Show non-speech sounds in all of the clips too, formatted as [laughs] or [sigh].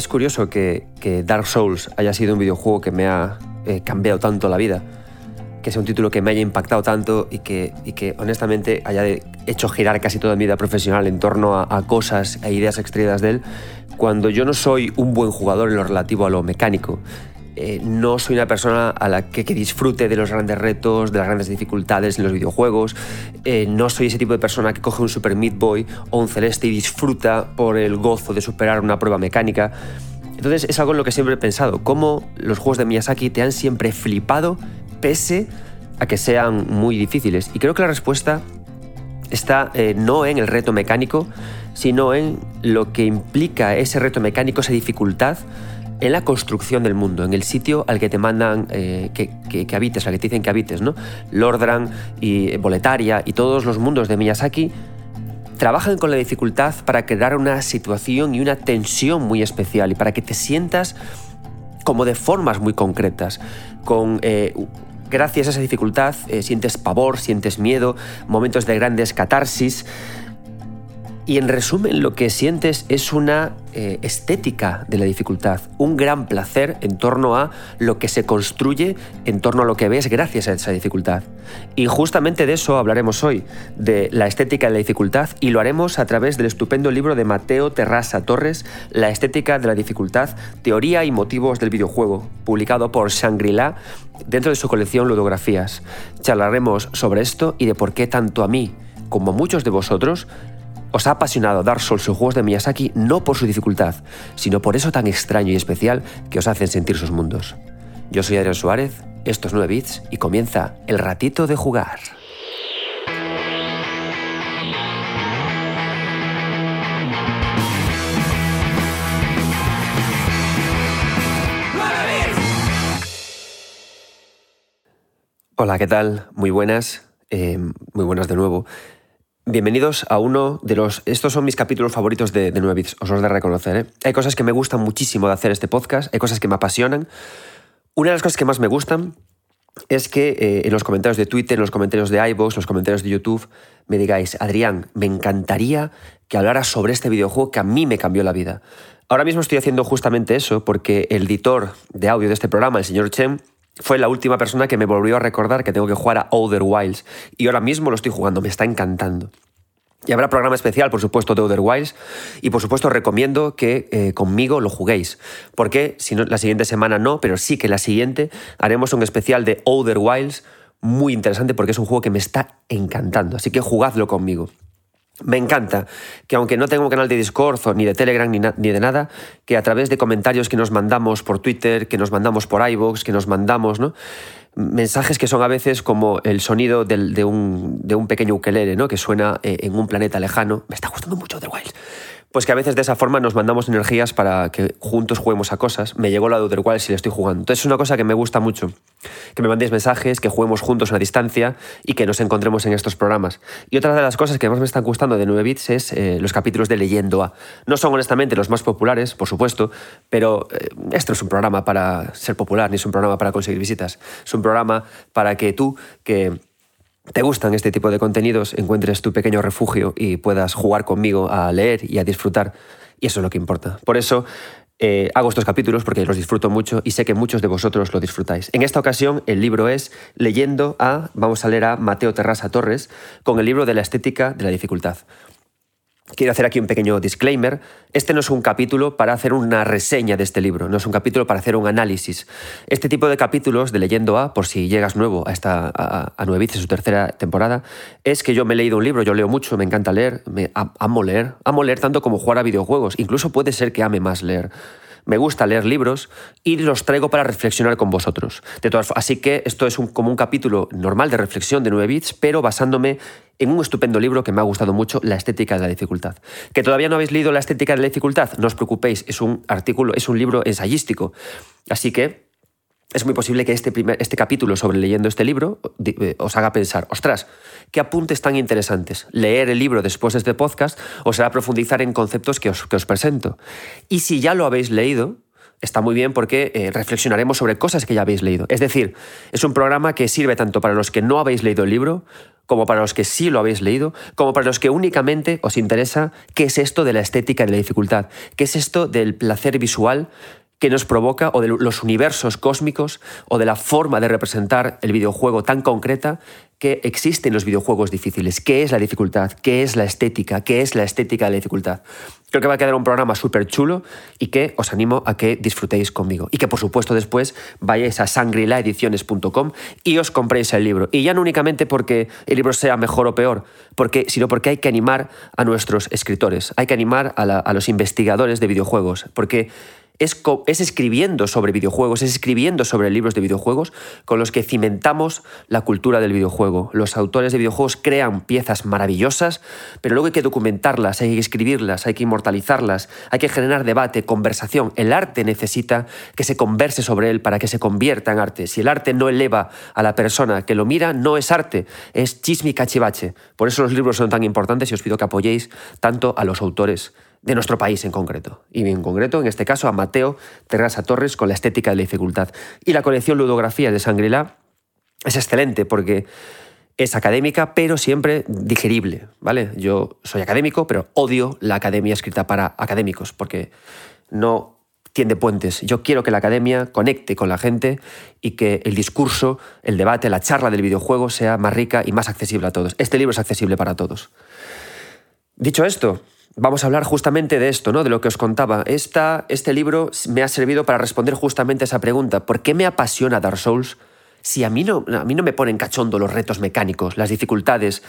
es curioso que, Dark Souls haya sido un videojuego que me ha eh, cambiado tanto la vida, que sea un título que me haya impactado tanto y que, honestamente haya hecho girar casi toda mi vida profesional en torno a, cosas e ideas extraídas de él, cuando yo no soy un buen jugador en lo relativo a lo mecánico. Eh, no soy una persona a la que, disfrute de los grandes retos, de las grandes dificultades en los videojuegos. Eh, no soy ese tipo de persona que coge un Super Meat Boy o un Celeste y disfruta por el gozo de superar una prueba mecánica. Entonces es algo en lo que siempre he pensado, cómo los juegos de Miyazaki te han siempre flipado pese a que sean muy difíciles. Y creo que la respuesta está eh, no en el reto mecánico, sino en lo que implica ese reto mecánico, esa dificultad en la construcción del mundo, en el sitio al que te mandan eh, que, habites, al que te dicen que habites, ¿no? Lordran y Boletaria y todos los mundos de Miyazaki trabajan con la dificultad para crear una situación y una tensión muy especial y para que te sientas como de formas muy concretas, con eh, gracias a esa dificultad eh, sientes pavor, sientes miedo, momentos de grandes catarsis. Y en resumen, lo que sientes es una eh, estética de la dificultad, un gran placer en torno a lo que se construye, en torno a lo que ves gracias a esa dificultad. Y justamente de eso hablaremos hoy, de la estética de la dificultad, y lo haremos a través del estupendo libro de Mateo Terrasa Torres, La estética de la dificultad, teoría y motivos del videojuego, publicado por Shangri-La dentro de su colección Ludografías. Charlaremos sobre esto y de por qué tanto a mí como a muchos de vosotros os ha apasionado Dark Souls y juegos de Miyazaki no por su dificultad, sino por eso tan extraño y especial que os hacen sentir sus mundos. Yo soy Adrián Suárez, esto es 9 Bits y comienza el ratito de jugar. Hola, ¿qué tal? Muy buenas, eh, muy buenas de nuevo. Bienvenidos a uno de los... Estos son mis capítulos favoritos de, de 9 bits, os los de reconocer. ¿eh? Hay cosas que me gustan muchísimo de hacer este podcast, hay cosas que me apasionan. Una de las cosas que más me gustan es que eh, en los comentarios de Twitter, en los comentarios de iVoox, en los comentarios de YouTube, me digáis, Adrián, me encantaría que hablaras sobre este videojuego que a mí me cambió la vida. Ahora mismo estoy haciendo justamente eso porque el editor de audio de este programa, el señor Chen, fue la última persona que me volvió a recordar que tengo que jugar a Outer Wilds. Y ahora mismo lo estoy jugando, me está encantando. Y habrá programa especial, por supuesto, de Outer Wilds. Y por supuesto, recomiendo que eh, conmigo lo juguéis. Porque si no, la siguiente semana no, pero sí que la siguiente haremos un especial de Outer Wilds muy interesante porque es un juego que me está encantando. Así que jugadlo conmigo. Me encanta que aunque no tengo un canal de Discord ni de Telegram ni, de nada, que a través de comentarios que nos mandamos por Twitter, que nos mandamos por iVoox, que nos mandamos, ¿no? mensajes que son a veces como el sonido de, un, pequeño ukelele, ¿no? que suena eh, en un planeta lejano. Me está gustando mucho The Wild pues que a veces de esa forma nos mandamos energías para que juntos juguemos a cosas. Me llegó la de Outer Wilds si le estoy jugando. Entonces es una cosa que me gusta mucho, que me mandéis mensajes, que juguemos juntos a distancia y que nos encontremos en estos programas. Y otra de las cosas que más me están gustando de 9 bits es eh, los capítulos de Leyendo A. No son honestamente los más populares, por supuesto, pero eh, esto es un programa para ser popular, ni es un programa para conseguir visitas. Es un programa para que tú, que te gustan este tipo de contenidos, encuentres tu pequeño refugio y puedas jugar conmigo a leer y a disfrutar. Y eso es lo que importa. Por eso eh, hago estos capítulos porque los disfruto mucho y sé que muchos de vosotros lo disfrutáis. En esta ocasión el libro es Leyendo a, vamos a leer a Mateo Terrasa Torres con el libro de la estética de la dificultad. Quiero hacer aquí un pequeño disclaimer. Este no es un capítulo para hacer una reseña de este libro, no es un capítulo para hacer un análisis. Este tipo de capítulos de Leyendo A, por si llegas nuevo a esta a, a Nueve su tercera temporada, es que yo me he leído un libro, yo leo mucho, me encanta leer, me amo leer, amo leer tanto como jugar a videojuegos, incluso puede ser que ame más leer me gusta leer libros y los traigo para reflexionar con vosotros. Así que esto es un, como un capítulo normal de reflexión de 9 bits, pero basándome en un estupendo libro que me ha gustado mucho, La estética de la dificultad. Que todavía no habéis leído La estética de la dificultad, no os preocupéis, es un artículo, es un libro ensayístico. Así que es muy posible que este, primer, este capítulo sobre leyendo este libro eh, os haga pensar, ostras, qué apuntes tan interesantes. Leer el libro después de este podcast os hará profundizar en conceptos que os, que os presento. Y si ya lo habéis leído, está muy bien porque eh, reflexionaremos sobre cosas que ya habéis leído. Es decir, es un programa que sirve tanto para los que no habéis leído el libro como para los que sí lo habéis leído, como para los que únicamente os interesa qué es esto de la estética y de la dificultad, qué es esto del placer visual que nos provoca, o de los universos cósmicos, o de la forma de representar el videojuego tan concreta que existe en los videojuegos difíciles. ¿Qué es la dificultad? ¿Qué es la estética? ¿Qué es la estética de la dificultad? Creo que va a quedar un programa súper chulo y que os animo a que disfrutéis conmigo. Y que por supuesto después vayáis a sangrilaediciones.com y os compréis el libro. Y ya no únicamente porque el libro sea mejor o peor, porque, sino porque hay que animar a nuestros escritores, hay que animar a, a los investigadores de videojuegos, porque es, escribiendo sobre videojuegos, es escribiendo sobre libros de videojuegos con los que cimentamos la cultura del videojuego. Los autores de videojuegos crean piezas maravillosas, pero luego hay que documentarlas, hay que escribirlas, hay que inmortalizarlas, hay que generar debate, conversación. El arte necesita que se converse sobre él para que se convierta en arte. Si el arte no eleva a la persona que lo mira, no es arte, es chismi cachivache. Por eso los libros son tan importantes y os pido que apoyéis tanto a los autores de nuestro país en concreto. Y en concreto, en este caso, a Mateo Terrasa Torres con la estética de la dificultad. Y la colección Ludografía de Sangrila es excelente porque es académica, pero siempre digerible, ¿vale? Yo soy académico, pero odio la academia escrita para académicos porque no tiende puentes. Yo quiero que la academia conecte con la gente y que el discurso, el debate, la charla del videojuego sea más rica y más accesible a todos. Este libro es accesible para todos. Dicho esto, vamos a hablar justamente de esto, ¿no? de lo que os contaba. Esta, este libro me ha servido para responder justamente esa pregunta. ¿Por qué me apasiona Dark Souls si a mí no, a mí no me ponen cachondo los retos mecánicos, las dificultades?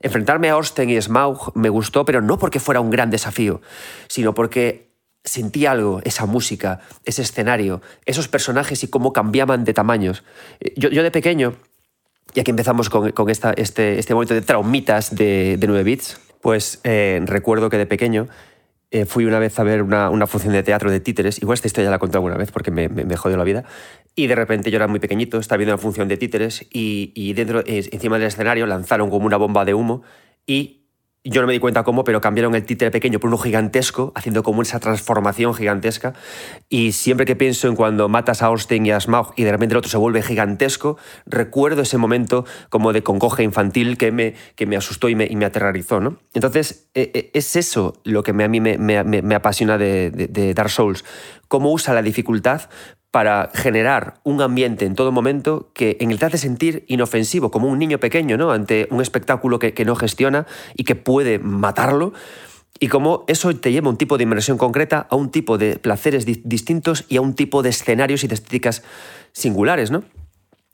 Enfrentarme a Orsten y Smaug me gustó, pero no porque fuera un gran desafío, sino porque sentí algo, esa música, ese escenario, esos personajes y cómo cambiaban de tamaños. Yo, de pequeño, y aquí empezamos con, esta, este, este momento de traumitas de, de 9 bits, pues eh, recuerdo que de pequeño eh, fui una vez a ver una, función de teatro de títeres, igual esta historia ya la conté alguna vez porque me, me, jodió la vida, y de repente yo era muy pequeñito, estaba viendo una función de títeres y, y dentro, encima del escenario lanzaron como una bomba de humo y yo no me di cuenta cómo, pero cambiaron el títere pequeño por uno gigantesco, haciendo como esa transformación gigantesca. Y siempre que pienso en cuando matas a Austin y a Smaug y de repente el otro se vuelve gigantesco, recuerdo ese momento como de congoja infantil que me, que me asustó y me, y me aterrorizó. ¿no? Entonces, e, e, es eso lo que a mí me, me, apasiona de, de Dark Souls, cómo usa la dificultad para generar un ambiente en todo momento que en el te hace sentir inofensivo, como un niño pequeño, ¿no? Ante un espectáculo que, no gestiona y que puede matarlo. Y como eso te lleva a un tipo de inmersión concreta, a un tipo de placeres distintos y a un tipo de escenarios y de estéticas singulares, ¿no?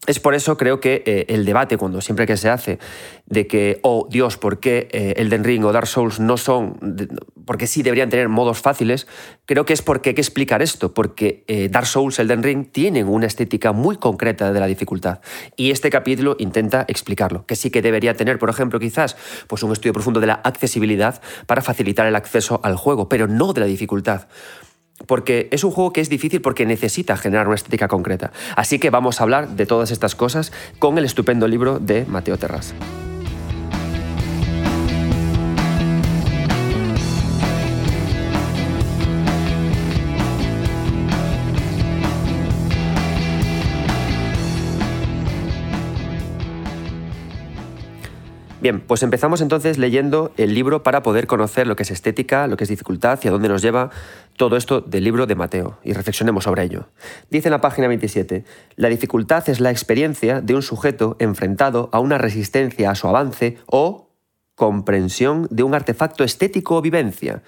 Es por eso creo que eh, el debate, cuando siempre que se hace, de que, oh Dios, ¿por qué eh, Elden Ring o Dark Souls no son, porque sí deberían tener modos fáciles? Creo que es porque hay que explicar esto, porque eh, Dark Souls, Elden Ring tienen una estética muy concreta de la dificultad. Y este capítulo intenta explicarlo, que sí que debería tener, por ejemplo, quizás, pues un estudio profundo de la accesibilidad para facilitar el acceso al juego, pero no de la dificultad porque es un juego que es difícil porque necesita generar una estética concreta. Así que vamos a hablar de todas estas cosas con el estupendo libro de Mateo Terras. Bien, pues empezamos entonces leyendo el libro para poder conocer lo que es estética, lo que es dificultad y a dónde nos lleva todo esto del libro de Mateo, y reflexionemos sobre ello. Dice en la página 27, la dificultad es la experiencia de un sujeto enfrentado a una resistencia a su avance o comprensión de un artefacto estético o vivencia.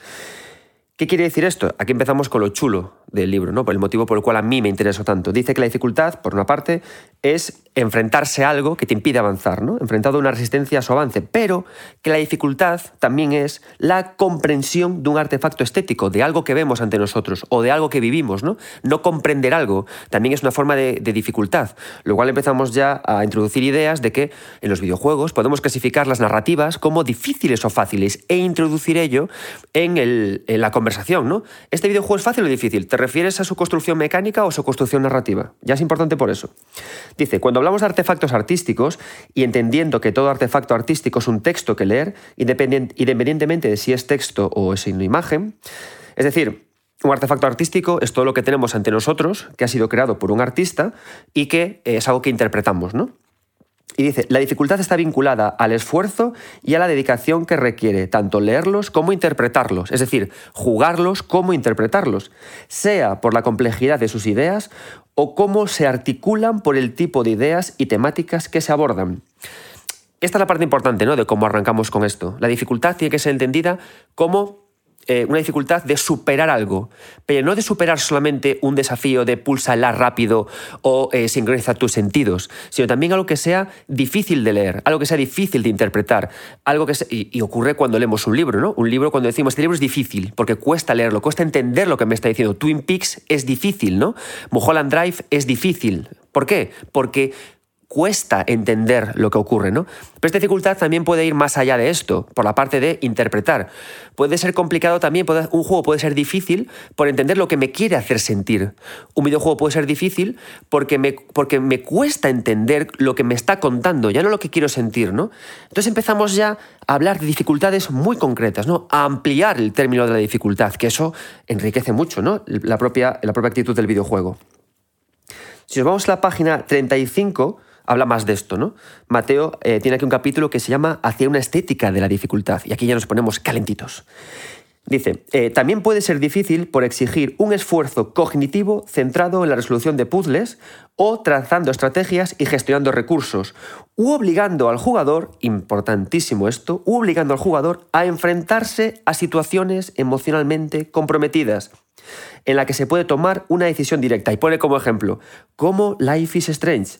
¿Qué quiere decir esto? Aquí empezamos con lo chulo del libro, ¿no? Por el motivo por el cual a mí me interesó tanto. Dice que la dificultad, por una parte, es enfrentarse a algo que te impide avanzar, ¿no? Enfrentado a una resistencia a su avance, pero que la dificultad también es la comprensión de un artefacto estético, de algo que vemos ante nosotros o de algo que vivimos, ¿no? No comprender algo también es una forma de, dificultad, lo cual empezamos ya a introducir ideas de que en los videojuegos podemos clasificar las narrativas como difíciles o fáciles e introducir ello en, la conversación ¿no? ¿Este videojuego es fácil o difícil? ¿Te refieres a su construcción mecánica o su construcción narrativa? Ya es importante por eso. Dice, cuando hablamos de artefactos artísticos y entendiendo que todo artefacto artístico es un texto que leer, independientemente de si es texto o es una imagen, es decir, un artefacto artístico es todo lo que tenemos ante nosotros, que ha sido creado por un artista y que es algo que interpretamos, ¿no? Y dice, la dificultad está vinculada al esfuerzo y a la dedicación que requiere tanto leerlos como interpretarlos, es decir, jugarlos como interpretarlos, sea por la complejidad de sus ideas o cómo se articulan por el tipo de ideas y temáticas que se abordan. Esta es la parte importante ¿no? de cómo arrancamos con esto. La dificultad tiene que ser entendida como eh, una dificultad de superar algo, pero no de superar solamente un desafío de pulsa la rápido o eh, sincroniza tus sentidos, sino también algo que sea difícil de leer, algo que sea difícil de interpretar, algo que y, ocurre cuando leemos un libro, ¿no? Un libro cuando decimos este libro es difícil, porque cuesta leerlo, cuesta entender lo que me está diciendo. Twin Peaks es difícil, ¿no? Mulholland Drive es difícil. ¿Por qué? Porque cuesta entender lo que ocurre, ¿no? Pero esta dificultad también puede ir más allá de esto, por la parte de interpretar. Puede ser complicado también, un juego puede ser difícil por entender lo que me quiere hacer sentir. Un videojuego puede ser difícil porque me, porque me cuesta entender lo que me está contando, ya no lo que quiero sentir, ¿no? Entonces empezamos ya a hablar de dificultades muy concretas, ¿no? A ampliar el término de la dificultad, que eso enriquece mucho, ¿no? La propia, la propia actitud del videojuego. Si nos vamos a la página 35, habla más de esto, ¿no? Mateo eh, tiene aquí un capítulo que se llama Hacia una estética de la dificultad, y aquí ya nos ponemos calentitos. Dice, eh, también puede ser difícil por exigir un esfuerzo cognitivo centrado en la resolución de puzzles o trazando estrategias y gestionando recursos, u obligando al jugador, importantísimo esto, u obligando al jugador a enfrentarse a situaciones emocionalmente comprometidas, en la que se puede tomar una decisión directa. Y pone como ejemplo, como Life is Strange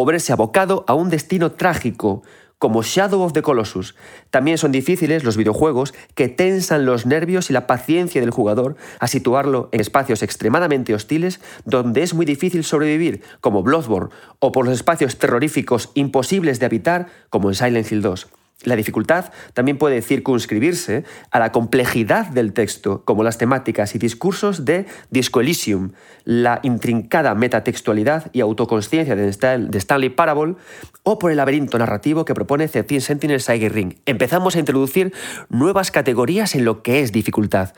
o verse abocado a un destino trágico, como Shadow of the Colossus. También son difíciles los videojuegos que tensan los nervios y la paciencia del jugador a situarlo en espacios extremadamente hostiles donde es muy difícil sobrevivir, como Bloodborne, o por los espacios terroríficos imposibles de habitar, como en Silent Hill 2. La dificultad también puede circunscribirse a la complejidad del texto, como las temáticas y discursos de Disco Elysium, la intrincada metatextualidad y autoconsciencia de Stanley Parable, o por el laberinto narrativo que propone 13 Sentinel Side Ring. Empezamos a introducir nuevas categorías en lo que es dificultad.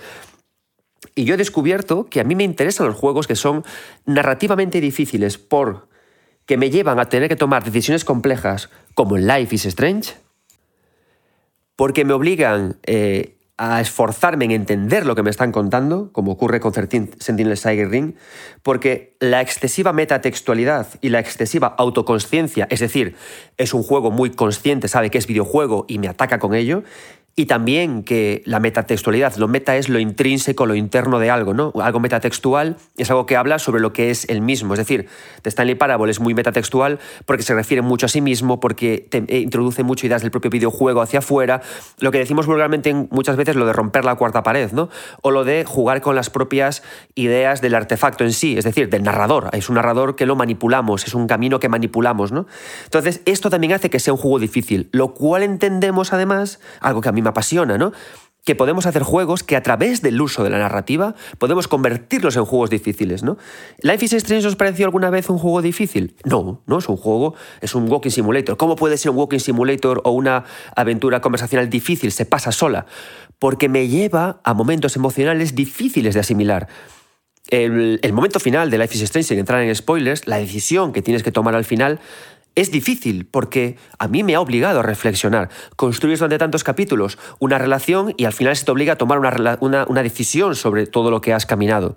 Y yo he descubierto que a mí me interesan los juegos que son narrativamente difíciles por que me llevan a tener que tomar decisiones complejas, como en Life is Strange, porque me obligan eh, a esforzarme en entender lo que me están contando, como ocurre con Sentinel Tiger Ring, porque la excesiva metatextualidad y la excesiva autoconsciencia, es decir, es un juego muy consciente, sabe que es videojuego y me ataca con ello, y también que la metatextualidad, lo meta es lo intrínseco, lo interno de algo, ¿no? Algo metatextual es algo que habla sobre lo que es el mismo. Es decir, The Stanley Parable es muy metatextual porque se refiere mucho a sí mismo, porque te eh, introduce mucho ideas del propio videojuego hacia afuera. Lo que decimos vulgarmente muchas veces lo de romper la cuarta pared, ¿no? O lo de jugar con las propias ideas del artefacto en sí, es decir, del narrador. Es un narrador que lo manipulamos, es un camino que manipulamos, ¿no? Entonces, esto también hace que sea un juego difícil, lo cual entendemos además, algo que a mí me apasiona, ¿no? que podemos hacer juegos que a través del uso de la narrativa podemos convertirlos en juegos difíciles, ¿no? ¿Life is Strange os pareció alguna vez un juego difícil? No, no es un juego, es un walking simulator. ¿Cómo puede ser un walking simulator o una aventura conversacional difícil? Se pasa sola. Porque me lleva a momentos emocionales difíciles de asimilar. El, el momento final de Life is Strange, sin entrar en spoilers, la decisión que tienes que tomar al final es difícil porque a mí me ha obligado a reflexionar. Construyes durante tantos capítulos una relación y al final se te obliga a tomar una, decisión sobre todo lo que has caminado.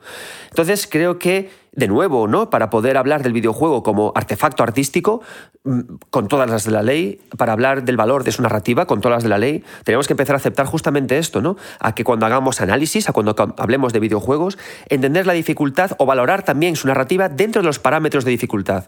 Entonces creo que, de nuevo, ¿no? para poder hablar del videojuego como artefacto artístico, mm, con todas las de la ley, para hablar del valor de su narrativa, con todas las de la ley, tenemos que empezar a aceptar justamente esto, ¿no? a que cuando hagamos análisis, a cuando hablemos de videojuegos, entender la dificultad o valorar también su narrativa dentro de los parámetros de dificultad.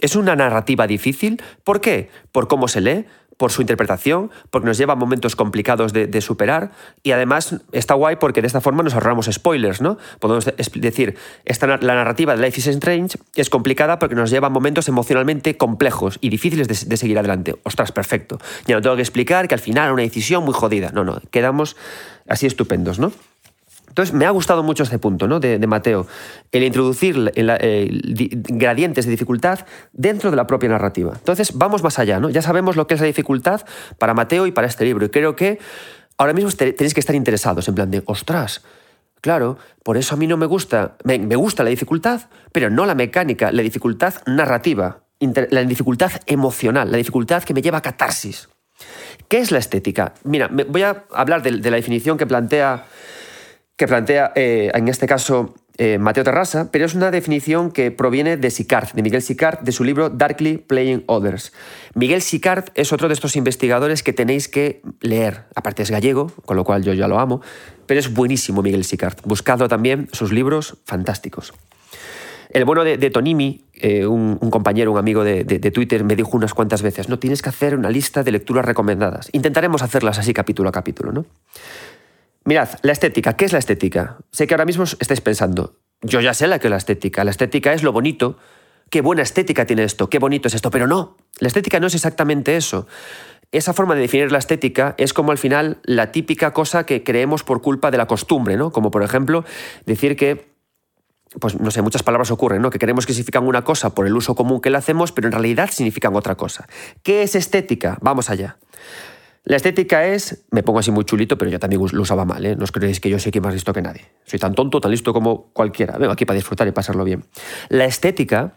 Es una narrativa difícil. ¿Por qué? Por cómo se lee, por su interpretación, porque nos lleva a momentos complicados de, superar y además está guay porque de esta forma nos ahorramos spoilers, ¿no? Podemos decir, esta, la narrativa de Life is Strange es complicada porque nos lleva a momentos emocionalmente complejos y difíciles de, de seguir adelante. Ostras, perfecto. Ya no tengo que explicar que al final era una decisión muy jodida. No, no, quedamos así estupendos, ¿no? Entonces, me ha gustado mucho este punto ¿no? de, Mateo, el introducir gradientes de dificultad dentro de la propia narrativa. Entonces, vamos más allá, ¿no? Ya sabemos lo que es la dificultad para Mateo y para este libro, y creo que ahora mismo tenéis que estar interesados, en plan de, ostras, Claro, por eso a mí no me gusta, me, gusta la dificultad, pero no la mecánica, la dificultad narrativa. la dificultad emocional, la dificultad que me lleva a catarsis. ¿Qué es la estética? Mira, voy a hablar de, la definición que plantea, que plantea eh, en este caso eh, Mateo Terrasa, pero es una definición que proviene de Sicard, de Miguel Sicard, de su libro Darkly Playing Others. Miguel Sicard es otro de estos investigadores que tenéis que leer. Aparte es gallego, con lo cual yo ya lo amo, pero es buenísimo Miguel Sicard. Buscadlo también, sus libros fantásticos. El bueno de, Tonimi, eh, un, compañero, un amigo de, Twitter, me dijo unas cuantas veces, no, tienes que hacer una lista de lecturas recomendadas. Intentaremos hacerlas así capítulo a capítulo, ¿no? Mirad, la estética, ¿qué es la estética? Sé que ahora mismo estáis pensando, yo ya sé la que es la estética, la estética es lo bonito, qué buena estética tiene esto, qué bonito es esto, pero no, la estética no es exactamente eso. Esa forma de definir la estética es como al final la típica cosa que creemos por culpa de la costumbre, ¿no? Como por ejemplo decir que pues no sé, muchas palabras ocurren, ¿no? Que queremos que significan una cosa por el uso común que le hacemos, pero en realidad significan otra cosa. ¿Qué es estética? Vamos allá. La estética es, me pongo así muy chulito, pero yo también lo usaba mal, ¿eh? No os creéis que yo soy aquí más listo que nadie. Soy tan tonto, tan listo como cualquiera. Vengo aquí para disfrutar y pasarlo bien. La estética,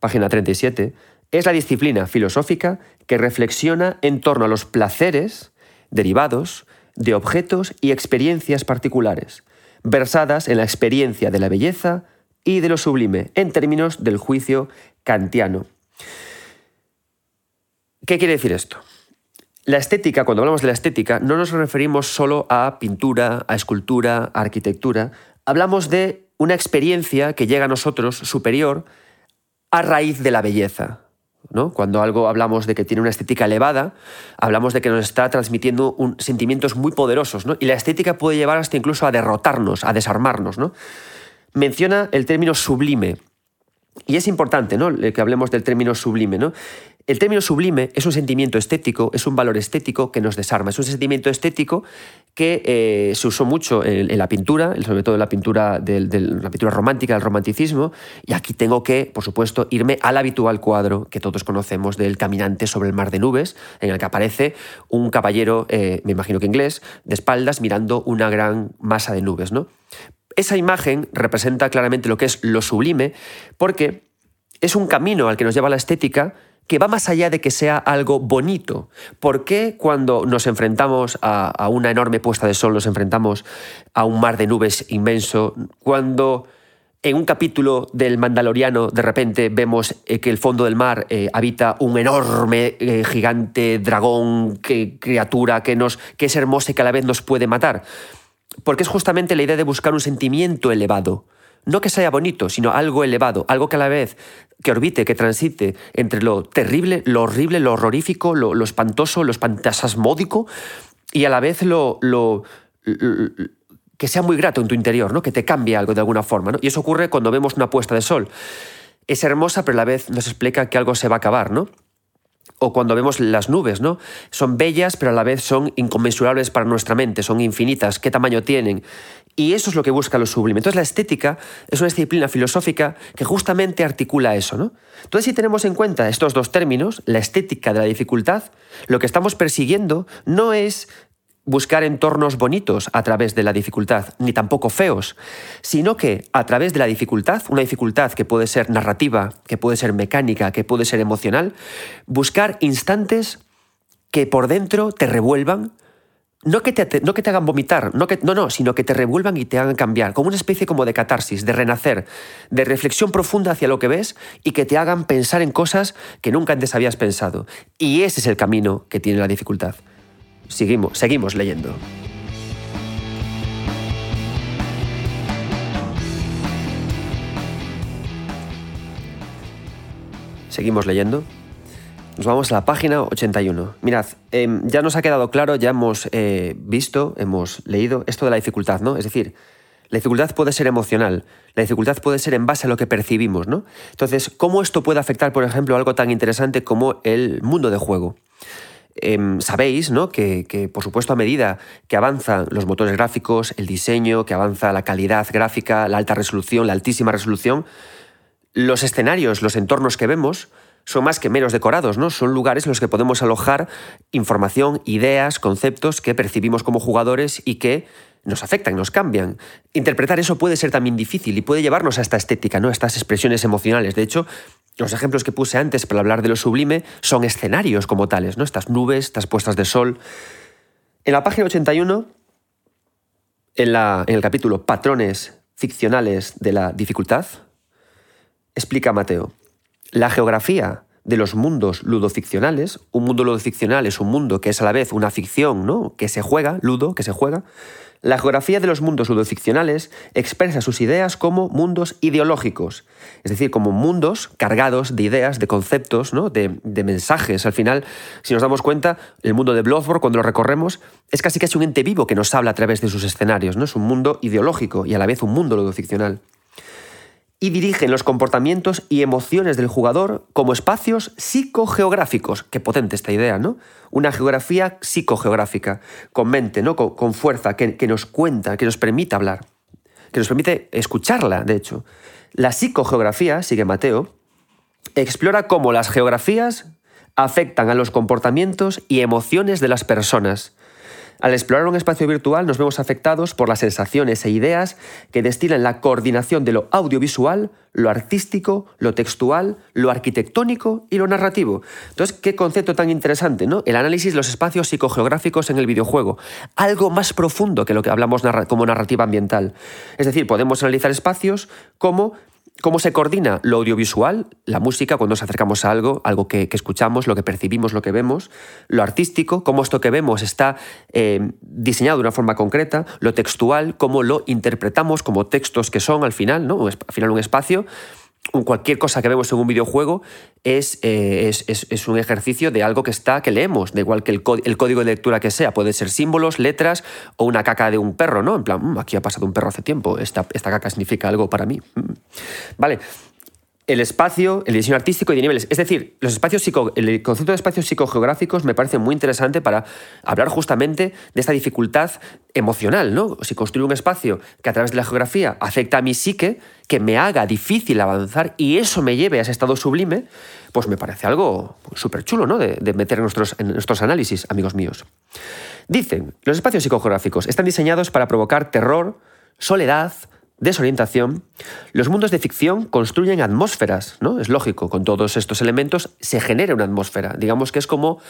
página 37, es la disciplina filosófica que reflexiona en torno a los placeres derivados de objetos y experiencias particulares versadas en la experiencia de la belleza y de lo sublime, en términos del juicio kantiano. ¿Qué quiere decir esto? La estética, cuando hablamos de la estética, no nos referimos solo a pintura, a escultura, a arquitectura. Hablamos de una experiencia que llega a nosotros superior a raíz de la belleza. Cuando algo hablamos de que tiene una estética elevada, hablamos de que nos está transmitiendo sentimientos muy poderosos, Y la estética puede llevar hasta incluso a derrotarnos, a desarmarnos, ¿no? Menciona el término sublime. Y es importante, ¿no? Que hablemos del término sublime, ¿no? El término sublime es un sentimiento estético, es un valor estético que nos desarma, es un sentimiento estético que eh, se usó mucho en, la pintura, sobre todo en la pintura, la pintura romántica, del romanticismo, y aquí tengo que, por supuesto, irme al habitual cuadro que todos conocemos del caminante sobre el mar de nubes, en el que aparece un caballero, eh, me imagino que inglés, de espaldas mirando una gran masa de nubes. ¿no? Esa imagen representa claramente lo que es lo sublime, porque es un camino al que nos lleva la estética, que va más allá de que sea algo bonito. ¿Por qué cuando nos enfrentamos a, una enorme puesta de sol, nos enfrentamos a un mar de nubes inmenso, cuando en un capítulo del Mandaloriano de repente vemos eh, que el fondo del mar eh, habita un enorme, eh, gigante dragón, que, criatura que, nos, que es hermosa y que a la vez nos puede matar? Porque es justamente la idea de buscar un sentimiento elevado no que sea bonito, sino algo elevado, algo que a la vez que orbite, que transite entre lo terrible, lo horrible, lo horrorífico, lo, espantoso, lo espantasasmódico y a la vez lo, que sea muy grato en tu interior, ¿no? que te cambie algo de alguna forma. Y eso ocurre cuando vemos una puesta de sol. Es hermosa, pero a la vez nos explica que algo se va a acabar, ¿no? o cuando vemos las nubes, ¿no? Son bellas, pero a la vez son inconmensurables para nuestra mente, son infinitas, qué tamaño tienen. Y eso es lo que busca lo sublime. Entonces la estética es una disciplina filosófica que justamente articula eso, ¿no? Entonces si tenemos en cuenta estos dos términos, la estética de la dificultad, lo que estamos persiguiendo no es buscar entornos bonitos a través de la dificultad, ni tampoco feos, sino que a través de la dificultad, una dificultad que puede ser narrativa, que puede ser mecánica, que puede ser emocional, buscar instantes que por dentro te revuelvan, no que te, no que te hagan vomitar, no, que, no, no, sino que te revuelvan y te hagan cambiar, como una especie como de catarsis, de renacer, de reflexión profunda hacia lo que ves y que te hagan pensar en cosas que nunca antes habías pensado. Y ese es el camino que tiene la dificultad. Seguimos, seguimos leyendo. Seguimos leyendo. Nos vamos a la página 81. Mirad, em, ya nos ha quedado claro, ya hemos eh, visto, hemos leído esto de la dificultad, ¿no? Es decir, la dificultad puede ser emocional, la dificultad puede ser en base a lo que percibimos, ¿no? Entonces, ¿cómo esto puede afectar, por ejemplo, algo tan interesante como el mundo de juego? Em, sabéis ¿no? que, que, por supuesto, a medida que avanzan los motores gráficos, el diseño, que avanza la calidad gráfica, la alta resolución, la altísima resolución, los escenarios, los entornos que vemos, son más que meros decorados, ¿no? Son lugares en los que podemos alojar información, ideas, conceptos que percibimos como jugadores y que nos afectan, nos cambian. Interpretar eso puede ser también difícil y puede llevarnos a esta estética, ¿no? A estas expresiones emocionales. De hecho, los ejemplos que puse antes para hablar de lo sublime son escenarios como tales, ¿no? Estas nubes, estas puestas de sol. En la página 81, en, la, en el capítulo Patrones ficcionales de la dificultad, explica Mateo, la geografía de los mundos ludoficcionales, un mundo ludoficcional es un mundo que es a la vez una ficción, ¿no? que se juega, ludo, que se juega, la geografía de los mundos ludoficcionales expresa sus ideas como mundos ideológicos, es decir, como mundos cargados de ideas, de conceptos, ¿no? de, mensajes. Al final, si nos damos cuenta, el mundo de Bloodborne, cuando lo recorremos, es casi casi un ente vivo que nos habla a través de sus escenarios. ¿no? Es un mundo ideológico y a la vez un mundo ludoficcional y dirigen los comportamientos y emociones del jugador como espacios psicogeográficos. Qué potente esta idea, ¿no? Una geografía psicogeográfica, con mente, ¿no? con, fuerza, que, que nos cuenta, que nos permite hablar, que nos permite escucharla, de hecho. La psicogeografía, sigue Mateo, explora cómo las geografías afectan a los comportamientos y emociones de las personas al explorar un espacio virtual nos vemos afectados por las sensaciones e ideas que destilan la coordinación de lo audiovisual, lo artístico, lo textual, lo arquitectónico y lo narrativo. Entonces, qué concepto tan interesante, ¿no? El análisis de los espacios psicogeográficos en el videojuego. Algo más profundo que lo que hablamos como narrativa ambiental. Es decir, podemos analizar espacios como cómo se coordina lo audiovisual, la música, cuando nos acercamos a algo, algo que, escuchamos, lo que percibimos, lo que vemos, lo artístico, cómo esto que vemos está eh, diseñado de una forma concreta, lo textual, cómo lo interpretamos como textos que son al final, ¿no? al final un espacio cualquier cosa que vemos en un videojuego eh, es, es, un ejercicio de algo que está, que leemos, de igual que el, código de lectura que sea. Puede ser símbolos, letras o una caca de un perro, ¿no? En plan, mm, aquí ha pasado un perro hace tiempo, esta, esta caca significa algo para mí. Mm. Vale, el espacio, el diseño artístico y de niveles. Es decir, los espacios el concepto de espacios psicogeográficos me parece muy interesante para hablar justamente de esta dificultad emocional, ¿no? Si construyo un espacio que a través de la geografía afecta a mi psique, que me haga difícil avanzar y eso me lleve a ese estado sublime, pues me parece algo súper chulo, ¿no? De, meter en nuestros, en nuestros análisis, amigos míos. Dicen, los espacios psicogeográficos están diseñados para provocar terror, soledad, desorientación, los mundos de ficción construyen atmósferas, ¿no? Es lógico, con todos estos elementos se genera una atmósfera. Digamos que es como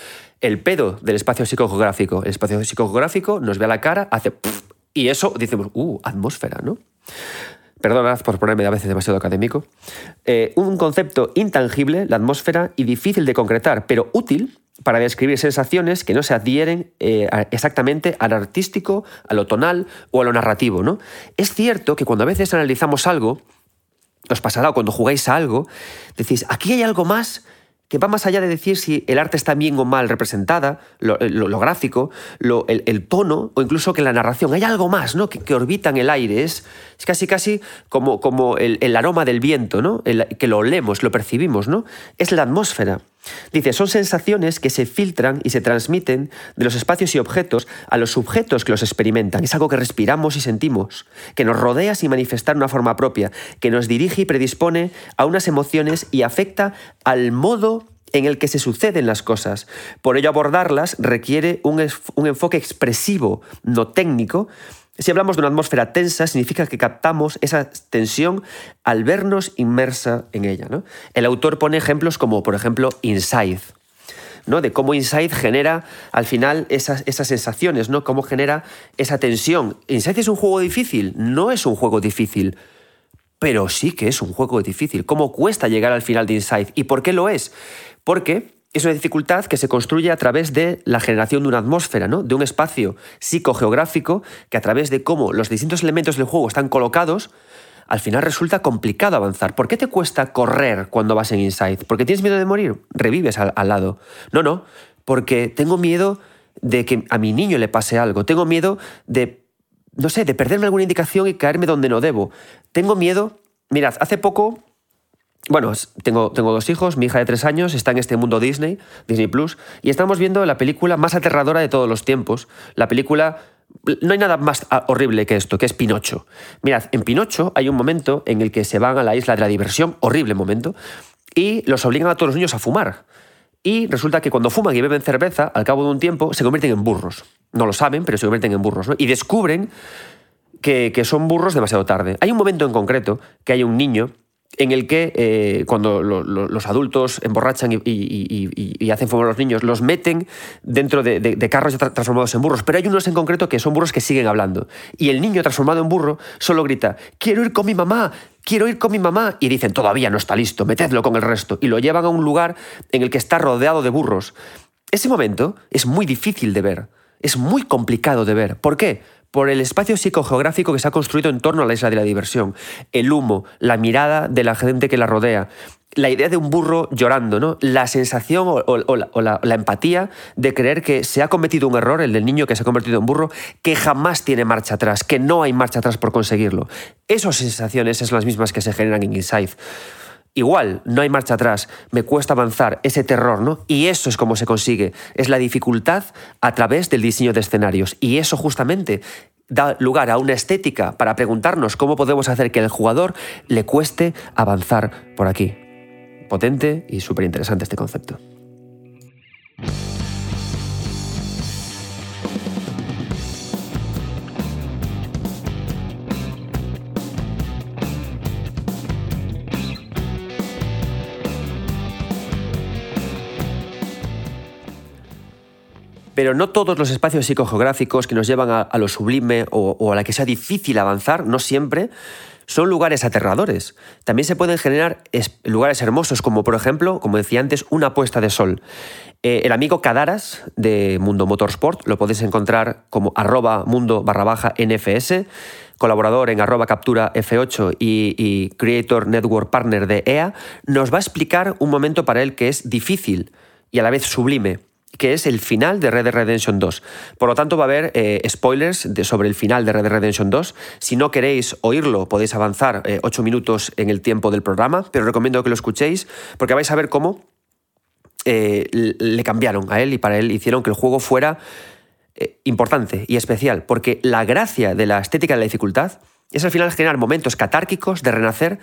el pedo del espacio psicogeográfico. El espacio psicogeográfico nos ve a la cara, hace y eso decimos, uh, atmósfera, ¿no? Perdonad por ponerme a veces demasiado académico. Eh, un concepto intangible, la atmósfera, y difícil de concretar, pero útil para describir sensaciones que no se adhieren eh, exactamente al artístico, a lo tonal o a lo narrativo. ¿no? Es cierto que cuando a veces analizamos algo, os pasará o cuando jugáis a algo, decís, aquí hay algo más que va más allá de decir si el arte está bien o mal representada, lo, eh, gráfico, el, tono o incluso que la narración. Hay algo más ¿no? que, orbita en el aire. Es, casi casi como, como el, aroma del viento, ¿no? que lo olemos, lo percibimos. ¿no? Es la atmósfera. Dice, son sensaciones que se filtran y se transmiten de los espacios y objetos a los sujetos que los experimentan. Es algo que respiramos y sentimos, que nos rodea sin manifestar una forma propia, que nos dirige y predispone a unas emociones y afecta al modo en el que se suceden las cosas. Por ello abordarlas requiere un, un enfoque expresivo, no técnico, si hablamos de una atmósfera tensa, significa que captamos esa tensión al vernos inmersa en ella. ¿no? El autor pone ejemplos como, por ejemplo, Inside, ¿no? de cómo Inside genera al final esas, sensaciones, ¿no? cómo genera esa tensión. ¿Inside es un juego difícil? No es un juego difícil, pero sí que es un juego difícil. ¿Cómo cuesta llegar al final de Inside? ¿Y por qué lo es? Porque es una dificultad que se construye a través de la generación de una atmósfera, ¿no? de un espacio psicogeográfico que a través de cómo los distintos elementos del juego están colocados, al final resulta complicado avanzar. ¿Por qué te cuesta correr cuando vas en Inside? ¿Porque tienes miedo de morir? Revives al, al lado. No, no, porque tengo miedo de que a mi niño le pase algo. Tengo miedo de, no sé, de perderme alguna indicación y caerme donde no debo. Tengo miedo... Mirad, hace poco bueno, tengo, tengo dos hijos, mi hija de tres años está en este mundo Disney, Disney Plus, y estamos viendo la película más aterradora de todos los tiempos. La película no hay nada más horrible que esto, que es Pinocho. Mirad, en Pinocho hay un momento en el que se van a la isla de la diversión, horrible momento, y los obligan a todos los niños a fumar. Y resulta que cuando fuman y beben cerveza, al cabo de un tiempo, se convierten en burros. No lo saben, pero se convierten en burros. Y descubren que, que son burros demasiado tarde. Hay un momento en concreto que hay un niño en el que eh, cuando los adultos emborrachan y, hacen fumar a los niños, los meten dentro de, carros transformados en burros. Pero hay unos en concreto que son burros que siguen hablando. Y el niño transformado en burro solo grita, quiero ir con mi mamá, quiero ir con mi mamá. Y dicen, todavía no está listo, metedlo con el resto. Y lo llevan a un lugar en el que está rodeado de burros. Ese momento es muy difícil de ver, es muy complicado de ver. ¿Por qué? Por el espacio psicogeográfico que se ha construido en torno a la isla de la diversión, el humo, la mirada de la gente que la rodea, la idea de un burro llorando, ¿no? La sensación o, la, la, empatía de creer que se ha cometido un error, el del niño que se ha convertido en burro, que jamás tiene marcha atrás, que no hay marcha atrás por conseguirlo. Esas sensaciones son las mismas que se generan en Inside. Igual, no hay marcha atrás, me cuesta avanzar, ese terror, ¿no? Y eso es como se consigue, es la dificultad a través del diseño de escenarios. Y eso justamente da lugar a una estética para preguntarnos cómo podemos hacer que al jugador le cueste avanzar por aquí. Potente y súper interesante este concepto. Pero no todos los espacios psicogeográficos que nos llevan a, lo sublime o, a la que sea difícil avanzar, no siempre, son lugares aterradores. También se pueden generar lugares hermosos, como por ejemplo, como decía antes, una puesta de sol. Eh, el amigo Cadaras de Mundo Motorsport lo podéis encontrar como arroba mundo barra baja NFS, colaborador en arroba captura F8 y, y Creator Network Partner de EA, nos va a explicar un momento para él que es difícil y a la vez sublime que es el final de Red Dead Redemption 2. Por lo tanto, va a haber eh, spoilers sobre el final de Red Dead Redemption 2. Si no queréis oírlo, podéis avanzar eh, ocho minutos en el tiempo del programa, pero recomiendo que lo escuchéis porque vais a ver cómo eh, le cambiaron a él y para él hicieron que el juego fuera importante y especial, porque la gracia de la estética de la dificultad es al final generar momentos catárquicos de renacer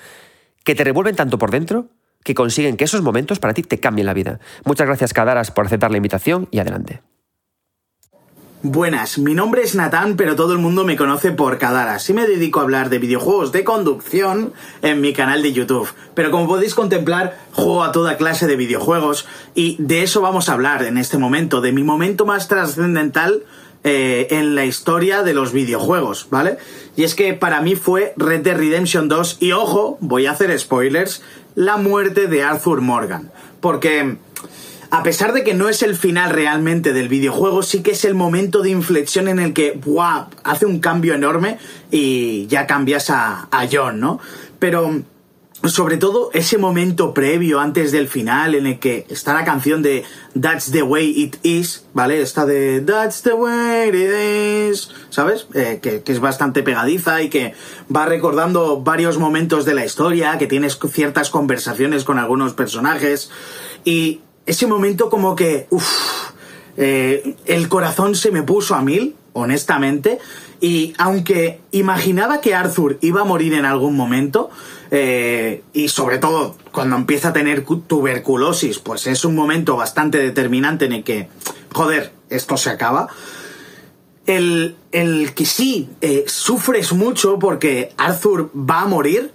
que te revuelven tanto por dentro que consiguen que esos momentos para ti te cambien la vida. Muchas gracias, Cadaras, por aceptar la invitación y adelante. Buenas, mi nombre es Natán, pero todo el mundo me conoce por Cadaras y me dedico a hablar de videojuegos de conducción en mi canal de YouTube. Pero como podéis contemplar, juego a toda clase de videojuegos y de eso vamos a hablar en este momento, de mi momento más trascendental eh, en la historia de los videojuegos, ¿vale? Y es que para mí fue Red Dead Redemption 2 y ojo, voy a hacer spoilers, la muerte de Arthur Morgan. Porque a pesar de que no es el final realmente del videojuego, sí que es el momento de inflexión en el que ¡buah! hace un cambio enorme y ya cambias a, a John, ¿no? Pero sobre todo ese momento previo antes del final en el que está la canción de That's the way it is, ¿vale? Está de That's the way it is, ¿sabes? Eh, que, que, es bastante pegadiza y que va recordando varios momentos de la historia, que tienes ciertas conversaciones con algunos personajes y ese momento como que, uff, eh, el corazón se me puso a mil, honestamente, y aunque imaginaba que Arthur iba a morir en algún momento, eh, y sobre todo cuando empieza a tener tuberculosis, pues es un momento bastante determinante en el que, joder, esto se acaba. El, el que sí eh, sufres mucho porque Arthur va a morir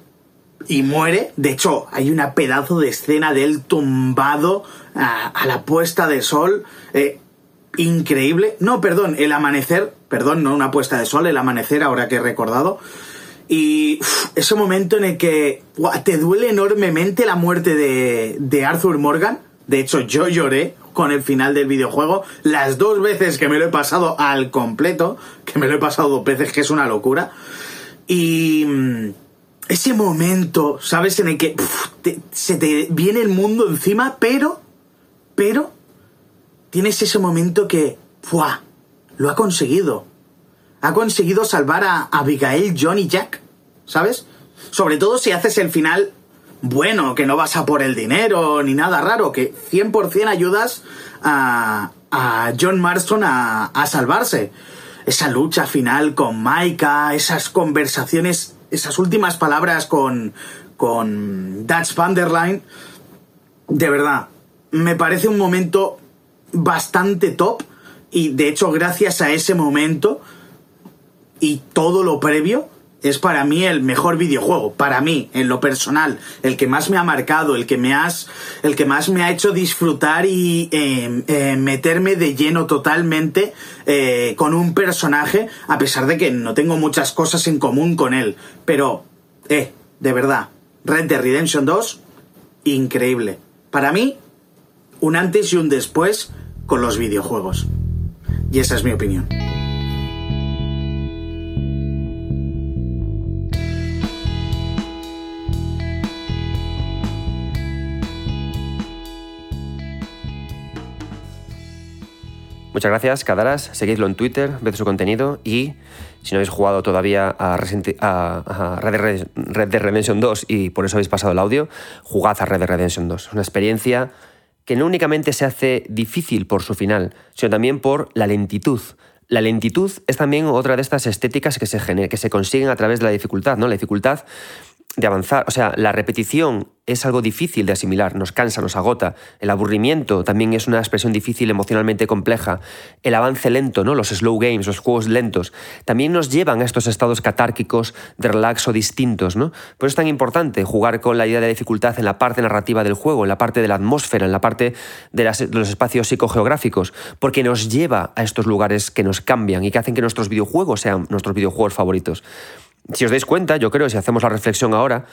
y muere. De hecho, hay una pedazo de escena de él tumbado a, la puesta de sol. Eh, increíble. No, perdón, el amanecer, perdón, no una puesta de sol, el amanecer, ahora que he recordado. Y ese momento en el que te duele enormemente la muerte de, Arthur Morgan. De hecho, yo lloré con el final del videojuego. Las dos veces que me lo he pasado al completo, que me lo he pasado dos veces, que es una locura. Y mm, ese momento, ¿sabes? En el que se te viene el mundo encima, pero, pero, tienes ese momento que, ¡fua! Lo ha conseguido. Ha conseguido salvar a Abigail, John y Jack, ¿sabes? Sobre todo si haces el final bueno, que no vas a por el dinero ni nada raro, que 100% ayudas a, John Marston a, a, salvarse. Esa lucha final con Maika, esas conversaciones, esas últimas palabras con, con Dutch Van der Leyen, de verdad, me parece un momento bastante top y de hecho gracias a ese momento y todo lo previo es para mí el mejor videojuego, para mí, en lo personal, el que más me ha marcado, el que me has, el que más me ha hecho disfrutar y eh, eh, meterme de lleno totalmente eh, con un personaje, a pesar de que no tengo muchas cosas en común con él. Pero, eh, de verdad, Red Dead Redemption 2, increíble. Para mí, un antes y un después con los videojuegos. Y esa es mi opinión. Muchas gracias, Cadaras. Seguidlo en Twitter, ved su contenido y si no habéis jugado todavía a, Red, Dead- Red Dead Redemption 2 y por eso habéis pasado el audio, jugad a Red Dead Redemption 2. Es una experiencia que no únicamente se hace difícil por su final, sino también por la lentitud. La lentitud es también otra de estas estéticas que se, gener- que se consiguen a través de la dificultad, ¿no? La dificultad de avanzar. O sea, la repetición es algo difícil de asimilar, nos cansa, nos agota. El aburrimiento también es una expresión difícil, emocionalmente compleja. El avance lento, ¿no? Los slow games, los juegos lentos, también nos llevan a estos estados catárquicos de relaxo distintos, ¿no? Por eso es tan importante jugar con la idea de dificultad en la parte narrativa del juego, en la parte de la atmósfera, en la parte de, de los espacios psicogeográficos, porque nos lleva a estos lugares que nos cambian y que hacen que nuestros videojuegos sean nuestros videojuegos favoritos. Si os dais cuenta, yo creo, si hacemos la reflexión ahora,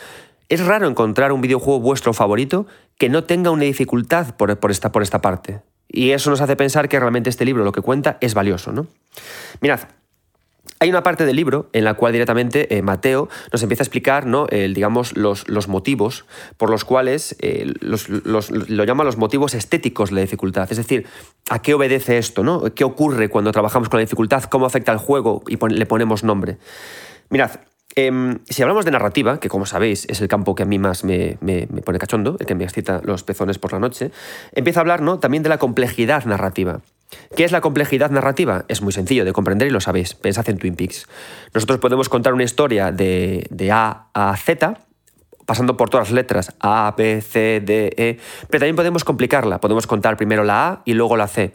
es raro encontrar un videojuego vuestro favorito que no tenga una dificultad por, esta, parte. Y eso nos hace pensar que realmente este libro lo que cuenta es valioso, ¿no? Mirad, hay una parte del libro en la cual directamente eh, Mateo nos empieza a explicar ¿no? el, digamos, los, motivos por los cuales eh, lo llama los motivos estéticos de la dificultad. Es decir, a qué obedece esto, ¿no? ¿Qué ocurre cuando trabajamos con la dificultad? ¿Cómo afecta al juego? Y le ponemos nombre. Mirad, em, si hablamos de narrativa, que como sabéis es el campo que a mí más me, pone cachondo, el que me excita los pezones por la noche, empieza a hablar ¿no? también de la complejidad narrativa. ¿Qué es la complejidad narrativa? Es muy sencillo de comprender y lo sabéis. Pensad en Twin Peaks. Nosotros podemos contar una historia de A a Z, pasando por todas las letras, A, B, C, D, E, pero también podemos complicarla. Podemos contar primero la A y luego la C,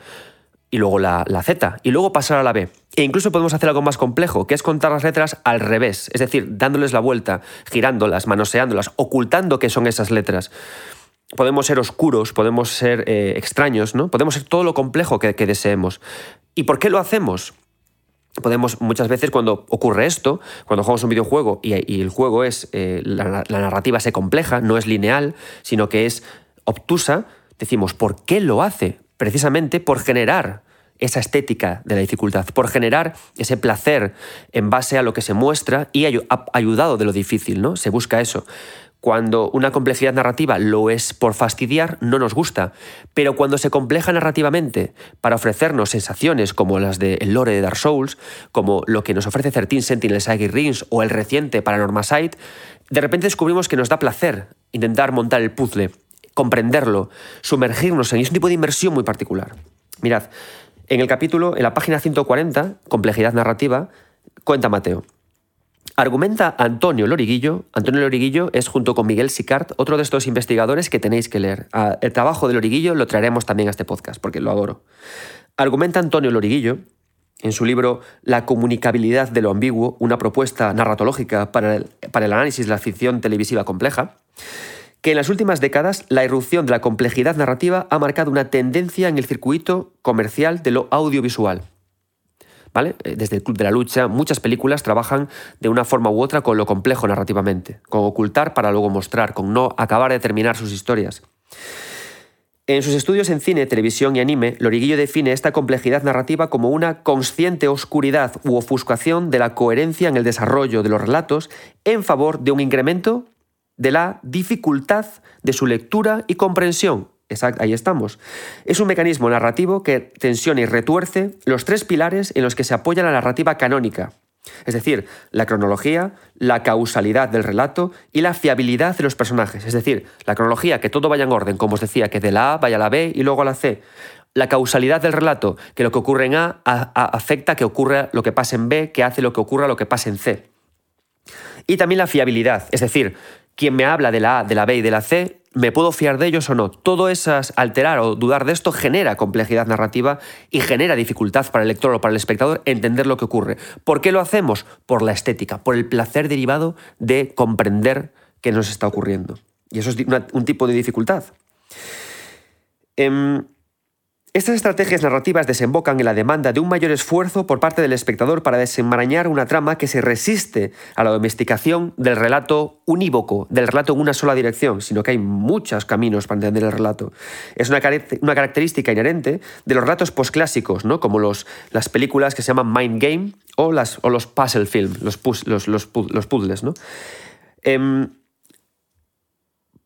y luego la, la Z, y luego pasar a la B. E incluso podemos hacer algo más complejo, que es contar las letras al revés, es decir, dándoles la vuelta, girándolas, manoseándolas, ocultando que son esas letras. Podemos ser oscuros, podemos ser eh, extraños, ¿no? Podemos ser todo lo complejo que, deseemos. ¿Y por qué lo hacemos? podemos muchas veces cuando ocurre esto, cuando jugamos un videojuego y, y el juego es, eh, la, la narrativa se compleja, no es lineal, sino que es obtusa, decimos, ¿por qué lo hace? Precisamente por generar esa estética de la dificultad, por generar ese placer en base a lo que se muestra y ayudado de lo difícil, ¿no? Se busca eso. Cuando una complejidad narrativa lo es por fastidiar, no nos gusta. Pero cuando se compleja narrativamente para ofrecernos sensaciones como las del lore de Dark Souls, como lo que nos ofrece 13 Sentinel Saga Rings o el reciente Paranormal Sight, de repente descubrimos que nos da placer intentar montar el puzzle, comprenderlo, sumergirnos en es un tipo de inmersión muy particular. Mirad, en el capítulo, en la página 140, complejidad narrativa, cuenta Mateo. Argumenta Antonio Loriguillo. Antonio Loriguillo es, junto con Miguel Sicart, otro de estos investigadores que tenéis que leer. Ah, El trabajo de Loriguillo lo traeremos también a este podcast, porque lo adoro. Argumenta Antonio Loriguillo, en su libro La comunicabilidad de lo ambiguo, una propuesta narratológica para el, para el análisis de la ficción televisiva compleja, que en las últimas décadas la irrupción de la complejidad narrativa ha marcado una tendencia en el circuito comercial de lo audiovisual. ¿Vale? Eh, Desde el Club de la Lucha, muchas películas trabajan de una forma u otra con lo complejo narrativamente, con ocultar para luego mostrar, con no acabar de terminar sus historias. En sus estudios en cine, televisión y anime, Loriguillo define esta complejidad narrativa como una consciente oscuridad u ofuscación de la coherencia en el desarrollo de los relatos en favor de un incremento de la dificultad de su lectura y comprensión. Ahí estamos. Es un mecanismo narrativo que tensiona y retuerce los tres pilares en los que se apoya la narrativa canónica, es decir, la cronología, la causalidad del relato y la fiabilidad de los personajes. Es decir, la cronología, que todo vaya en orden, como os decía, que de la A vaya a la B y luego a la C. La causalidad del relato, que lo que ocurre en A, a- a- afecta que ocurra lo que pase en B, que hace lo que ocurra lo que pase en C. Y también la fiabilidad, es decir, quien me habla de la A, de la B y de la C ¿Me puedo fiar de ellos o no? Todo esas alterar o dudar de esto genera complejidad narrativa y genera dificultad para el lector o para el espectador entender lo que ocurre. ¿Por qué lo hacemos? Por la estética, por el placer derivado de comprender qué nos está ocurriendo. Y eso es un tipo de dificultad. Em, estas estrategias narrativas desembocan en la demanda de un mayor esfuerzo por parte del espectador para desenmarañar una trama que se resiste a la domesticación del relato unívoco, del relato en una sola dirección, sino que hay muchos caminos para entender el relato. Es una, característica inherente de los relatos posclásicos, ¿no? como los, las películas que se llaman Mind Game o, las, o los puzzle film, los, los, los, puzzles. ¿no? Em,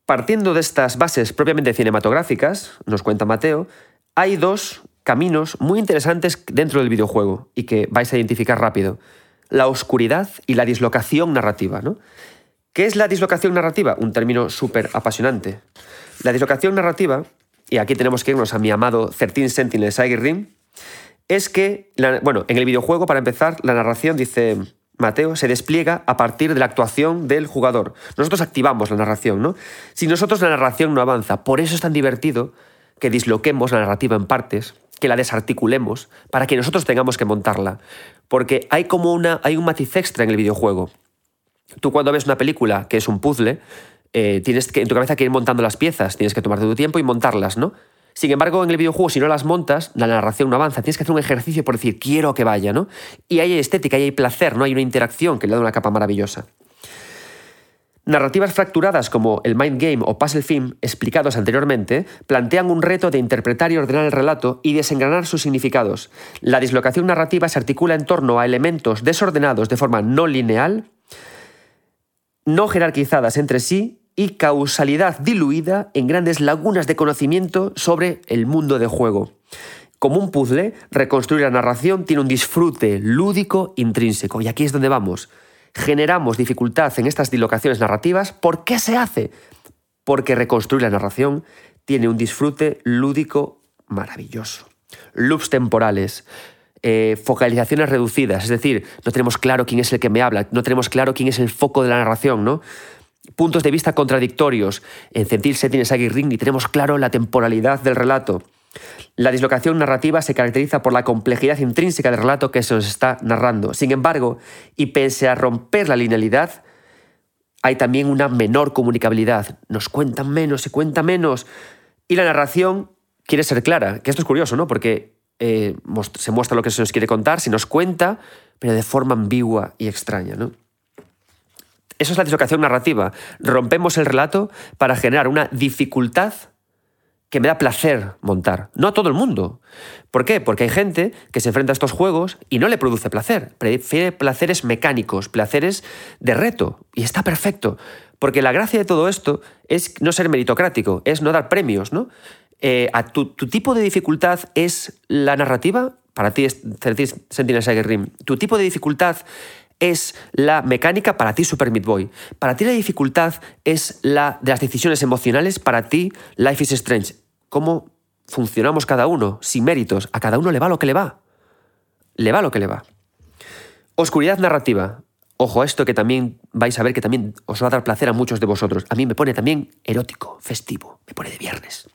partiendo de estas bases propiamente cinematográficas, nos cuenta Mateo, hay dos caminos muy interesantes dentro del videojuego y que vais a identificar rápido. La oscuridad y la dislocación narrativa. ¿no? ¿Qué es la dislocación narrativa? Un término súper apasionante. La dislocación narrativa, y aquí tenemos que irnos a mi amado 13 Sentinel Ring, es que, bueno, en el videojuego, para empezar, la narración, dice Mateo, se despliega a partir de la actuación del jugador. Nosotros activamos la narración, ¿no? Si nosotros la narración no avanza, por eso es tan divertido que disloquemos la narrativa en partes, que la desarticulemos, para que nosotros tengamos que montarla. Porque hay como una, hay un matiz extra en el videojuego. Tú cuando ves una película que es un puzzle, eh, tienes que en tu cabeza que ir montando las piezas, tienes que tomarte tu tiempo y montarlas, ¿no? Sin embargo, en el videojuego, si no las montas, la narración no avanza. Tienes que hacer un ejercicio por decir, quiero que vaya, ¿no? Y hay estética, hay placer, ¿no? Hay una interacción que le da una capa maravillosa. Narrativas fracturadas como el Mind Game o Puzzle Film, explicados anteriormente, plantean un reto de interpretar y ordenar el relato y desengranar sus significados. La dislocación narrativa se articula en torno a elementos desordenados de forma no lineal, no jerarquizadas entre sí y causalidad diluida en grandes lagunas de conocimiento sobre el mundo de juego. Como un puzzle, reconstruir la narración tiene un disfrute lúdico intrínseco. Y aquí es donde vamos generamos dificultad en estas dislocaciones narrativas. ¿Por qué se hace? Porque reconstruir la narración tiene un disfrute lúdico maravilloso. Loops temporales, eh, focalizaciones reducidas, es decir, no tenemos claro quién es el que me habla, no tenemos claro quién es el foco de la narración, ¿no? Puntos de vista contradictorios. En Centil Setting Ring y tenemos claro la temporalidad del relato. La dislocación narrativa se caracteriza por la complejidad intrínseca del relato que se nos está narrando. Sin embargo, y pese a romper la linealidad, hay también una menor comunicabilidad. Nos cuentan menos, se cuenta menos. Y la narración quiere ser clara, que esto es curioso, ¿no? Porque eh, se muestra lo que se nos quiere contar, se nos cuenta, pero de forma ambigua y extraña, ¿no? Eso es la dislocación narrativa. Rompemos el relato para generar una dificultad que me da placer montar. No a todo el mundo. ¿Por qué? Porque hay gente que se enfrenta a estos juegos y no le produce placer. Prefiere placeres mecánicos, placeres de reto. Y está perfecto. Porque la gracia de todo esto es no ser meritocrático, es no dar premios, ¿no? Eh, a tu, tipo de dificultad es la narrativa. Para ti es Sentinel Saga Rim. Tu tipo de dificultad es la mecánica, para ti Super Meat Boy. Para ti la dificultad es la de las decisiones emocionales, para ti Life is Strange cómo funcionamos cada uno, sin méritos. A cada uno le va lo que le va. Le va lo que le va. Oscuridad narrativa. Ojo a esto que también vais a ver que también os va a dar placer a muchos de vosotros. A mí me pone también erótico, festivo, me pone de viernes.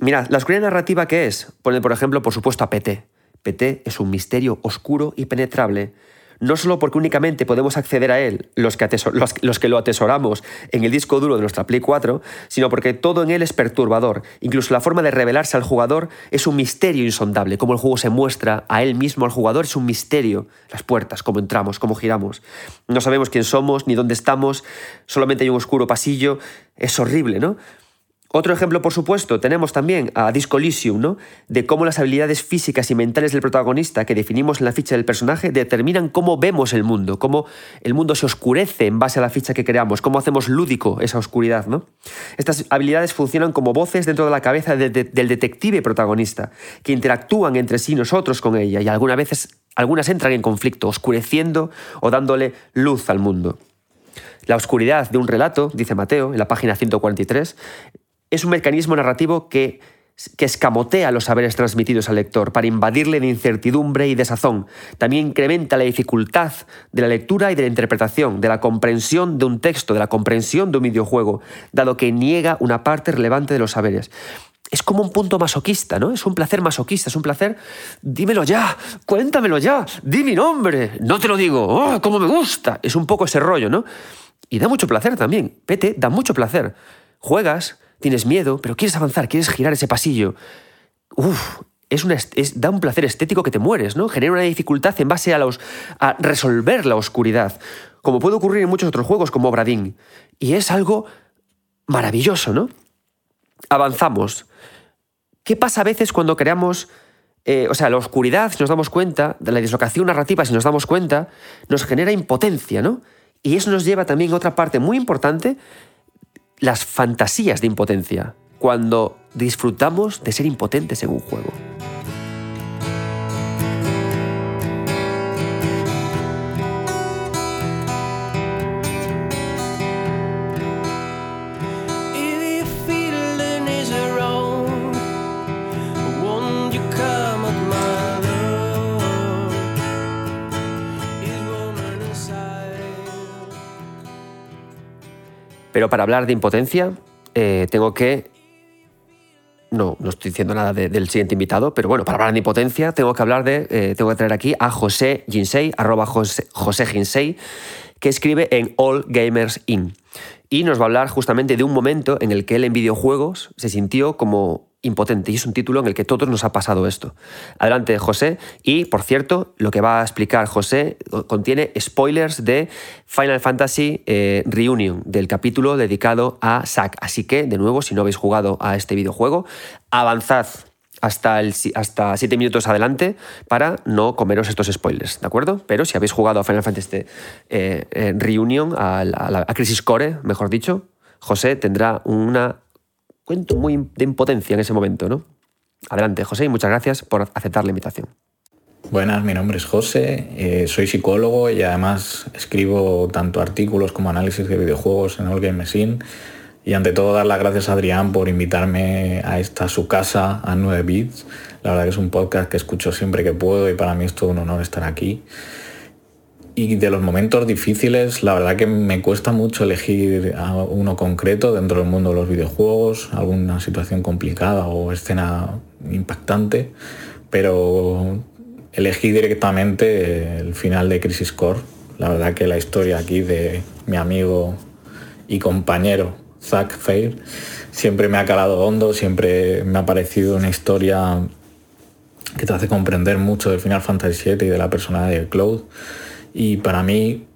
Mirad, la oscuridad narrativa ¿qué es? Pone, por ejemplo, por supuesto, a PT. PT es un misterio oscuro y penetrable no solo porque únicamente podemos acceder a él los que, lo atesoramos en el disco duro de nuestra Play 4, sino porque todo en él es perturbador. Incluso la forma de revelarse al jugador es un misterio insondable. Cómo el juego se muestra a él mismo, al jugador, es un misterio. Las puertas, cómo entramos, cómo giramos. No sabemos quién somos ni dónde estamos, solamente hay un oscuro pasillo. Es horrible, ¿no? Otro ejemplo, por supuesto, tenemos también a Disco ¿no? De cómo las habilidades físicas y mentales del protagonista que definimos en la ficha del personaje determinan cómo vemos el mundo, cómo el mundo se oscurece en base a la ficha que creamos, cómo hacemos lúdico esa oscuridad, ¿no? Estas habilidades funcionan como voces dentro de la cabeza del detective protagonista, que interactúan entre sí nosotros con ella y algunas veces algunas entran en conflicto, oscureciendo o dándole luz al mundo. La oscuridad de un relato, dice Mateo en la página 143, es un mecanismo narrativo que escamotea los saberes transmitidos al lector para invadirle de incertidumbre y desazón. También incrementa la dificultad de la lectura y de la interpretación, de la comprensión de un texto, de la comprensión de un videojuego, dado que niega una parte relevante de los saberes. Es como un punto masoquista, ¿no? Es un placer masoquista, es un placer. Dímelo ya, cuéntamelo ya, di mi nombre, no te lo digo, ¡oh, cómo me gusta! Es un poco ese rollo, ¿no? Y da mucho placer también. Pete da mucho placer. Juegas, tienes miedo, pero quieres avanzar, quieres girar ese pasillo. Uf, es una, da un placer estético que te mueres, ¿no? Genera una dificultad en base a, los, a resolver la oscuridad, como puede ocurrir en muchos otros juegos como Bradin. Y es algo maravilloso, ¿no? Avanzamos. ¿Qué pasa a veces cuando creamos... Eh, o sea, la oscuridad, si nos damos cuenta, de la dislocación narrativa, si nos damos cuenta, nos genera impotencia, ¿no? Y eso nos lleva también a otra parte muy importante, las fantasías de impotencia, cuando disfrutamos de ser impotentes en un juego. Pero para hablar de impotencia, eh, tengo que. No, no estoy diciendo nada del siguiente invitado, pero bueno, para hablar de impotencia, tengo que hablar de. Eh, tengo que traer aquí a José Ginsei, arroba José, José Ginsei, que escribe en All Gamers In. Y nos va a hablar justamente de un momento en el que él en videojuegos se sintió como impotente y es un título en el que todos nos ha pasado esto. Adelante, José. Y, por cierto, lo que va a explicar José contiene spoilers de Final Fantasy eh, Reunion, del capítulo dedicado a Zack. Así que, de nuevo, si no habéis jugado a este videojuego, avanzad hasta, el, hasta siete minutos adelante para no comeros estos spoilers, ¿de acuerdo? Pero si habéis jugado a Final Fantasy eh, Reunion, a, a Crisis Core, mejor dicho, José tendrá una cuento muy de impotencia en ese momento, ¿no? Adelante, José, y muchas gracias por aceptar la invitación. Buenas, mi nombre es José, eh, soy psicólogo y además escribo tanto artículos como análisis de videojuegos en All Game Machine. Y ante todo dar las gracias a Adrián por invitarme a esta su casa, a 9 Bits. La verdad que es un podcast que escucho siempre que puedo y para mí es todo un honor estar aquí. Y de los momentos difíciles, la verdad que me cuesta mucho elegir a uno concreto dentro del mundo de los videojuegos, alguna situación complicada o escena impactante, pero elegí directamente el final de Crisis Core. La verdad que la historia aquí de mi amigo y compañero Zack Fair siempre me ha calado hondo, siempre me ha parecido una historia que te hace comprender mucho del Final Fantasy VII y de la personalidad de Cloud y para mí,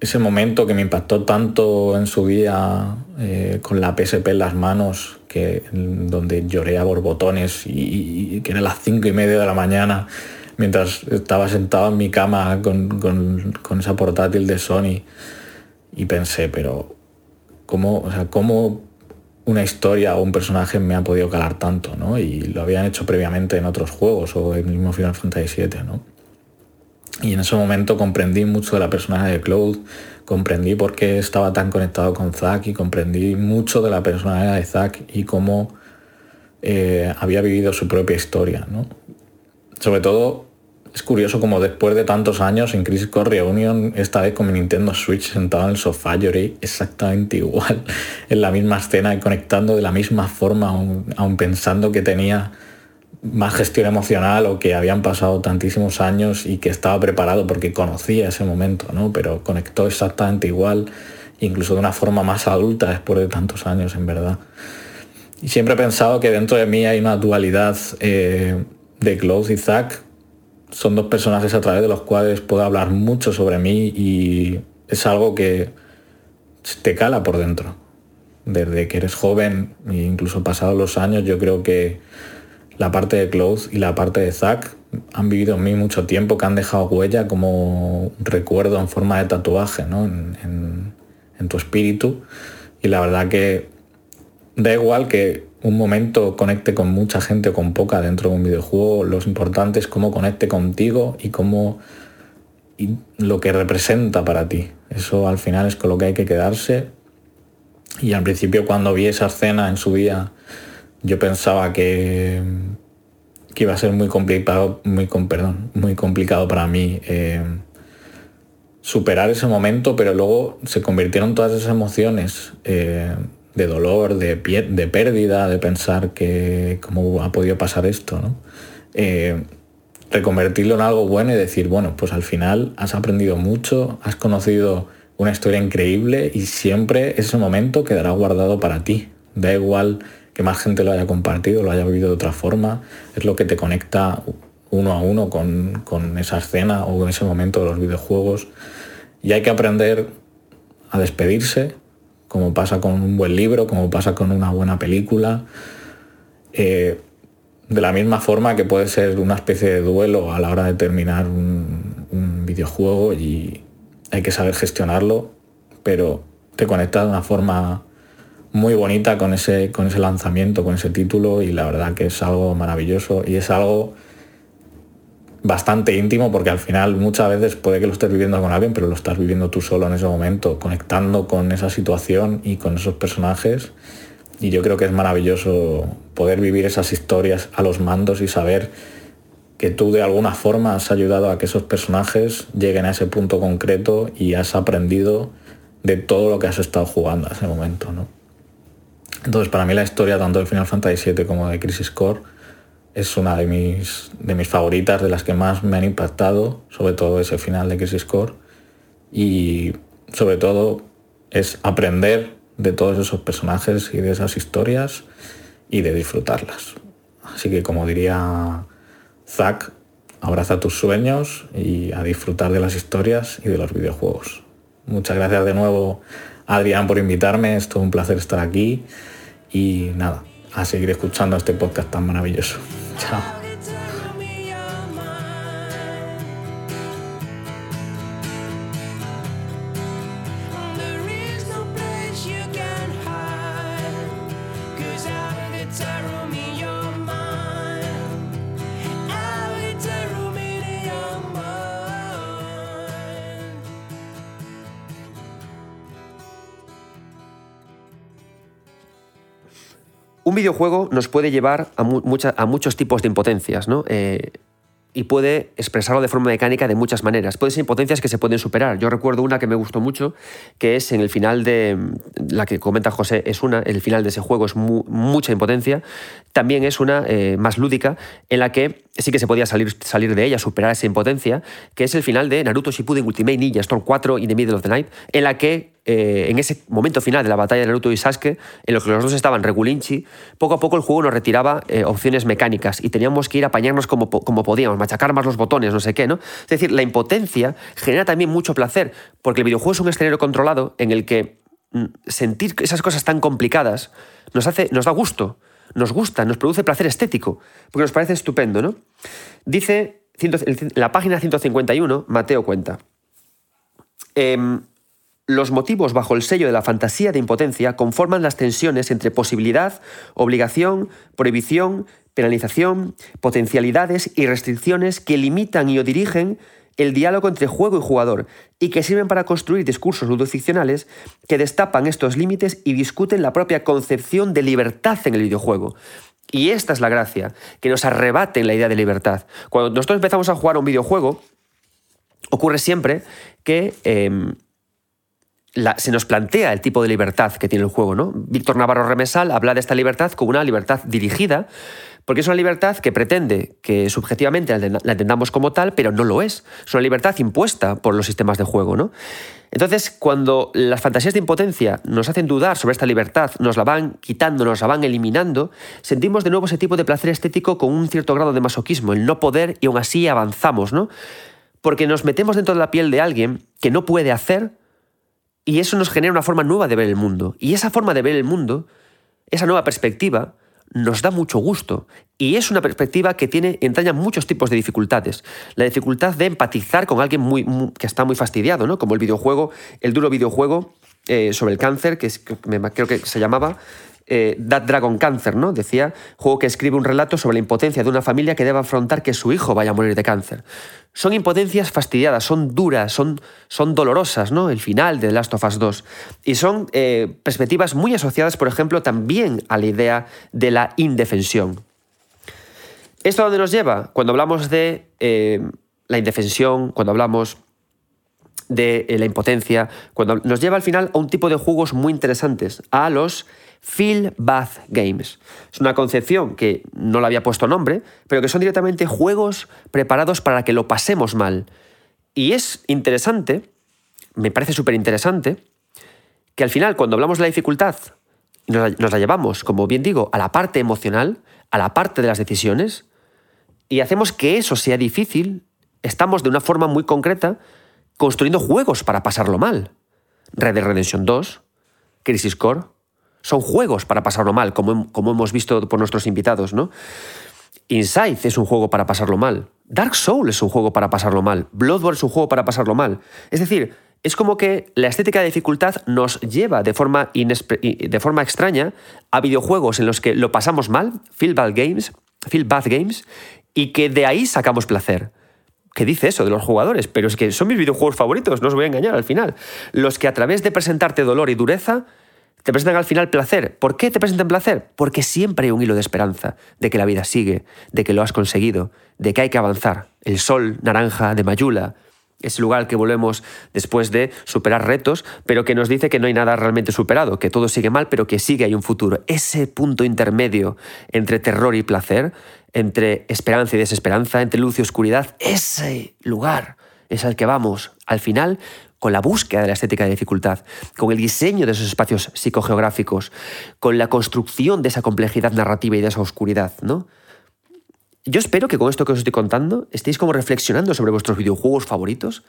ese momento que me impactó tanto en su vida eh, con la PSP en las manos, que, donde lloré a borbotones y, que era las cinco y media de la mañana, mientras estaba sentado en mi cama con, esa portátil de Sony, y pensé, pero ¿cómo, o sea, ¿cómo una historia o un personaje me ha podido calar tanto? ¿no? Y lo habían hecho previamente en otros juegos o en el mismo Final Fantasy VII. ¿no? Y en ese momento comprendí mucho de la personalidad de Cloud, comprendí por qué estaba tan conectado con Zack y comprendí mucho de la personalidad de Zack y cómo eh, había vivido su propia historia. ¿no? Sobre todo es curioso como después de tantos años en Crisis Core Reunion, esta vez con mi Nintendo Switch sentado en el sofá, lloré exactamente igual [laughs] en la misma escena y conectando de la misma forma, aún pensando que tenía más gestión emocional o que habían pasado tantísimos años y que estaba preparado porque conocía ese momento, ¿no? Pero conectó exactamente igual, incluso de una forma más adulta después de tantos años, en verdad. Y siempre he pensado que dentro de mí hay una dualidad eh, de Klaus y Zack. Son dos personajes a través de los cuales puedo hablar mucho sobre mí y es algo que te cala por dentro. Desde que eres joven e incluso pasados los años, yo creo que la parte de Close y la parte de Zack han vivido en mí mucho tiempo, que han dejado huella como recuerdo en forma de tatuaje en, tu espíritu. Y la verdad que da igual que un momento conecte con mucha gente o con poca dentro de un videojuego, lo importante es cómo conecte contigo y cómo y lo que representa para ti. Eso al final es con lo que hay que quedarse. Y al principio cuando vi esa escena en su día yo pensaba que, que iba a ser muy complicado, muy, perdón, muy complicado para mí eh, superar ese momento, pero luego se convirtieron todas esas emociones eh, de dolor, de, de pérdida, de pensar que cómo ha podido pasar esto, ¿no? Eh, reconvertirlo en algo bueno y decir, bueno, pues al final has aprendido mucho, has conocido una historia increíble y siempre ese momento quedará guardado para ti. Da igual que más gente lo haya compartido, lo haya vivido de otra forma, es lo que te conecta uno a uno con, con esa escena o con ese momento de los videojuegos. Y hay que aprender a despedirse, como pasa con un buen libro, como pasa con una buena película. Eh, de la misma forma que puede ser una especie de duelo a la hora de terminar un, un videojuego y hay que saber gestionarlo, pero te conecta de una forma muy bonita con ese, con ese lanzamiento, con ese título y la verdad que es algo maravilloso y es algo bastante íntimo porque al final muchas veces puede que lo estés viviendo con alguien, pero lo estás viviendo tú solo en ese momento, conectando con esa situación y con esos personajes. Y yo creo que es maravilloso poder vivir esas historias a los mandos y saber que tú de alguna forma has ayudado a que esos personajes lleguen a ese punto concreto y has aprendido de todo lo que has estado jugando a ese momento. ¿no? Entonces, para mí la historia tanto de Final Fantasy VII como de Crisis Core es una de mis, de mis favoritas, de las que más me han impactado, sobre todo ese final de Crisis Core. Y sobre todo es aprender de todos esos personajes y de esas historias y de disfrutarlas. Así que como diría Zack, abraza tus sueños y a disfrutar de las historias y de los videojuegos. Muchas gracias de nuevo Adrián por invitarme, es todo un placer estar aquí y nada, a seguir escuchando este podcast tan maravilloso. Chao. Un videojuego nos puede llevar a, a muchos tipos de impotencias, ¿no? Eh, y puede expresarlo de forma mecánica de muchas maneras. Pueden ser impotencias que se pueden superar. Yo recuerdo una que me gustó mucho, que es en el final de, la que comenta José, es una, el final de ese juego es mucha impotencia. También es una eh, más lúdica, en la que sí que se podía salir, salir de ella, superar esa impotencia, que es el final de Naruto Shippuden Ultimate Ninja Storm 4 in the Middle of the Night, en la que eh, en ese momento final de la batalla de Naruto y Sasuke, en lo que los dos estaban regulinchi, poco a poco el juego nos retiraba eh, opciones mecánicas y teníamos que ir a apañarnos como, como podíamos, machacar más los botones, no sé qué, ¿no? Es decir, la impotencia genera también mucho placer, porque el videojuego es un escenario controlado en el que mm, sentir esas cosas tan complicadas nos, hace, nos da gusto, nos gusta, nos produce placer estético, porque nos parece estupendo, ¿no? Dice la página 151, Mateo cuenta. Em, los motivos bajo el sello de la fantasía de impotencia conforman las tensiones entre posibilidad, obligación, prohibición, penalización, potencialidades y restricciones que limitan y o dirigen el diálogo entre juego y jugador y que sirven para construir discursos ludoficcionales que destapan estos límites y discuten la propia concepción de libertad en el videojuego. Y esta es la gracia, que nos arrebaten la idea de libertad. Cuando nosotros empezamos a jugar un videojuego, ocurre siempre que em, se nos plantea el tipo de libertad que tiene el juego. ¿no? Víctor Navarro Remesal habla de esta libertad como una libertad dirigida, porque es una libertad que pretende que subjetivamente la entendamos como tal, pero no lo es. Es una libertad impuesta por los sistemas de juego. ¿no? Entonces, cuando las fantasías de impotencia nos hacen dudar sobre esta libertad, nos la van quitando, nos la van eliminando, sentimos de nuevo ese tipo de placer estético con un cierto grado de masoquismo, el no poder y aún así avanzamos, ¿no? Porque nos metemos dentro de la piel de alguien que no puede hacer y eso nos genera una forma nueva de ver el mundo. Y esa forma de ver el mundo, esa nueva perspectiva, nos da mucho gusto. Y es una perspectiva que tiene, entraña muchos tipos de dificultades. La dificultad de empatizar con alguien muy, que está muy fastidiado, ¿no? Como el videojuego, el duro videojuego eh, sobre el cáncer, que creo que se llamaba, eh, That Dragon Cancer, ¿no? Decía, juego que escribe un relato sobre la impotencia de una familia que debe afrontar que su hijo vaya a morir de cáncer. Son impotencias fastidiadas, son duras, son, son dolorosas, ¿no? El final de The Last of Us 2. Y son eh, perspectivas muy asociadas, por ejemplo, también a la idea de la indefensión. ¿Esto a dónde nos lleva? Cuando hablamos de eh, la indefensión, cuando hablamos de la impotencia, cuando nos lleva al final a un tipo de juegos muy interesantes, a los Feel Bath Games. Es una concepción que no le había puesto nombre, pero que son directamente juegos preparados para que lo pasemos mal. Y es interesante, me parece súper interesante, que al final cuando hablamos de la dificultad, nos la, llevamos, como bien digo, a la parte emocional, a la parte de las decisiones, y hacemos que eso sea difícil, estamos de una forma muy concreta construyendo juegos para pasarlo mal. Red Dead Redemption 2, Crisis Core, son juegos para pasarlo mal, como, como hemos visto por nuestros invitados, ¿no? Inside es un juego para pasarlo mal. Dark Souls es un juego para pasarlo mal. Bloodborne es un juego para pasarlo mal. Es decir, es como que la estética de dificultad nos lleva de forma, de forma extraña a videojuegos en los que lo pasamos mal, feel bad games, feel bad games, y que de ahí sacamos placer. ¿Qué dice eso de los jugadores? Pero es que son mis videojuegos favoritos, no os voy a engañar al final. Los que a través de presentarte dolor y dureza te presentan al final placer. ¿Por qué te presentan placer? Porque siempre hay un hilo de esperanza, de que la vida sigue, de que lo has conseguido, de que hay que avanzar. El sol naranja de Mayula, ese lugar que volvemos después de superar retos, pero que nos dice que no hay nada realmente superado, que todo sigue mal, pero que sigue hay un futuro. Ese punto intermedio entre terror y placer, entre esperanza y desesperanza, entre luz y oscuridad, ese lugar es al que vamos. Al final, con la búsqueda de la estética de dificultad, con el diseño de esos espacios psicogeográficos, con la construcción de esa complejidad narrativa y de esa oscuridad, ¿no? Yo espero que con esto que os estoy contando estéis como reflexionando sobre vuestros videojuegos favoritos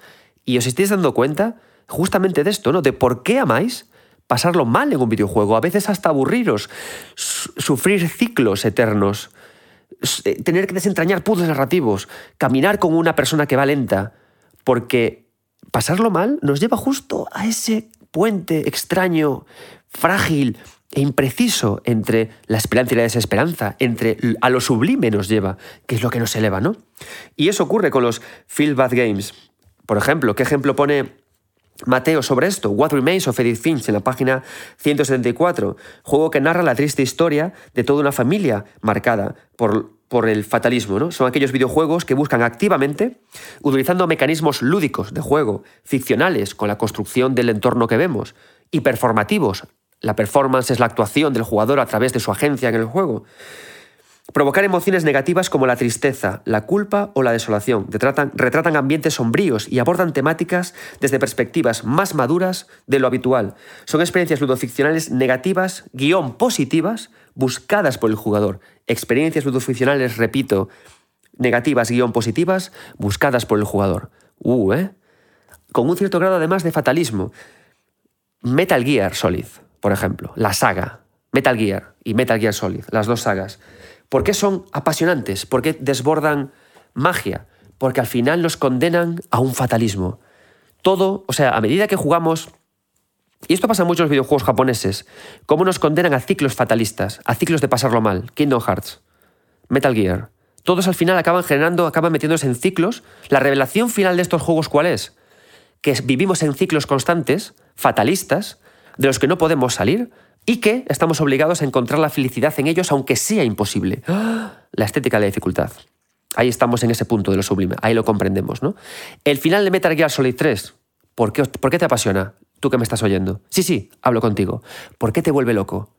y os estéis dando cuenta justamente de esto, ¿no? De por qué amáis pasarlo mal en un videojuego, a veces hasta aburriros, sufrir ciclos eternos, eh, tener que desentrañar puzzles narrativos, caminar con una persona que va lenta, porque pasarlo mal nos lleva justo a ese puente extraño, frágil e impreciso entre la esperanza y la desesperanza, entre a lo sublime nos lleva, que es lo que nos eleva, ¿no? Y eso ocurre con los Feel Bad Games. Por ejemplo, ¿qué ejemplo pone Mateo sobre esto? What Remains of Edith Finch en la página 174, juego que narra la triste historia de toda una familia marcada por por el fatalismo, ¿no? Son aquellos videojuegos que buscan activamente, utilizando mecanismos lúdicos de juego, ficcionales, con la construcción del entorno que vemos, y performativos. La performance es la actuación del jugador a través de su agencia en el juego. Provocar emociones negativas como la tristeza, la culpa o la desolación. Retratan, ambientes sombríos y abordan temáticas desde perspectivas más maduras de lo habitual. Son experiencias ludoficcionales negativas, guion positivas, buscadas por el jugador. Experiencias ludoficcionales, repito, negativas, guion positivas, buscadas por el jugador. Uh, ¿eh? Con un cierto grado además de fatalismo. Metal Gear Solid, por ejemplo, la saga. Metal Gear y Metal Gear Solid, las dos sagas ¿Por qué son apasionantes? ¿Por qué desbordan magia? Porque al final nos condenan a un fatalismo. Todo, o sea, a medida que jugamos, y esto pasa en muchos videojuegos japoneses, cómo nos condenan a ciclos fatalistas, a ciclos de pasarlo mal, Kingdom Hearts, Metal Gear. Todos al final acaban generando, acaban metiéndose en ciclos. La revelación final de estos juegos, ¿cuál es? Que vivimos en ciclos constantes, fatalistas, de los que no podemos salir, y que estamos obligados a encontrar la felicidad en ellos aunque sea imposible. La estética de la dificultad. Ahí estamos en ese punto de lo sublime, ahí lo comprendemos, ¿no? El final de Metal Gear Solid 3, ¿por qué, ¿por qué te apasiona? Tú que me estás oyendo. Sí, sí, hablo contigo. ¿Por qué te vuelve loco?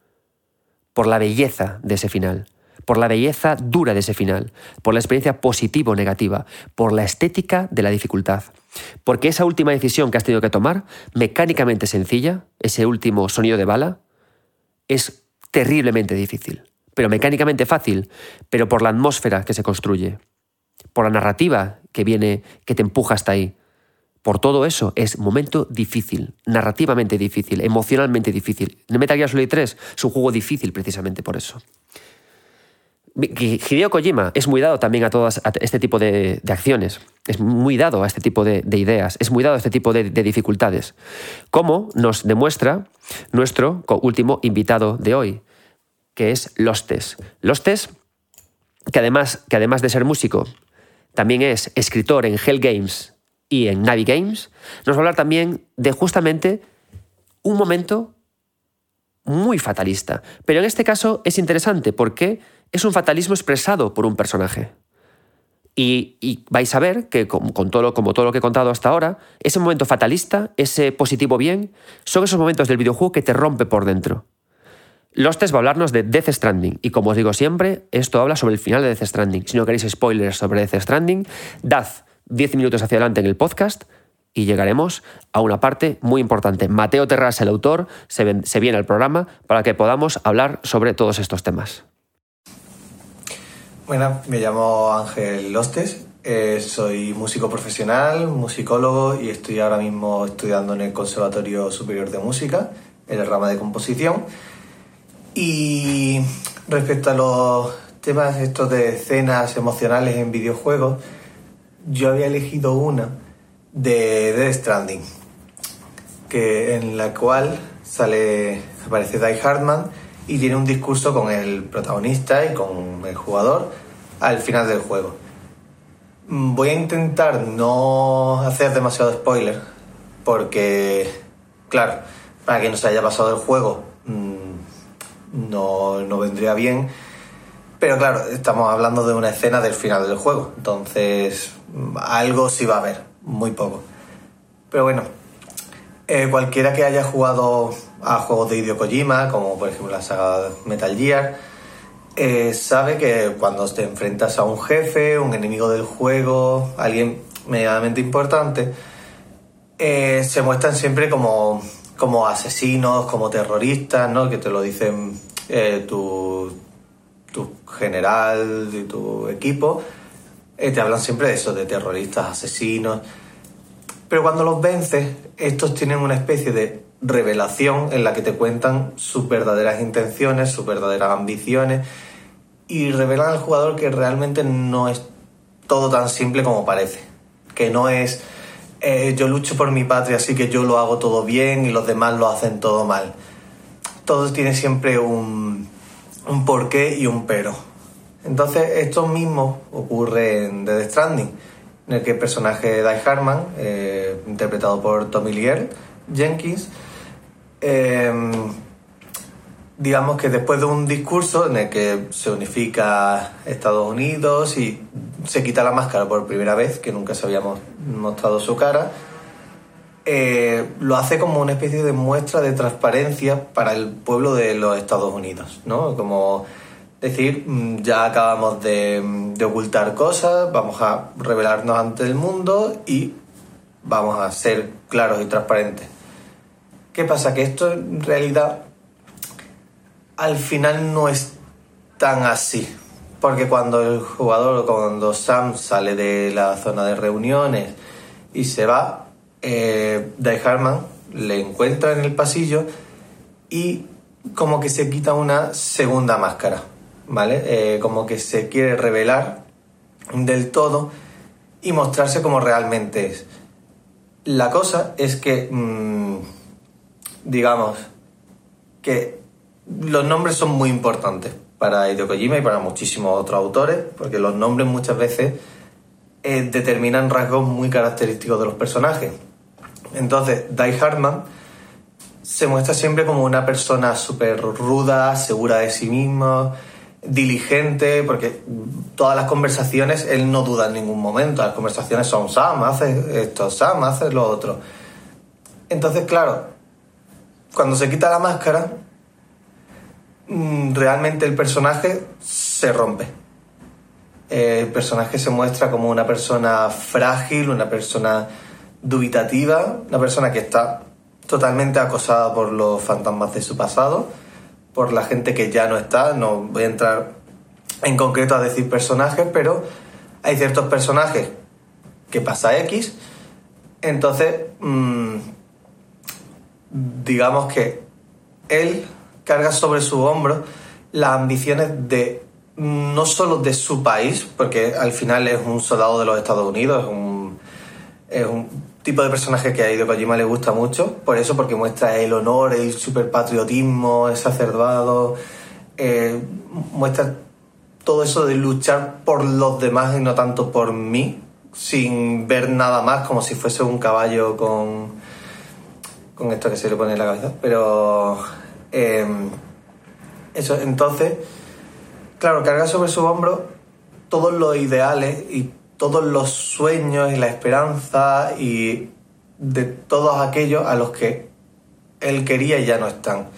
Por la belleza de ese final, por la belleza dura de ese final, por la experiencia positiva o negativa, por la estética de la dificultad. Porque esa última decisión que has tenido que tomar, mecánicamente sencilla, ese último sonido de bala, es terriblemente difícil, pero mecánicamente fácil, pero por la atmósfera que se construye, por la narrativa que viene, que te empuja hasta ahí. Por todo eso es momento difícil, narrativamente difícil, emocionalmente difícil. En Metal Gear Solid 3 es un juego difícil precisamente por eso. Hideo Kojima es muy dado también a todas este tipo de, acciones, es muy dado a este tipo de, ideas, es muy dado a este tipo de, dificultades, como nos demuestra nuestro último invitado de hoy, que es Lostes. Lostes, que además, que además de ser músico, también es escritor en Hell Games y en Navi Games, nos va a hablar también de justamente un momento muy fatalista. Pero en este caso es interesante porque es un fatalismo expresado por un personaje. Y, vais a ver que, con, todo como todo lo que he contado hasta ahora, ese momento fatalista, ese positivo bien, son esos momentos del videojuego que te rompe por dentro. Lostes va a hablarnos de Death Stranding, y como os digo siempre, esto habla sobre el final de Death Stranding. Si no queréis spoilers sobre Death Stranding, dad 10 minutos hacia adelante en el podcast y llegaremos a una parte muy importante. Mateo Terras, el autor, se, viene al programa para que podamos hablar sobre todos estos temas. Bueno, me llamo Ángel Lostes, eh, soy músico profesional, musicólogo y estoy ahora mismo estudiando en el Conservatorio Superior de Música, en el rama de composición. Y respecto a los temas estos de escenas emocionales en videojuegos, yo había elegido una de Death Stranding, que, en la cual sale, aparece Die Hartman y tiene un discurso con el protagonista y con el jugador al final del juego. Voy a intentar no hacer demasiado spoiler, porque, claro, para quien no se haya pasado el juego, mm, no, no vendría bien. Pero claro, estamos hablando de una escena del final del juego, entonces algo sí va a haber, muy poco. Pero bueno, eh, cualquiera que haya jugado a juegos de Hideo Kojima, como por ejemplo la saga Metal Gear, eh, sabe que cuando te enfrentas a un jefe, un enemigo del juego, alguien medianamente importante, eh, se muestran siempre como, como asesinos, como terroristas, ¿no? Que te lo dicen tu, tu general y tu equipo. te hablan siempre de eso, de terroristas, asesinos. Pero cuando los vences, estos tienen una especie de revelación en la que te cuentan sus verdaderas intenciones, sus verdaderas ambiciones y revelan al jugador que realmente no es todo tan simple como parece. Que no es eh, yo lucho por mi patria, así que yo lo hago todo bien y los demás lo hacen todo mal. Todo tiene siempre un, un porqué y un pero. Entonces, esto mismo ocurre en The Stranding en el que el personaje de Die Harman, eh, interpretado por Tommy Lee Jenkins, em, digamos que después de un discurso en el que se unifica Estados Unidos y se quita la máscara por primera vez, que nunca se había mostrado su cara, eh, lo hace como una especie de muestra de transparencia para el pueblo de los Estados Unidos, ¿no? Como decir, mm, ya acabamos de, ocultar cosas, vamos a revelarnos ante el mundo y vamos a ser claros y transparentes. ¿Qué pasa? Que esto en realidad al final no es tan así. Porque cuando el jugador, cuando Sam sale de la zona de reuniones y se va, eh, Die Harman le encuentra en el pasillo y como que se quita una segunda máscara ¿vale? Eh, como que se quiere revelar del todo y mostrarse como realmente es. La cosa es que, mm, digamos, que los nombres son muy importantes para Hideo Kojima y para muchísimos otros autores, porque los nombres muchas veces eh, determinan rasgos muy característicos de los personajes. Entonces, Die Hartman se muestra siempre como una persona súper ruda, segura de sí mismo, diligente, porque todas las conversaciones él no duda en ningún momento. Las conversaciones son Sam, hace esto, Sam, hace lo otro. Entonces, claro, cuando se quita la máscara, mm, realmente el personaje se rompe. El personaje se muestra como una persona frágil, una persona dubitativa, una persona que está totalmente acosada por los fantasmas de su pasado por la gente que ya no está. No voy a entrar en concreto a decir personajes, pero hay ciertos personajes que pasa X. Entonces, mm, digamos que él carga sobre su hombro las ambiciones de no solo de su país, porque al final es un soldado de los Estados Unidos, es un, es un tipo de personaje que a Hideo Kojima le gusta mucho, por eso, porque muestra el honor, el superpatriotismo exacerbado, eh, muestra todo eso de luchar por los demás y no tanto por mí, sin ver nada más, como si fuese un caballo con, con esto que se le pone en la cabeza. Pero em, eso, entonces, claro, carga sobre su hombro todos los ideales y todos los sueños y la esperanza y de todos aquellos a los que él quería y ya no están.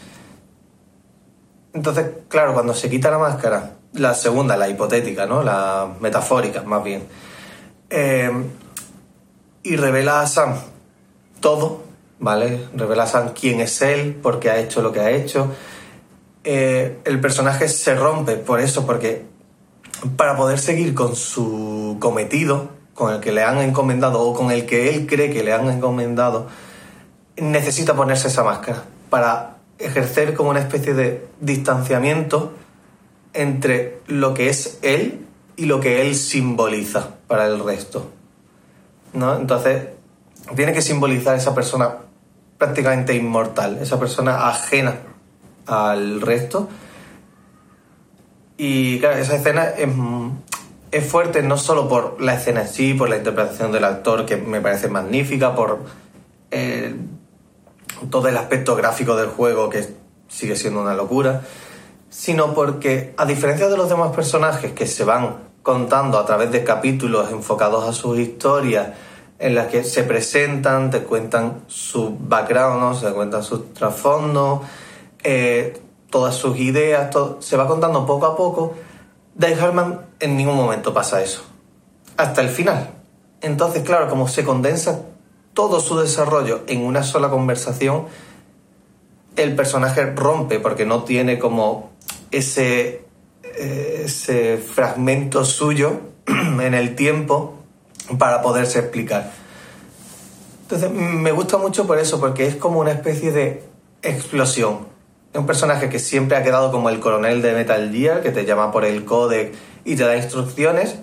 Entonces, claro, cuando se quita la máscara, la segunda, la hipotética, ¿no? La metafórica, más bien. Eh, y revela a Sam todo, ¿vale? Revela a Sam quién es él, por qué ha hecho lo que ha hecho. Eh, el personaje se rompe por eso, porque para poder seguir con su cometido, con el que le han encomendado o con el que él cree que le han encomendado, necesita ponerse esa máscara para ejercer como una especie de distanciamiento entre lo que es él y lo que él simboliza para el resto. ¿no? Entonces, tiene que simbolizar esa persona prácticamente inmortal, esa persona ajena al resto. Y claro, esa escena es, fuerte no solo por la escena en sí, por la interpretación del actor, que me parece magnífica, por eh, todo el aspecto gráfico del juego, que sigue siendo una locura, sino porque, a diferencia de los demás personajes que se van contando a través de capítulos enfocados a sus historias, en las que se presentan, te cuentan su background, ¿no? se cuentan sus trasfondos, eh, todas sus ideas, todo, se va contando poco a poco. Dave Harman en ningún momento pasa eso, hasta el final. Entonces, claro, como se condensa todo su desarrollo en una sola conversación, el personaje rompe porque no tiene como ese, eh, ese fragmento suyo [clears throat] en el tiempo para poderse explicar. Entonces, me gusta mucho por eso, porque es como una especie de explosión. Es un personaje que siempre ha quedado como el coronel de Metal Gear, que te llama por el codec y te da instrucciones.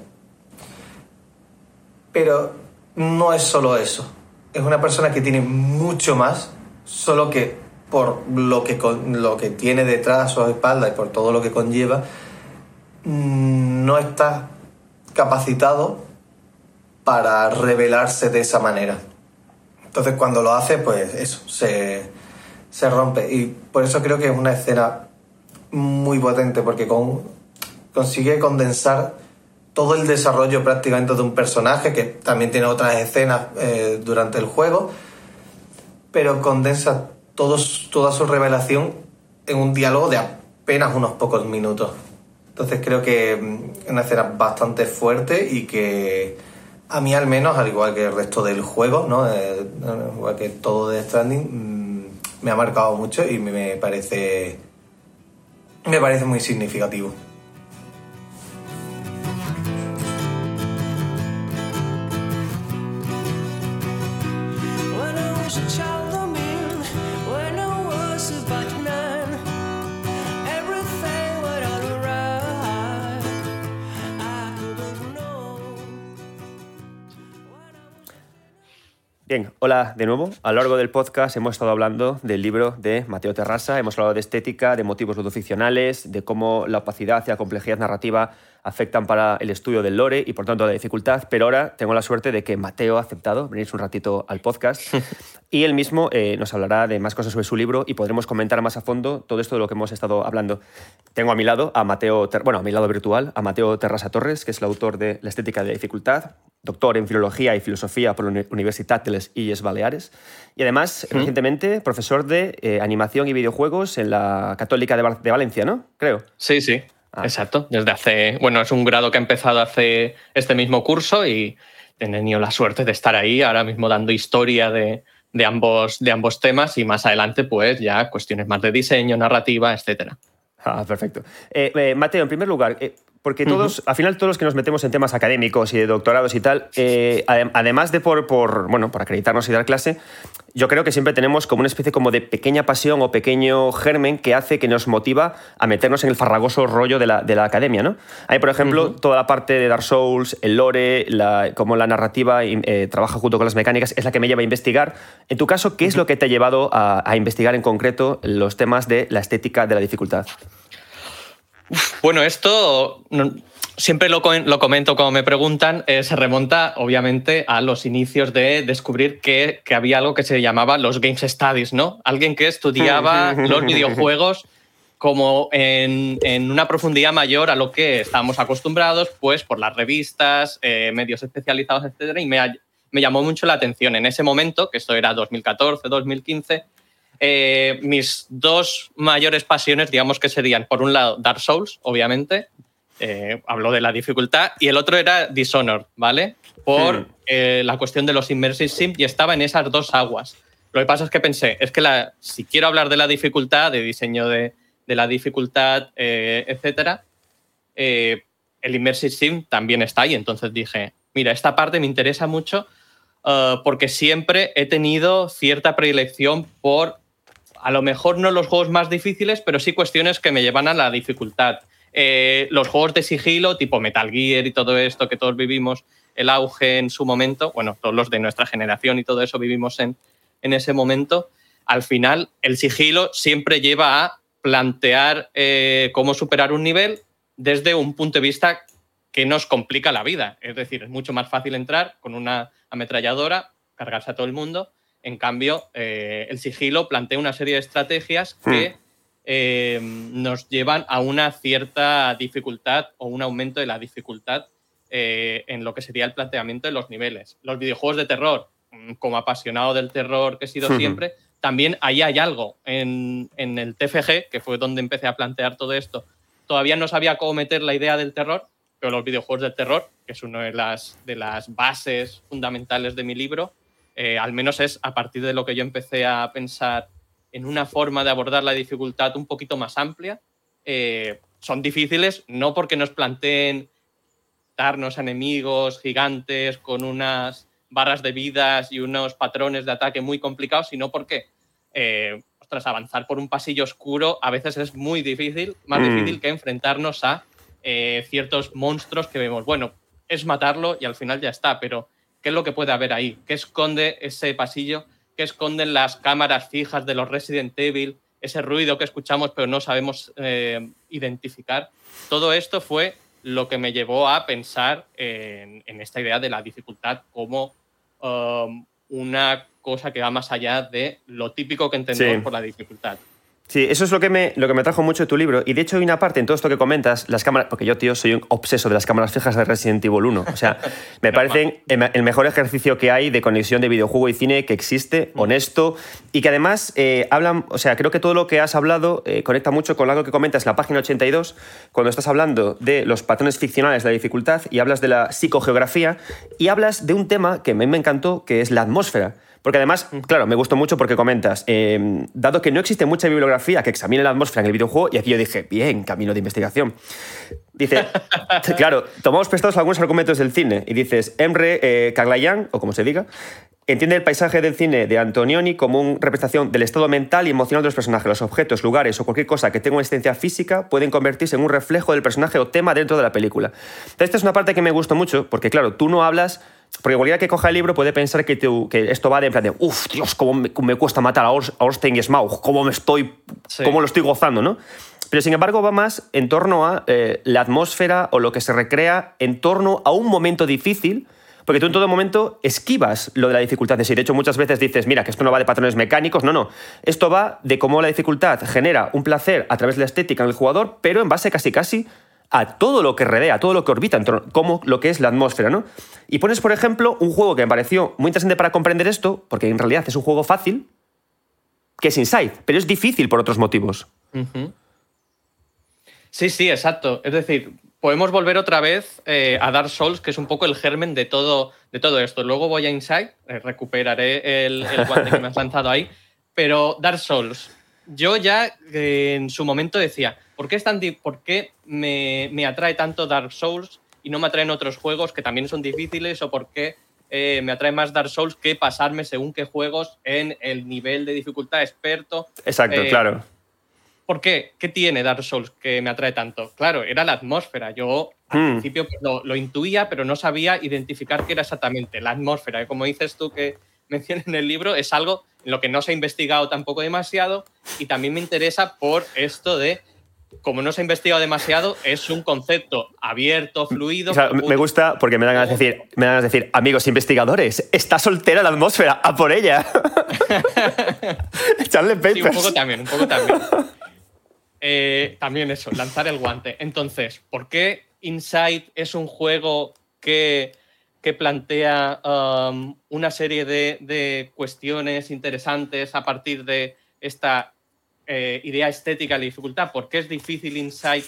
Pero no es solo eso. Es una persona que tiene mucho más, solo que por lo que, lo que tiene detrás a su espalda y por todo lo que conlleva, mm, no está capacitado para revelarse de esa manera. Entonces cuando lo hace, pues eso, se, se rompe. Y por eso creo que es una escena muy potente, porque con, consigue condensar todo el desarrollo prácticamente de un personaje, que también tiene otras escenas eh, durante el juego, pero condensa toda su revelación en un diálogo de apenas unos pocos minutos. Entonces creo que mm, es una escena bastante fuerte y que a mí al menos, al igual que el resto del juego, ¿no? Eh, igual que todo de Stranding, mm, me ha marcado mucho y me parece, me parece muy significativo. Bien, hola de nuevo. A lo largo del podcast hemos estado hablando del libro de Mateo Terrasa, hemos hablado de estética, de motivos ludoficcionales, de cómo la opacidad y la complejidad narrativa afectan para el estudio del lore y por tanto la dificultad, pero ahora tengo la suerte de que Mateo ha aceptado venir un ratito al podcast [laughs] y él mismo eh, nos hablará de más cosas sobre su libro y podremos comentar más a fondo todo esto de lo que hemos estado hablando. Tengo a mi lado a Mateo, bueno, a mi lado virtual, a Mateo Terrasa Torres, que es el autor de La estética de la dificultad, doctor en Filología y Filosofía por la Universidad de les Illes Baleares y además, recientemente, profesor de eh, animación y videojuegos en la Católica de, Valencia, ¿no? Creo. Sí, sí. Ah. Exacto. Desde hace. Bueno, es un grado que ha empezado hace este mismo curso y he tenido la suerte de estar ahí ahora mismo dando historia de, ambos, de ambos temas y más adelante, pues ya cuestiones más de diseño, narrativa, etcétera. Ah, perfecto. Eh, eh, Mateo, en primer lugar, porque todos, al final todos los que nos metemos en temas académicos y de doctorados y tal, eh, además de por, por, bueno, por acreditarnos y dar clase, yo creo que siempre tenemos como una especie como de pequeña pasión o pequeño germen que hace que nos motiva a meternos en el farragoso rollo de la, de la academia, ¿no? Hay, por ejemplo, toda la parte de Dark Souls, el lore, la, cómo la narrativa eh, trabaja junto con las mecánicas, es la que me lleva a investigar. En tu caso, ¿qué es lo que te ha llevado a investigar en concreto los temas de la estética de la dificultad? Bueno, esto siempre lo, comento cuando me preguntan, eh, se remonta obviamente a los inicios de descubrir que, había algo que se llamaba los Games Studies, ¿no? Alguien que estudiaba [laughs] los videojuegos como en, una profundidad mayor a lo que estábamos acostumbrados, pues por las revistas, eh, medios especializados, etc. Y me, me, llamó mucho la atención en ese momento, que esto era 2014, 2015, eh, mis dos mayores pasiones, digamos que serían, por un lado, Dark Souls, obviamente, eh, hablo de la dificultad, y el otro era Dishonored, ¿vale? Por hmm. eh, la cuestión de los Immersive Sim y estaba en esas dos aguas. Lo que pasa es que pensé, es que la, si quiero hablar de la dificultad, de diseño de, la dificultad, eh, etcétera, el Immersive Sim también está ahí. Entonces dije, mira, esta parte me interesa mucho porque siempre he tenido cierta predilección por, a lo mejor no los juegos más difíciles, pero sí cuestiones que me llevan a la dificultad. Eh, los juegos de sigilo, tipo Metal Gear y todo esto que todos vivimos, el auge en su momento, bueno, todos los de nuestra generación y todo eso vivimos en, en ese momento, al final el sigilo siempre lleva a plantear eh, cómo superar un nivel desde un punto de vista que nos complica la vida. Es decir, es mucho más fácil entrar con una ametralladora, cargarse a todo el mundo. En cambio, eh, el sigilo plantea una serie de estrategias que hmm. Eh, nos llevan a una cierta dificultad o un aumento de la dificultad eh, en lo que sería el planteamiento de los niveles. Los videojuegos de terror, mm, como apasionado del terror que he sido siempre, también ahí hay algo. En, el TFG, que fue donde empecé a plantear todo esto, todavía no sabía cómo meter la idea del terror, pero los videojuegos de terror, que es una de las, de las bases fundamentales de mi libro, eh, al menos es a partir de lo que yo empecé a pensar en una forma de abordar la dificultad un poquito más amplia. Eh, son difíciles no porque nos planteen darnos enemigos gigantes con unas barras de vidas y unos patrones de ataque muy complicados, sino porque, eh, tras avanzar por un pasillo oscuro a veces es muy difícil, más mm. difícil que enfrentarnos a eh, ciertos monstruos que vemos. Bueno, es matarlo y al final ya está, pero ¿qué es lo que puede haber ahí? ¿Qué esconde ese pasillo? que esconden las cámaras fijas de los Resident Evil, ese ruido que escuchamos pero no sabemos eh, identificar. Todo esto fue lo que me llevó a pensar en, esta idea de la dificultad como um, una cosa que va más allá de lo típico que entendemos por la dificultad. Sí, eso es lo que, me, lo que me trajo mucho de tu libro. Y de hecho hay una parte en todo esto que comentas, las cámaras, porque yo, tío, soy un obseso de las cámaras fijas de Resident Evil 1. O sea, [laughs] me parecen el mejor ejercicio que hay de conexión de videojuego y cine que existe, mm. honesto, y que además eh, hablan, o sea, creo que todo lo que has hablado eh, conecta mucho con algo que comentas en la página 82, cuando estás hablando de los patrones ficcionales de la dificultad y hablas de la psicogeografía y hablas de un tema que a mí me encantó, que es la atmósfera. Porque además, claro, me gustó mucho porque comentas, em, dado que no existe mucha bibliografía que examine la atmósfera en el videojuego, y aquí yo dije, bien, camino de investigación. Dice, [laughs] claro, tomamos prestados algunos argumentos del cine y dices, Emre eh, Kaglayan, o como se diga, entiende el paisaje del cine de Antonioni como una representación del estado mental y emocional de los personajes. Los objetos, lugares o cualquier cosa que tenga una existencia física pueden convertirse en un reflejo del personaje o tema dentro de la película. esta es una parte que me gustó mucho, porque claro, tú no hablas porque cualquiera que coja el libro puede pensar que, que esto va de en plan de, uff, Dios, cómo me, cuesta matar a, Orstein y Smaug, cómo me estoy, cómo lo estoy gozando, ¿no? Pero sin embargo va más en torno a eh, la atmósfera o lo que se recrea en torno a un momento difícil, porque tú en todo momento esquivas lo de la dificultad de sí. De hecho, muchas veces dices, mira, que esto no va de patrones mecánicos, no, no. Esto va de cómo la dificultad genera un placer a través de la estética en el jugador, pero en base casi casi a todo lo que rodea, a todo lo que orbita, como lo que es la atmósfera, ¿no? Y pones, por ejemplo, un juego que me pareció muy interesante para comprender esto, porque en realidad es un juego fácil, que es Inside, pero es difícil por otros motivos. Sí, sí, exacto. Es decir, podemos volver otra vez eh, a Dark Souls, que es un poco el germen de todo, de todo esto. Luego voy a Inside, eh, recuperaré el, el guante que me has lanzado ahí. Pero Dark Souls, yo ya eh, en su momento decía, ¿por qué, es tan por qué me, atrae tanto Dark Souls y no me atraen otros juegos que también son difíciles? ¿O por qué eh, me atrae más Dark Souls que pasarme según qué juegos en el nivel de dificultad experto? Exacto, eh, claro. ¿Por qué? ¿Qué tiene Dark Souls que me atrae tanto? Claro, era la atmósfera. Yo al hmm. principio lo, lo, intuía, pero no sabía identificar qué era exactamente la atmósfera. Como dices tú que [laughs] mencionas en el libro, es algo en lo que no se ha investigado tampoco demasiado y también me interesa por esto de como no se ha investigado demasiado, es un concepto abierto, fluido. O sea, me gusta porque me dan ganas de decir, me dan ganas de decir, amigos investigadores, está soltera la atmósfera, a por ella. [laughs] [laughs] Echarle papers. Sí, un poco también, un poco también. Eh, también eso, lanzar el guante. Entonces, ¿por qué Inside es un juego que, que plantea um, una serie de, de cuestiones interesantes a partir de esta eh, idea estética la dificultad. ¿Por qué es difícil Insight?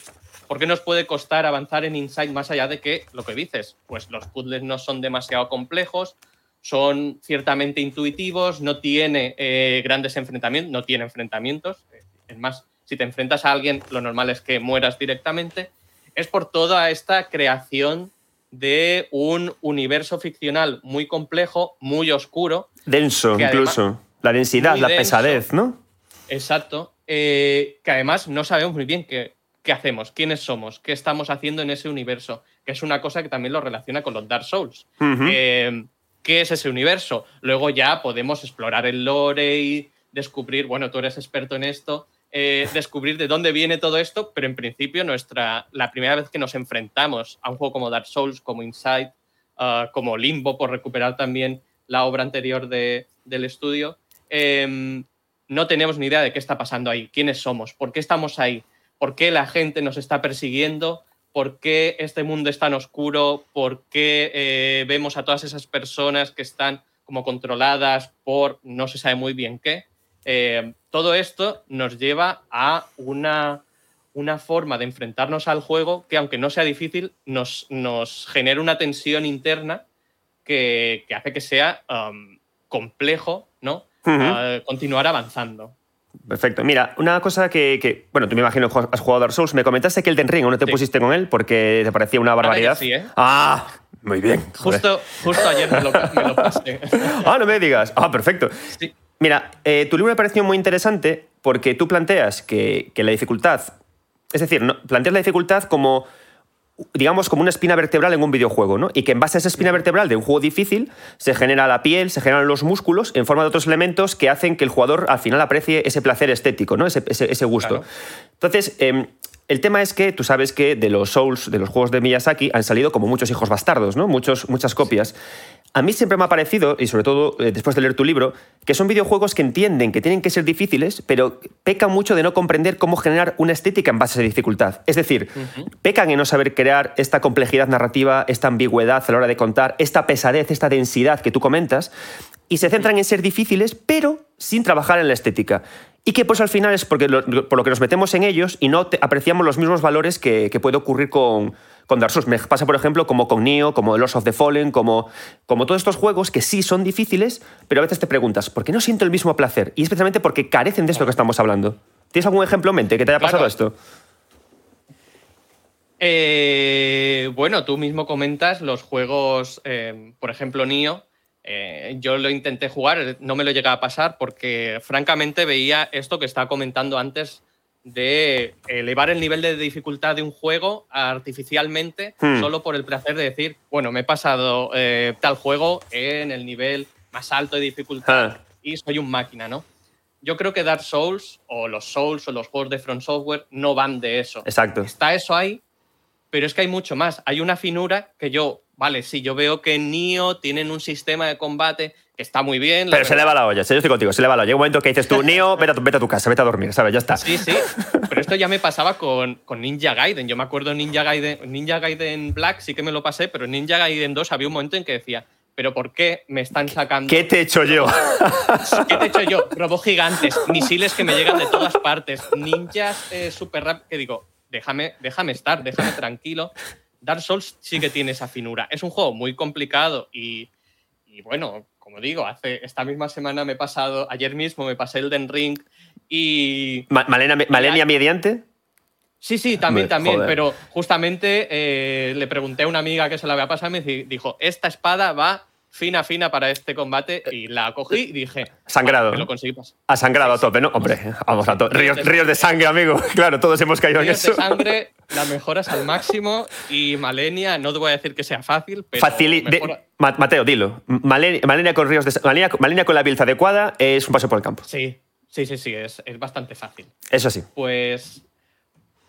¿Por qué nos puede costar avanzar en Insight más allá de que lo que dices? Pues los puzzles no son demasiado complejos, son ciertamente intuitivos, no tiene eh, grandes enfrentamientos, no tiene enfrentamientos. Es más, si te enfrentas a alguien, lo normal es que mueras directamente. Es por toda esta creación de un universo ficcional muy complejo, muy oscuro. Denso, incluso. La densidad, la pesadez, ¿no? Exacto. Eh, que además no sabemos muy bien qué, qué, hacemos, quiénes somos, qué estamos haciendo en ese universo, que es una cosa que también lo relaciona con los Dark Souls. Eh, ¿Qué es ese universo? Luego ya podemos explorar el lore y descubrir, bueno, tú eres experto en esto, eh, descubrir de dónde viene todo esto, pero en principio nuestra, la primera vez que nos enfrentamos a un juego como Dark Souls, como Inside, uh, como Limbo, por recuperar también la obra anterior de, del estudio, eh, no tenemos ni idea de qué está pasando ahí, quiénes somos, por qué estamos ahí, por qué la gente nos está persiguiendo, por qué este mundo es tan oscuro, por qué eh, vemos a todas esas personas que están como controladas por no se sabe muy bien qué. Eh, todo esto nos lleva a una, una, forma de enfrentarnos al juego que, aunque no sea difícil, nos, nos genera una tensión interna que, que hace que sea um, complejo, ¿no? continuar avanzando. Perfecto. Mira, una cosa que, bueno, tú me imagino que has jugado Dark Souls, me comentaste que el Den Ring no te pusiste con él porque te parecía una barbaridad. ¿eh? Ah, muy bien. Justo, justo ayer me lo, me pasé. [laughs] ah, no me digas. Ah, perfecto. Mira, eh, tu libro me pareció muy interesante porque tú planteas que, que la dificultad, es decir, no, planteas la dificultad como digamos, como una espina vertebral en un videojuego, ¿no? Y que en base a esa espina vertebral de un juego difícil se genera la piel, se generan los músculos en forma de otros elementos que hacen que el jugador al final aprecie ese placer estético, ¿no? Ese, ese, gusto. Entonces, em, el tema es que tú sabes que de los Souls, de los juegos de Miyazaki, han salido como muchos hijos bastardos, ¿no? Muchos, muchas copias. A mí siempre me ha parecido, y sobre todo eh, después de leer tu libro, que son videojuegos que entienden que tienen que ser difíciles, pero pecan mucho de no comprender cómo generar una estética en base a dificultad. Es decir, pecan en no saber crear esta complejidad narrativa, esta ambigüedad a la hora de contar, esta pesadez, esta densidad que tú comentas, y se centran en ser difíciles, pero sin trabajar en la estética. Y que pues al final es porque por lo que nos metemos en ellos y no apreciamos los mismos valores que, puede ocurrir con, con Dark Souls. Me pasa, por ejemplo, como con Neo, como The Lost of the Fallen, como, como todos estos juegos que sí son difíciles, pero a veces te preguntas, ¿por qué no siento el mismo placer? Y especialmente porque carecen de esto que estamos hablando. ¿Tienes algún ejemplo en mente que te haya pasado esto? Eh, bueno, tú mismo comentas los juegos, eh, por ejemplo, Nio, eh, yo lo intenté jugar, no me lo llegaba a pasar porque francamente veía esto que estaba comentando antes de elevar el nivel de dificultad de un juego artificialmente hmm. solo por el placer de decir, bueno, me he pasado eh, tal juego en el nivel más alto de dificultad ah. y soy un máquina, ¿no? Yo creo que Dark Souls o los Souls o los juegos de Front Software no van de eso. Exacto. Está eso ahí, pero es que hay mucho más. Hay una finura que yo vale, sí, yo veo que Nio tienen un sistema de combate que está muy bien. Pero se le va la olla, yo estoy contigo, se le va la olla. Llega un momento que dices tú, [laughs] Nio, vete a, tu casa, vete a dormir, ¿sabes? Ya está. Sí, sí, pero esto ya me pasaba con, con Ninja Gaiden. Yo me acuerdo Ninja Gaiden, Ninja Gaiden Black sí que me lo pasé, pero en Ninja Gaiden 2 había un momento en que decía, pero ¿por qué me están sacando? ¿Qué te he hecho yo? ¿Qué te he hecho yo? [laughs] Robos gigantes, misiles que me llegan de todas partes, ninjas eh, super rápidos, que digo, déjame, déjame estar, déjame tranquilo. Dark Souls sí que tiene esa finura. Es un juego muy complicado y, bueno, como digo, hace esta misma semana me he pasado, ayer mismo me pasé el Den Ring y... ¿Malena, Malenia mediante? Sí, sí, también, también, pero justamente eh, le pregunté a una amiga que se la había pasado y me dijo, esta espada va fina, fina para este combate y la cogí y dije. Sangrado. lo conseguí Ha sangrado a tope, ¿no? Hombre, vamos a tope. Ríos, de sangre, amigo. [laughs] Claro, todos hemos caído en eso. de sangre, [laughs] la mejoras al máximo y Malenia, no te voy a decir que sea fácil, pero. Mateo, dilo. Malenia, con ríos de Malenia, con la build adecuada es un paso por el campo. Sí, sí, sí, sí, es, es bastante fácil. Eso sí. Pues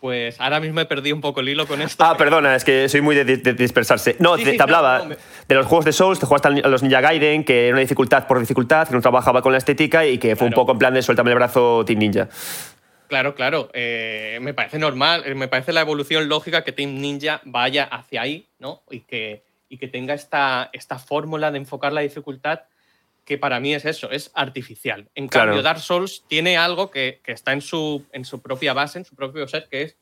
Pues ahora mismo he perdido un poco el hilo con esto. Ah, perdona, es que soy muy de, de dispersarse. No, Sí, te, sí, te no, hablaba no, me- de los juegos de Souls, te jugaste a los Ninja Gaiden, que era una dificultad por dificultad, que no trabajaba con la estética y que fue un poco en plan de suéltame el brazo Team Ninja. Claro, claro. eh, me parece normal, eh, me parece la evolución lógica que Team Ninja vaya hacia ahí, ¿no? Y que, y que tenga esta, esta fórmula de enfocar la dificultad que para mí es eso, es artificial. En Claro. cambio, Dark Souls tiene algo que, que está en su, en su propia base, en su propio ser, que es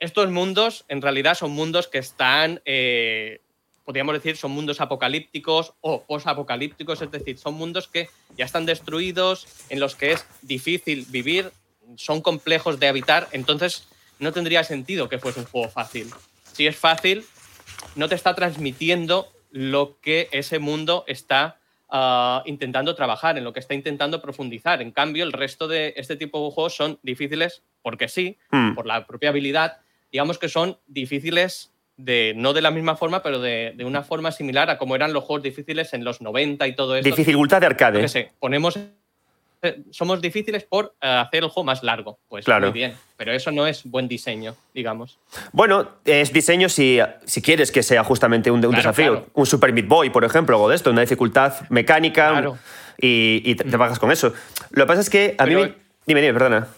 estos mundos en realidad son mundos que están, eh, podríamos decir, son mundos apocalípticos o posapocalípticos, es decir, son mundos que ya están destruidos, en los que es difícil vivir, son complejos de habitar, entonces no tendría sentido que fuese un juego fácil. Si es fácil, no te está transmitiendo lo que ese mundo está ah, intentando trabajar, en lo que está intentando profundizar. En cambio, el resto de este tipo de juegos son difíciles porque sí, Hmm. por la propia habilidad, digamos que son difíciles de, no de la misma forma, pero de, de una forma similar a como eran los juegos difíciles en los 90 y todo eso. Dificultad de arcade. sé, ponemos. Eh, Somos difíciles por eh, hacer el juego más largo. Pues Claro. muy bien. Pero eso no es buen diseño, digamos. Bueno, es diseño si, si quieres que sea justamente un, un Claro, desafío. claro. Un Super Meat Boy, por ejemplo, o de esto, una dificultad mecánica Claro. Mm. y, y te, te bajas con eso. Lo que pasa es que a mí... Me- Dime, dime, perdona.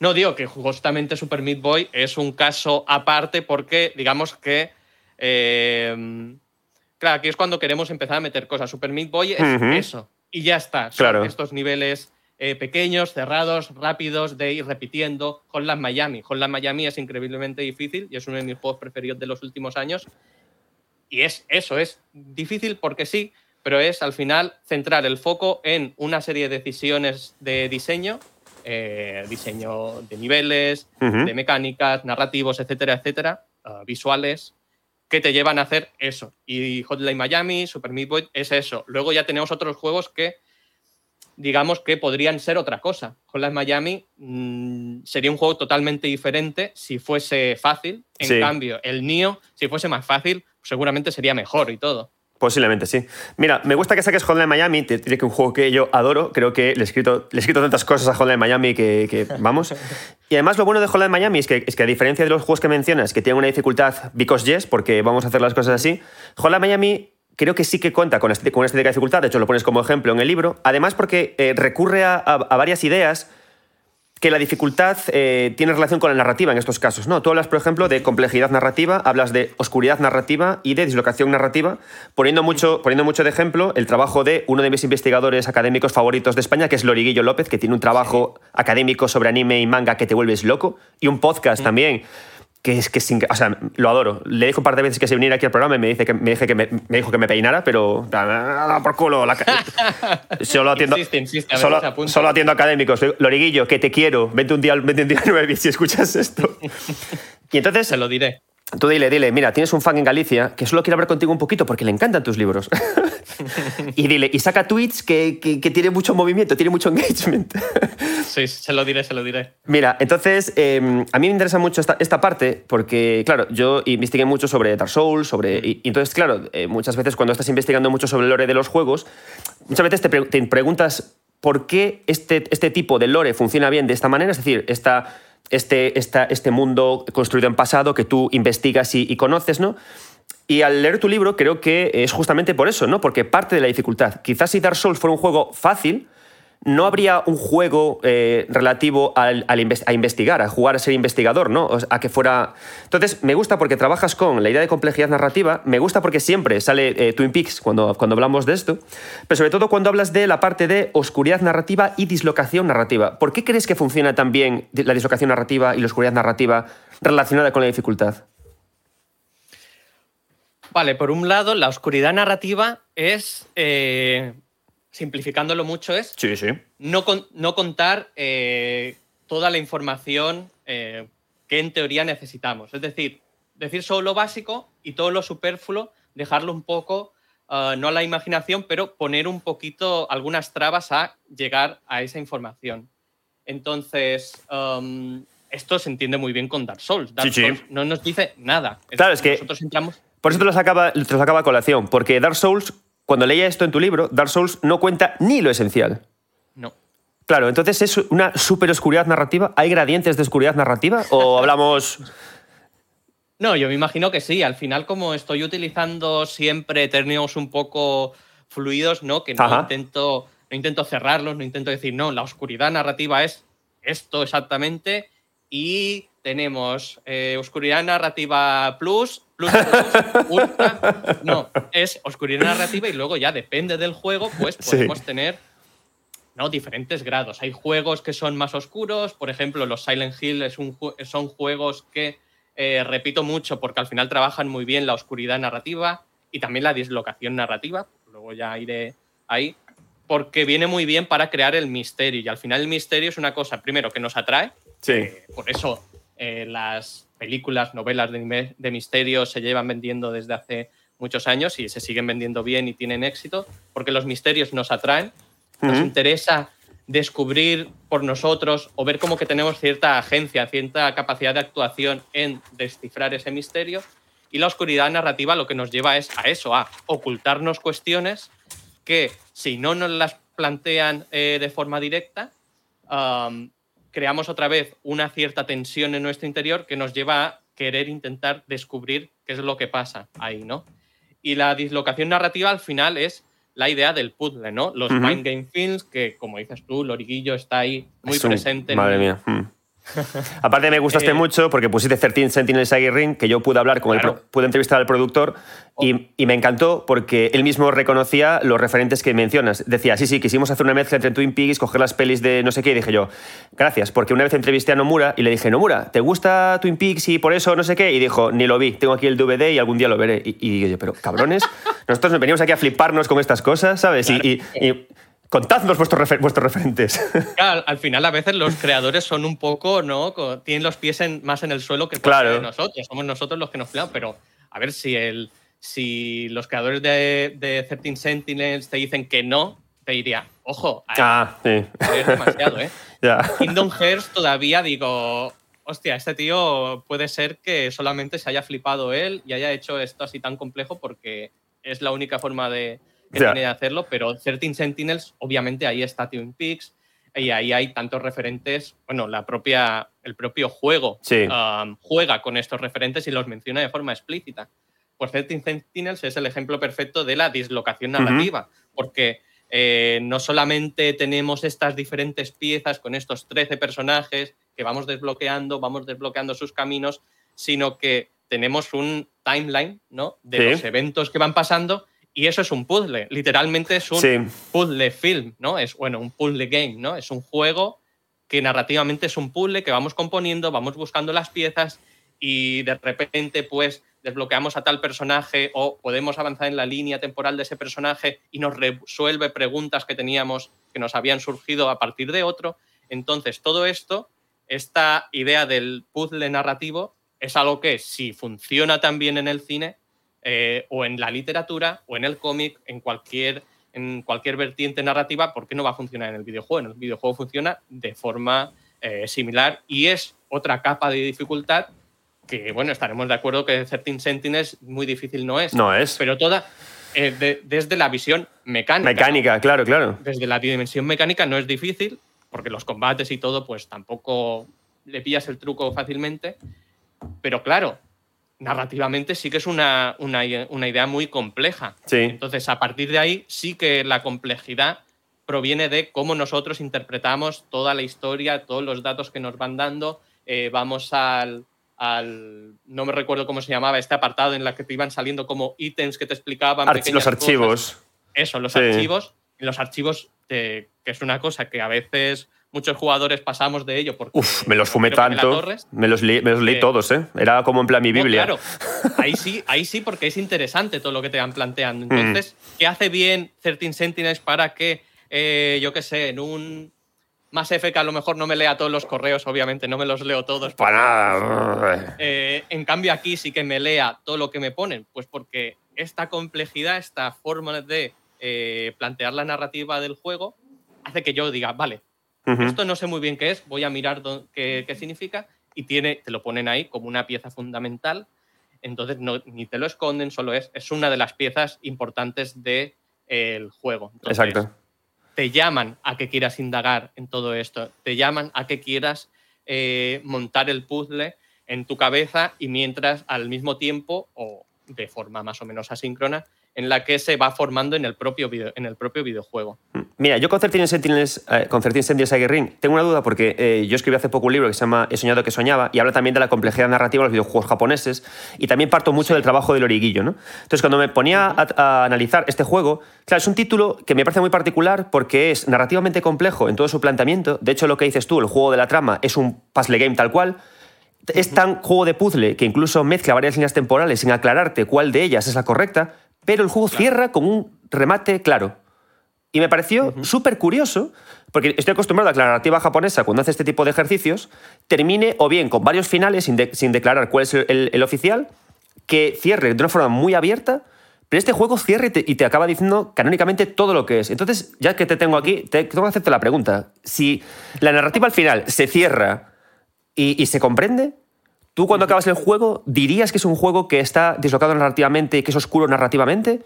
No digo que justamente Super Meat Boy es un caso aparte porque, digamos que. eh, claro, aquí es cuando queremos empezar a meter cosas. Super Meat Boy es eso. Y ya está. Son Claro. estos niveles eh, pequeños, cerrados, rápidos, de ir repitiendo. Hotline Miami. Hotline Miami es increíblemente difícil y es uno de mis juegos preferidos de los últimos años. Y es eso, es difícil porque sí, pero es al final centrar el foco en una serie de decisiones de diseño, eh, diseño de niveles, de mecánicas, narrativos, etcétera, etcétera, ah, visuales, que te llevan a hacer eso. Y Hotline Miami, Super Meat Boy es eso. Luego ya tenemos otros juegos que digamos que podrían ser otra cosa. Hotline Miami mm, sería un juego totalmente diferente si fuese fácil. En Sí. cambio, el Nio, si fuese más fácil, seguramente sería mejor y todo. Posiblemente, sí. Mira, me gusta que saques Hotline Miami, te diré que un juego que yo adoro, creo que le he escrito, le he escrito tantas cosas a Hotline Miami que, que [laughs] vamos. Y además lo bueno de Hotline Miami es que, es que a diferencia de los juegos que mencionas, que tienen una dificultad because yes, porque vamos a hacer las cosas así, Hotline Miami creo que sí que cuenta con, con una estética de dificultad, de hecho lo pones como ejemplo en el libro, además porque eh, recurre a, a- a varias ideas que la dificultad eh, tiene relación con la narrativa en estos casos. ¿no? Tú hablas, por ejemplo, de complejidad narrativa, hablas de oscuridad narrativa y de dislocación narrativa, poniendo mucho, poniendo mucho de ejemplo el trabajo de uno de mis investigadores académicos favoritos de España, que es Loriguillo López, que tiene un trabajo académico sobre anime y manga que te vuelves loco, y un podcast también. Que es que es inc- o sea, lo adoro. Le dijo un par de veces que se viniera aquí al programa y me, dice que, me, dije que me, me dijo que me peinara, pero. ah, Por culo. la [laughs] solo atiendo, Insiste, solo, atiendo académicos. Loriguillo, que te quiero. Vente un día, vente un día a 9 si escuchas esto. [laughs] Y entonces, Se lo diré. Tú dile, dile, mira, tienes un fan en Galicia que solo quiere hablar contigo un poquito porque le encantan tus libros. [laughs] y dile, y saca tweets que, que, que tiene mucho movimiento, tiene mucho engagement. Sí, se lo diré, se lo diré. Mira, entonces, eh, a mí me interesa mucho esta, esta parte porque, claro, yo investigué mucho sobre Dark Souls, sobre... Y, y entonces, claro, eh, muchas veces cuando estás investigando mucho sobre el lore de los juegos, muchas veces te, pre- te preguntas por qué este, este tipo de lore funciona bien de esta manera, es decir, esta, este, esta, este mundo construido en pasado que tú investigas y, conoces, ¿no? Y al leer tu libro creo que es justamente por eso, ¿no? Porque parte de la dificultad. Quizás si Dark Souls fuera un juego fácil, no habría un juego eh, relativo al, a investigar, a jugar a ser investigador, ¿no? A que fuera... Entonces, me gusta porque trabajas con la idea de complejidad narrativa, me gusta porque siempre sale eh, Twin Peaks cuando, cuando hablamos de esto, pero sobre todo cuando hablas de la parte de oscuridad narrativa y dislocación narrativa. ¿Por qué crees que funciona tan bien la dislocación narrativa y la oscuridad narrativa relacionada con la dificultad? Vale, por un lado, la oscuridad narrativa es, eh, simplificándolo mucho, es Sí, sí. no, con- no contar eh, toda la información eh, que en teoría necesitamos. Es decir, decir solo lo básico y todo lo superfluo, dejarlo un poco, ah, no a la imaginación, pero poner un poquito algunas trabas a llegar a esa información. Entonces, um, esto se entiende muy bien con Dark Souls. Dark Sí, sí. Souls no nos dice nada. Claro, es que- Nosotros entramos... Por eso te lo sacaba, te lo sacaba a colación, porque Dark Souls, cuando leía esto en tu libro, Dark Souls no cuenta ni lo esencial. No. Claro, entonces es una super oscuridad narrativa. ¿Hay gradientes de oscuridad narrativa? ¿O [laughs] hablamos.? No, yo me imagino que sí. Al final, como estoy utilizando siempre términos un poco fluidos, ¿no? Que no intento, no intento cerrarlos, no intento decir, no, la oscuridad narrativa es esto exactamente. Y tenemos eh, oscuridad narrativa plus, plus, plus, ultra. No, es oscuridad narrativa y luego ya depende del juego, pues podemos tener ¿no? diferentes grados. Hay juegos que son más oscuros, por ejemplo, los Silent Hill es un, son juegos que eh, repito mucho porque al final trabajan muy bien la oscuridad narrativa y también la dislocación narrativa. Luego ya iré ahí. Porque viene muy bien para crear el misterio. Y al final el misterio es una cosa, primero, que nos atrae. Sí. Eh, por eso eh, las películas, novelas de, de misterio se llevan vendiendo desde hace muchos años y se siguen vendiendo bien y tienen éxito. Porque los misterios nos atraen nos interesa descubrir por nosotros o ver como que tenemos cierta agencia, cierta capacidad de actuación en descifrar ese misterio. Y la oscuridad narrativa lo que nos lleva es a eso, a ocultarnos cuestiones que si no nos las plantean eh, de forma directa, creamos otra vez una cierta tensión en nuestro interior que nos lleva a querer intentar descubrir qué es lo que pasa ahí, ¿no? Y la dislocación narrativa al final es la idea del puzzle, ¿no? Los Mind Game Films, que como dices tú, Loriguillo está ahí muy presente. Madre mía. Mm. [laughs] Aparte me gustaste eh, mucho porque pusiste 13 Sentinels Ring, que yo pude hablar con el pude entrevistar al productor y, oh. y, me encantó porque él mismo reconocía los referentes que mencionas. Decía, sí, sí, quisimos hacer una mezcla entre Twin Peaks, coger las pelis de no sé qué, y dije yo, gracias, porque una vez entrevisté a Nomura y le dije, Nomura, ¿te gusta Twin Peaks y por eso no sé qué? Y dijo, ni lo vi, tengo aquí el DVD y algún día lo veré. Y, y yo, pero cabrones, [laughs] nosotros nos venimos aquí a fliparnos con estas cosas, ¿sabes? y, Contadnos vuestros, vuestros referentes. [laughs] al final a veces los creadores son un poco, ¿no? Tienen los pies más en el suelo que nosotros. Somos nosotros los que nos peleamos, pero a ver si, el, si los creadores de, de 13 Sentinels te dicen que no, te diría, ojo, ah, sí. es demasiado, ¿eh? [laughs] Kingdom Hearts todavía digo, hostia, este tío puede ser que solamente se haya flipado él y haya hecho esto así tan complejo porque es la única forma de, que tiene de hacerlo, pero 13 Sentinels, obviamente ahí está Twin Peaks y ahí hay tantos referentes, bueno, la propia, el propio juego um, juega con estos referentes y los menciona de forma explícita. Pues 13 Sentinels es el ejemplo perfecto de la dislocación narrativa, porque eh, no solamente tenemos estas diferentes piezas con estos 13 personajes que vamos desbloqueando, vamos desbloqueando sus caminos, sino que tenemos un timeline ¿no? de los eventos que van pasando y eso es un puzzle, literalmente es un puzzle film, ¿no? Es, bueno, un puzzle game, ¿no? Es un juego que narrativamente es un puzzle que vamos componiendo, vamos buscando las piezas y de repente, pues, desbloqueamos a tal personaje o podemos avanzar en la línea temporal de ese personaje y nos resuelve preguntas que teníamos que nos habían surgido a partir de otro. Entonces, todo esto, esta idea del puzzle narrativo, es algo que si funciona también en el cine, eh, o en la literatura o en el cómic, en cualquier, en cualquier vertiente narrativa, ¿por qué no va a funcionar en el videojuego? En el videojuego funciona de forma eh, similar y es otra capa de dificultad que, bueno, estaremos de acuerdo que 13 Sentinels muy difícil no es. No es. Pero toda, eh, desde la visión mecánica. Mecánica, claro, claro. Desde la dimensión mecánica no es difícil, porque los combates y todo, pues tampoco le pillas el truco fácilmente. Pero claro, narrativamente sí que es una, idea muy compleja. Entonces, a partir de ahí, sí que la complejidad proviene de cómo nosotros interpretamos toda la historia, todos los datos que nos van dando. Eh, vamos al, no me recuerdo cómo se llamaba, este apartado en la que te iban saliendo como ítems que te explicaban. los archivos. Eso, los archivos. En los archivos, que es una cosa que a veces muchos jugadores pasamos de ello. Porque Uf, me los fumé tanto. Me los, leí, eh, todos, ¿eh? Era como en plan mi Biblia. claro, [laughs] ahí sí, ahí sí, porque es interesante todo lo que te van planteando. Mm. Entonces, ¿qué hace bien 13 Sentinels para que, eh, yo qué sé, en un más F que a lo mejor no me lea todos los correos, obviamente, no me los leo todos. Para nada. Eh, en cambio, aquí sí que me lea todo lo que me ponen, pues porque esta complejidad, esta forma de plantear la narrativa del juego, hace que yo diga, vale, esto no sé muy bien qué es, voy a mirar qué, significa y tiene, te lo ponen ahí como una pieza fundamental. Entonces ni te lo esconden, solo es, es una de las piezas importantes del juego. Exacto. te llaman a que quieras indagar en todo esto, te llaman a que quieras eh, montar el puzzle en tu cabeza y mientras al mismo tiempo o de forma más o menos asíncrona en la que se va formando en el propio, en el propio videojuego. Mira, yo con 13 Sentinels, eh, con 13 Sentinels Ring tengo una duda porque eh, yo escribí hace poco un libro que se llama He soñado que soñaba y habla también de la complejidad narrativa de los videojuegos japoneses y también parto mucho del trabajo del origuillo. ¿no? Entonces, cuando me ponía a, analizar este juego, claro, es un título que me parece muy particular porque es narrativamente complejo en todo su planteamiento. De hecho, lo que dices tú, el juego de la trama, es un puzzle game tal cual. Es tan juego de puzzle que incluso mezcla varias líneas temporales sin aclararte cuál de ellas es la correcta, pero el juego cierra con un remate claro. Y me pareció súper curioso, porque estoy acostumbrado a que la narrativa japonesa, cuando hace este tipo de ejercicios, termine o bien con varios finales sin, declarar cuál es el, oficial, que cierre de una forma muy abierta, pero este juego cierre y te, acaba diciendo canónicamente todo lo que es. Entonces, ya que te tengo aquí, te, tengo que hacerte la pregunta. Si la narrativa al final se cierra y se comprende, ¿Tú cuando acabas el juego dirías que es un juego que está dislocado narrativamente y que es oscuro narrativamente?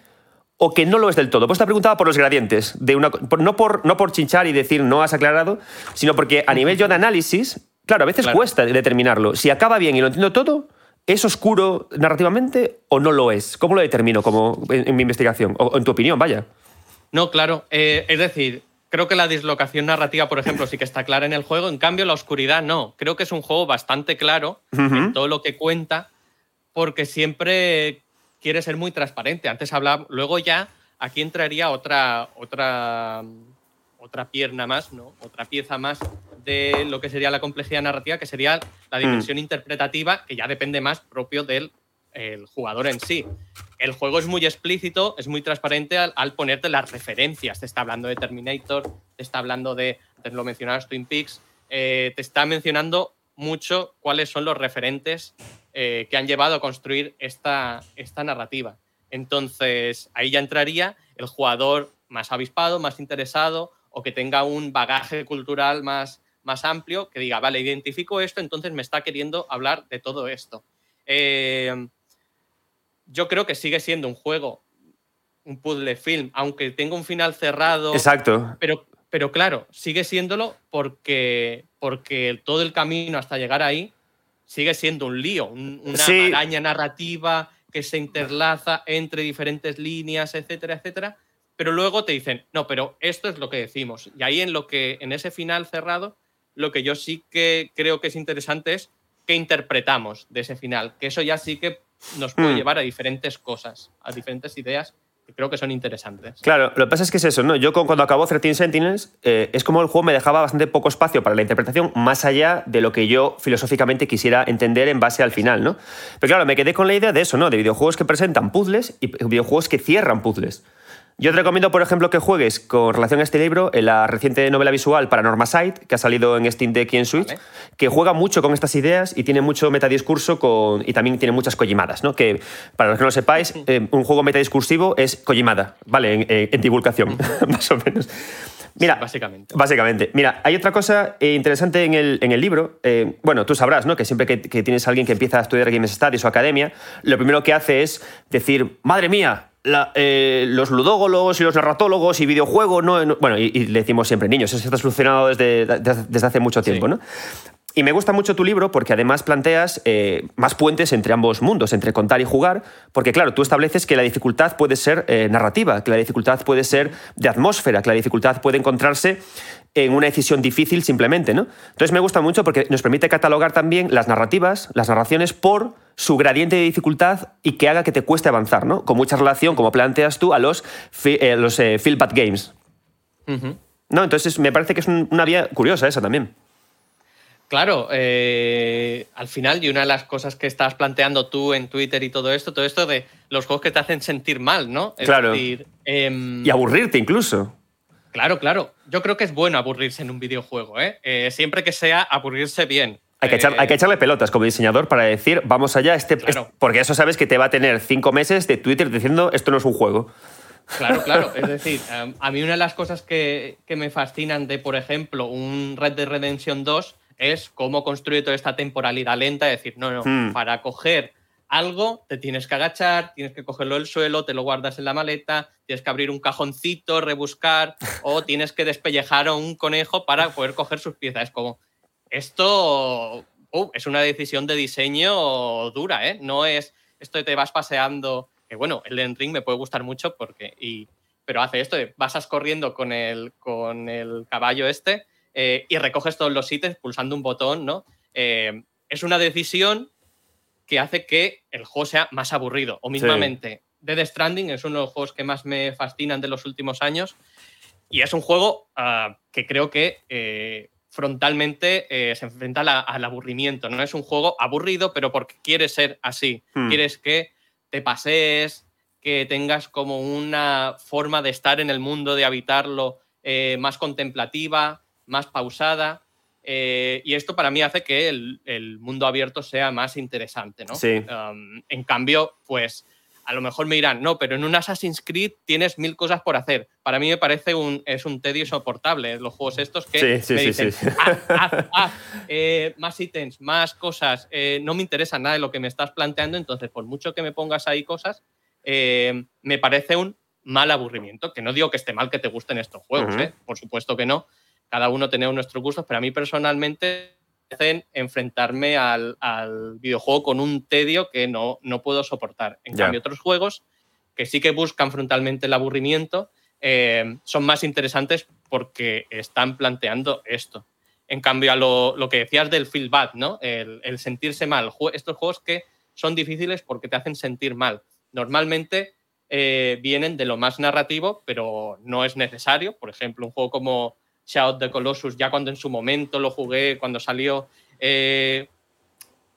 ¿O que no lo es del todo? Pues te preguntaba por los gradientes. De una, no, por, no por chinchar y decir no has aclarado, sino porque a nivel yo de análisis, claro, a veces cuesta determinarlo. Si acaba bien y lo entiendo todo, ¿es oscuro narrativamente o no lo es? ¿Cómo lo determino como en, mi investigación? O en tu opinión, vaya. No, claro. Eh, es decir, Creo que la dislocación narrativa, por ejemplo, sí que está clara en el juego, en cambio la oscuridad no. Creo que es un juego bastante claro en todo lo que cuenta, porque siempre quiere ser muy transparente. Antes hablaba, luego ya aquí entraría otra, otra, otra pierna más, ¿no? Otra pieza más de lo que sería la complejidad narrativa, que sería la dimensión mm. interpretativa, que ya depende más propio del el jugador en sí. El juego es muy explícito, es muy transparente al, ponerte las referencias. Te está hablando de Terminator, te está hablando de, te lo mencionabas Twin Peaks, eh, te está mencionando mucho cuáles son los referentes eh, que han llevado a construir esta, esta narrativa. Entonces, ahí ya entraría el jugador más avispado, más interesado o que tenga un bagaje cultural más, más amplio, que diga, vale, identifico esto, entonces me está queriendo hablar de todo esto. Eh, yo creo que sigue siendo un juego, un puzzle film, aunque tenga un final cerrado. Exacto. Pero, pero claro, sigue siéndolo porque, porque todo el camino hasta llegar ahí sigue siendo un lío, una araña narrativa que se interlaza entre diferentes líneas, etcétera, etcétera. Pero luego te dicen, no, pero esto es lo que decimos. Y ahí en lo que, en ese final cerrado, lo que yo sí que creo que es interesante es qué interpretamos de ese final. Que eso ya sí que nos puede hmm. llevar a diferentes cosas, a diferentes ideas creo que son interesantes. Claro, lo que pasa es que es eso, ¿no? Yo cuando acabó 13 Sentinels, eh, es como el juego me dejaba bastante poco espacio para la interpretación, más allá de lo que yo filosóficamente quisiera entender en base al final, ¿no? Pero claro, me quedé con la idea de eso, ¿no? De videojuegos que presentan puzzles y videojuegos que cierran puzzles. Yo te recomiendo, por ejemplo, que juegues con relación a este libro en la reciente novela visual Paranorma Sight, que ha salido en Steam Deck y en Switch, que juega mucho con estas ideas y tiene mucho metadiscurso con, y también tiene muchas collimadas, ¿no? Que, para los que no lo sepáis, eh, un juego metadiscursivo es collimada, ¿vale? En, eh, divulgación, [laughs] más o menos. Mira, básicamente. Básicamente. Mira, hay otra cosa eh, interesante en el, en el libro. bueno, tú sabrás, ¿no? Que siempre que, que, tienes a alguien que empieza a estudiar Games Studies o academia, lo primero que hace es decir, madre mía, eh, los ludógologos y los narratólogos y videojuegos, ¿no? bueno, y, le decimos siempre niños, eso está solucionado desde, desde hace mucho tiempo, ¿no? Y me gusta mucho tu libro porque además planteas eh, más puentes entre ambos mundos, entre contar y jugar, porque claro, tú estableces que la dificultad puede ser eh, narrativa, que la dificultad puede ser de atmósfera, que la dificultad puede encontrarse en una decisión difícil simplemente, ¿no? Entonces me gusta mucho porque nos permite catalogar también las narrativas, las narraciones por su gradiente de dificultad y que haga que te cueste avanzar, ¿no? Con mucha relación, como planteas tú, a los, eh, los eh, Feel Bad Games. ¿No? Entonces me parece que es una vía curiosa esa también. Claro, eh, al final, y una de las cosas que estás planteando tú en Twitter y todo esto, todo esto de los juegos que te hacen sentir mal, ¿no? claro. Em, y aburrirte incluso. Claro, claro. Yo creo que es bueno aburrirse en un videojuego, ¿eh? eh siempre que sea aburrirse bien. Hay que, hay que, echarle pelotas como diseñador para decir, vamos allá, este, porque eso sabes que te va a tener cinco meses de Twitter diciendo, esto no es un juego. Claro, claro. [laughs] Es decir, em, a mí una de las cosas que, que, me fascinan de, por ejemplo, un Red Dead Redemption 2 es cómo construye toda esta temporalidad lenta. Es decir, no, no, hmm. para coger algo te tienes que agachar, tienes que cogerlo del suelo, te lo guardas en la maleta, tienes que abrir un cajoncito, rebuscar, o [laughs] tienes que despellejar a un conejo para poder coger sus piezas. Es como, esto uh, es una decisión de diseño dura, ¿eh? No es esto de te vas paseando, que bueno, el Ring me puede gustar mucho porque, y, pero hace esto de vas corriendo con el, con el caballo este eh, y recoges todos los ítems pulsando un botón, ¿no? Eh, es una decisión que hace que el juego sea más aburrido. O mismamente, Dead Stranding es uno de los juegos que más me fascinan de los últimos años y es un juego ah, que creo que eh, frontalmente eh, se enfrenta al aburrimiento. No es un juego aburrido, pero porque quieres ser así. Hmm. Quieres que te pasees, que tengas como una forma de estar en el mundo, de habitarlo eh, más contemplativa, más pausada. Eh, y esto para mí hace que el, mundo abierto sea más interesante, ¿no? Um, en cambio, pues a lo mejor me dirán, no, pero en un Assassin's Creed tienes mil cosas por hacer. Para mí me parece un, es un tedio soportable los juegos estos que me dicen, eh, más ítems, más cosas, eh, no me interesa nada de lo que me estás planteando, entonces por mucho que me pongas ahí cosas, me parece un mal aburrimiento, que no digo que esté mal que te gusten estos juegos, por supuesto que no, cada uno tenemos nuestros gustos, pero a mí personalmente me hacen enfrentarme al, videojuego con un tedio que no, no puedo soportar. En cambio, otros juegos que sí que buscan frontalmente el aburrimiento eh, son más interesantes porque están planteando esto. En cambio, a lo, que decías del feel bad, ¿no? El, sentirse mal. Estos juegos que son difíciles porque te hacen sentir mal. Normalmente eh, vienen de lo más narrativo, pero no es necesario. Por ejemplo, un juego como Shadow of the Colossus, ya cuando en su momento lo jugué, cuando salió, eh,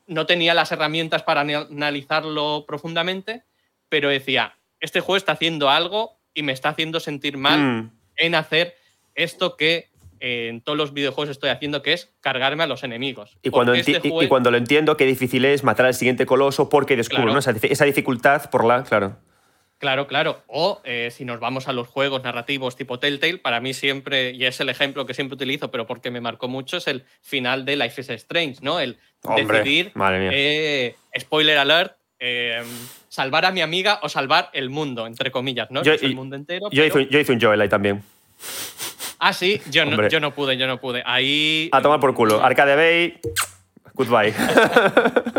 no tenía las herramientas para analizarlo profundamente, pero decía, este juego está haciendo algo y me está haciendo sentir mal mm. en hacer esto que eh, en todos los videojuegos estoy haciendo, que es cargarme a los enemigos. Y cuando, este y cuando lo entiendo, qué difícil es matar al siguiente coloso porque descubro esa, esa, dificultad por la... Claro. Claro, claro. O eh, si nos vamos a los juegos narrativos tipo Telltale, para mí siempre, y es el ejemplo que siempre utilizo, pero porque me marcó mucho, es el final de Life is Strange, ¿no? El decidir, eh, spoiler alert, eh, salvar a mi amiga o salvar el mundo, entre comillas, ¿no? Yo, el mundo entero. Yo, hice, un Joel ahí también. Ah, sí, yo no, yo no pude, yo no pude. Ahí. A tomar por culo. Arcade Bay, goodbye. [laughs]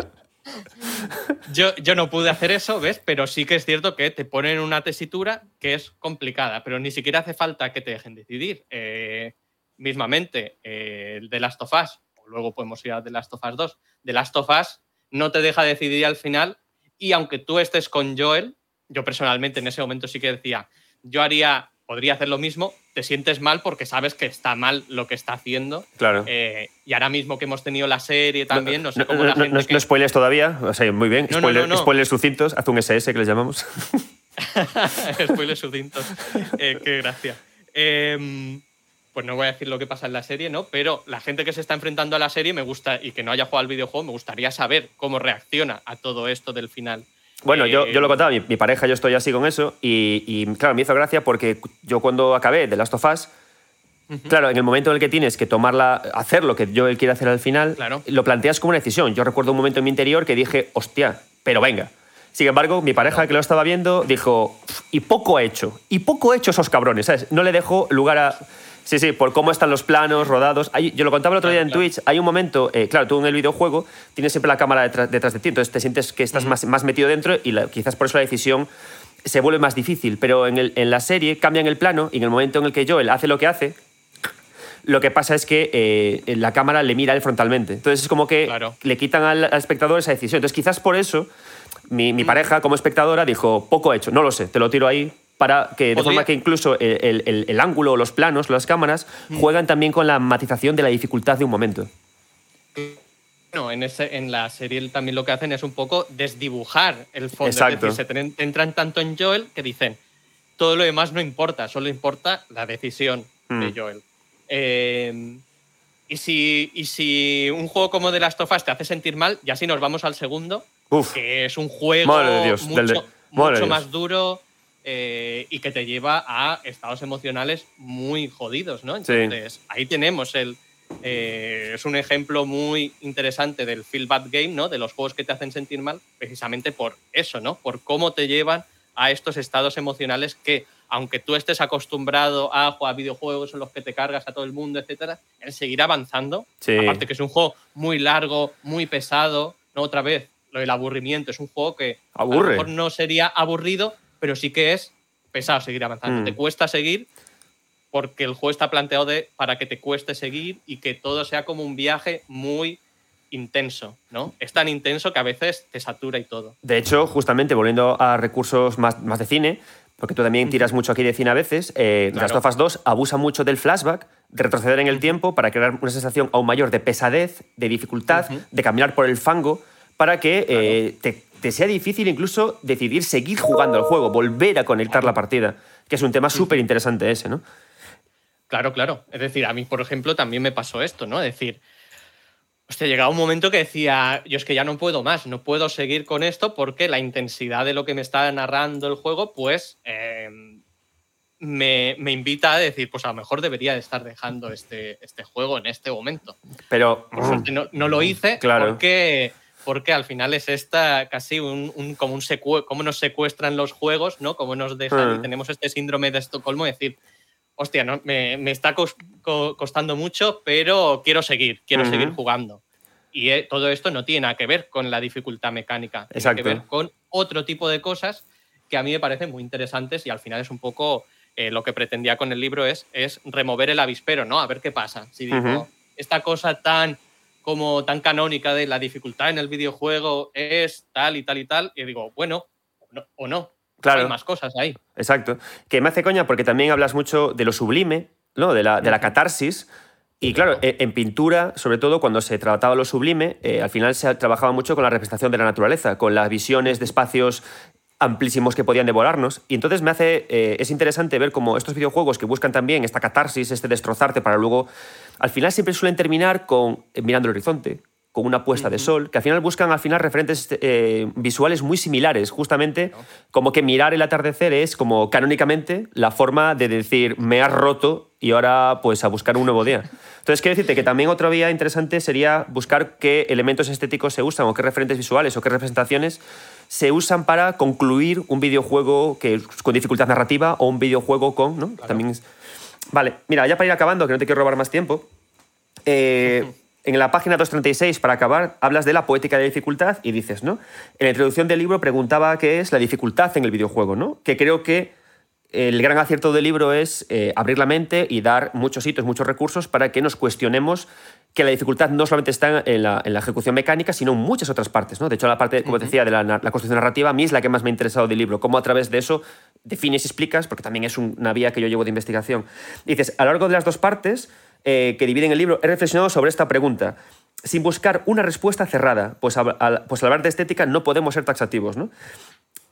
Yo, yo, no pude hacer eso, ¿ves? Pero sí que es cierto que te ponen una tesitura que es complicada, pero ni siquiera hace falta que te dejen decidir. Eh, mismamente, eh, el de Last of Us, o luego podemos ir a The Last of Us 2, The Last of Us no te deja decidir al final y aunque tú estés con Joel, yo personalmente en ese momento sí que decía, yo haría podría hacer lo mismo, te sientes mal porque sabes que está mal lo que está haciendo. Claro. Eh, y ahora mismo que hemos tenido la serie también, no, sé cómo la gente. No, spoilers todavía, o sea, muy bien. spoilers sucintos, haz un SS que les llamamos. [laughs] spoilers sucintos. Eh, qué gracia. Em, pues no voy a decir lo que pasa en la serie, ¿no? Pero la gente que se está enfrentando a la serie me gusta y que no haya jugado al videojuego, me gustaría saber cómo reacciona a todo esto del final. Bueno, yo, yo, lo eh, contaba, mi, mi, pareja, yo estoy así con eso, y, claro, me hizo gracia porque yo cuando acabé de Last of Us, claro, en el momento en el que tienes que tomarla, hacer lo que yo él quiere hacer al final, lo planteas como una decisión. Yo recuerdo un momento en mi interior que dije, hostia, pero venga. Sin embargo, mi pareja que lo estaba viendo dijo, y poco ha hecho, y poco ha hecho esos cabrones, ¿sabes? No le dejó lugar a Sí, sí, por cómo están los planos rodados. yo lo contaba el otro día en Twitch, hay un momento, eh, claro, tú en el videojuego tienes siempre la cámara detrás, de ti, entonces te sientes que estás más, más metido dentro y quizás por eso la decisión se vuelve más difícil, pero en, el, en, la serie cambian el plano y en el momento en el que Joel hace lo que hace, lo que pasa es que eh, la cámara le mira a él frontalmente. Entonces es como que le quitan al, espectador esa decisión. Entonces quizás por eso mi, mi pareja como espectadora dijo, poco hecho, no lo sé, te lo tiro ahí para que de forma que incluso el, ángulo, los planos, las cámaras mm. juegan también con la matización de la dificultad de un momento. Bueno, en, ese, en la serie también lo que hacen es un poco desdibujar el fondo. Exacto. Es decir, se entran tanto en Joel que dicen, todo lo demás no importa, solo importa la decisión de mm. Joel. Eh, y, si, y si un juego como The Last of Us te hace sentir mal, ya si nos vamos al segundo, que es un juego mucho, más duro, eh, y que te lleva a estados emocionales muy jodidos, ¿no? Entonces, ahí tenemos el, eh, es un ejemplo muy interesante del feel bad game, ¿no? De los juegos que te hacen sentir mal, precisamente por eso, ¿no? Por cómo te llevan a estos estados emocionales que, aunque tú estés acostumbrado a jugar videojuegos en los que te cargas a todo el mundo, etcétera, el seguir avanzando, aparte que es un juego muy largo, muy pesado, no otra vez, lo del aburrimiento, es un juego que a lo mejor no sería aburrido, pero sí que es pesado seguir avanzando. Mm. Te cuesta seguir porque el juego está planteado de, para que te cueste seguir y que todo sea como un viaje muy intenso, ¿no? Es tan intenso que a veces te satura y todo. De hecho, justamente volviendo a recursos más, más de cine, porque tú también tiras mucho aquí de cine a veces, eh, Last of Us 2 abusa mucho del flashback, de retroceder en el tiempo para crear una sensación aún mayor de pesadez, de dificultad, de caminar por el fango, para que eh, te, te, sea difícil incluso decidir seguir jugando al juego, volver a conectar la partida, que es un tema súper interesante ese, ¿no? Claro, claro. Es decir, a mí, por ejemplo, también me pasó esto, ¿no? Es decir, hostia, llegaba un momento que decía, yo es que ya no puedo más, no puedo seguir con esto porque la intensidad de lo que me está narrando el juego, pues em, me, invita a decir, pues a lo mejor debería de estar dejando este, este juego en este momento. Pero por suerte no, lo hice claro. porque, porque al final es esta casi un, como un cómo nos secuestran los juegos, ¿no? Como nos dejan hmm. tenemos este síndrome de Estocolmo, decir, hostia, no, me, está costando mucho, pero quiero seguir, quiero seguir jugando. Y eh, todo esto no tiene nada que ver con la dificultad mecánica, tiene que ver con otro tipo de cosas que a mí me parecen muy interesantes y al final es un poco eh, lo que pretendía con el libro es, es remover el avispero, ¿no? A ver qué pasa. Si digo, esta cosa tan como tan canónica de la dificultad en el videojuego es tal y tal y tal, y digo, bueno, o no, Claro. Hay más cosas ahí. Exacto. Que me hace coña porque también hablas mucho de lo sublime, ¿no? de, la, de la catarsis. Y claro, e, en pintura, sobre todo cuando se trataba lo sublime, eh, al final se trabajaba mucho con la representación de la naturaleza, con las visiones de espacios amplísimos que podían devorarnos. Y entonces me hace. Eh, es interesante ver cómo estos videojuegos que buscan también esta catarsis, este destrozarte para luego. Al final siempre suelen terminar con eh, mirando el horizonte, con una puesta de sol, que al final buscan al final referentes eh, visuales muy similares, justamente como que mirar el atardecer es como canónicamente la forma de decir me has roto y ahora pues a buscar un nuevo día. Entonces quiero decirte que también otra vía interesante sería buscar qué elementos estéticos se usan o qué referentes visuales o qué representaciones se usan para concluir un videojuego que, con dificultad narrativa o un videojuego con... ¿no? También Vale, mira, ya para ir acabando, que no te quiero robar más tiempo. Eh, en la página 236, para acabar, hablas de la poética de dificultad y dices, ¿no? En la introducción del libro preguntaba qué es la dificultad en el videojuego, ¿no? Que creo que el gran acierto del libro es eh, abrir la mente y dar muchos hitos, muchos recursos para que nos cuestionemos que la dificultad no solamente está en la, ejecución mecánica, sino en muchas otras partes. ¿no? De hecho, la parte, como decía, de la, la, construcción narrativa, a mí es la que más me ha interesado del libro. Cómo a través de eso defines y explicas, porque también es una vía que yo llevo de investigación. Dices, a lo largo de las dos partes, eh, que dividen el libro, he reflexionado sobre esta pregunta. Sin buscar una respuesta cerrada, pues al, pues hablar de estética no podemos ser taxativos, ¿no?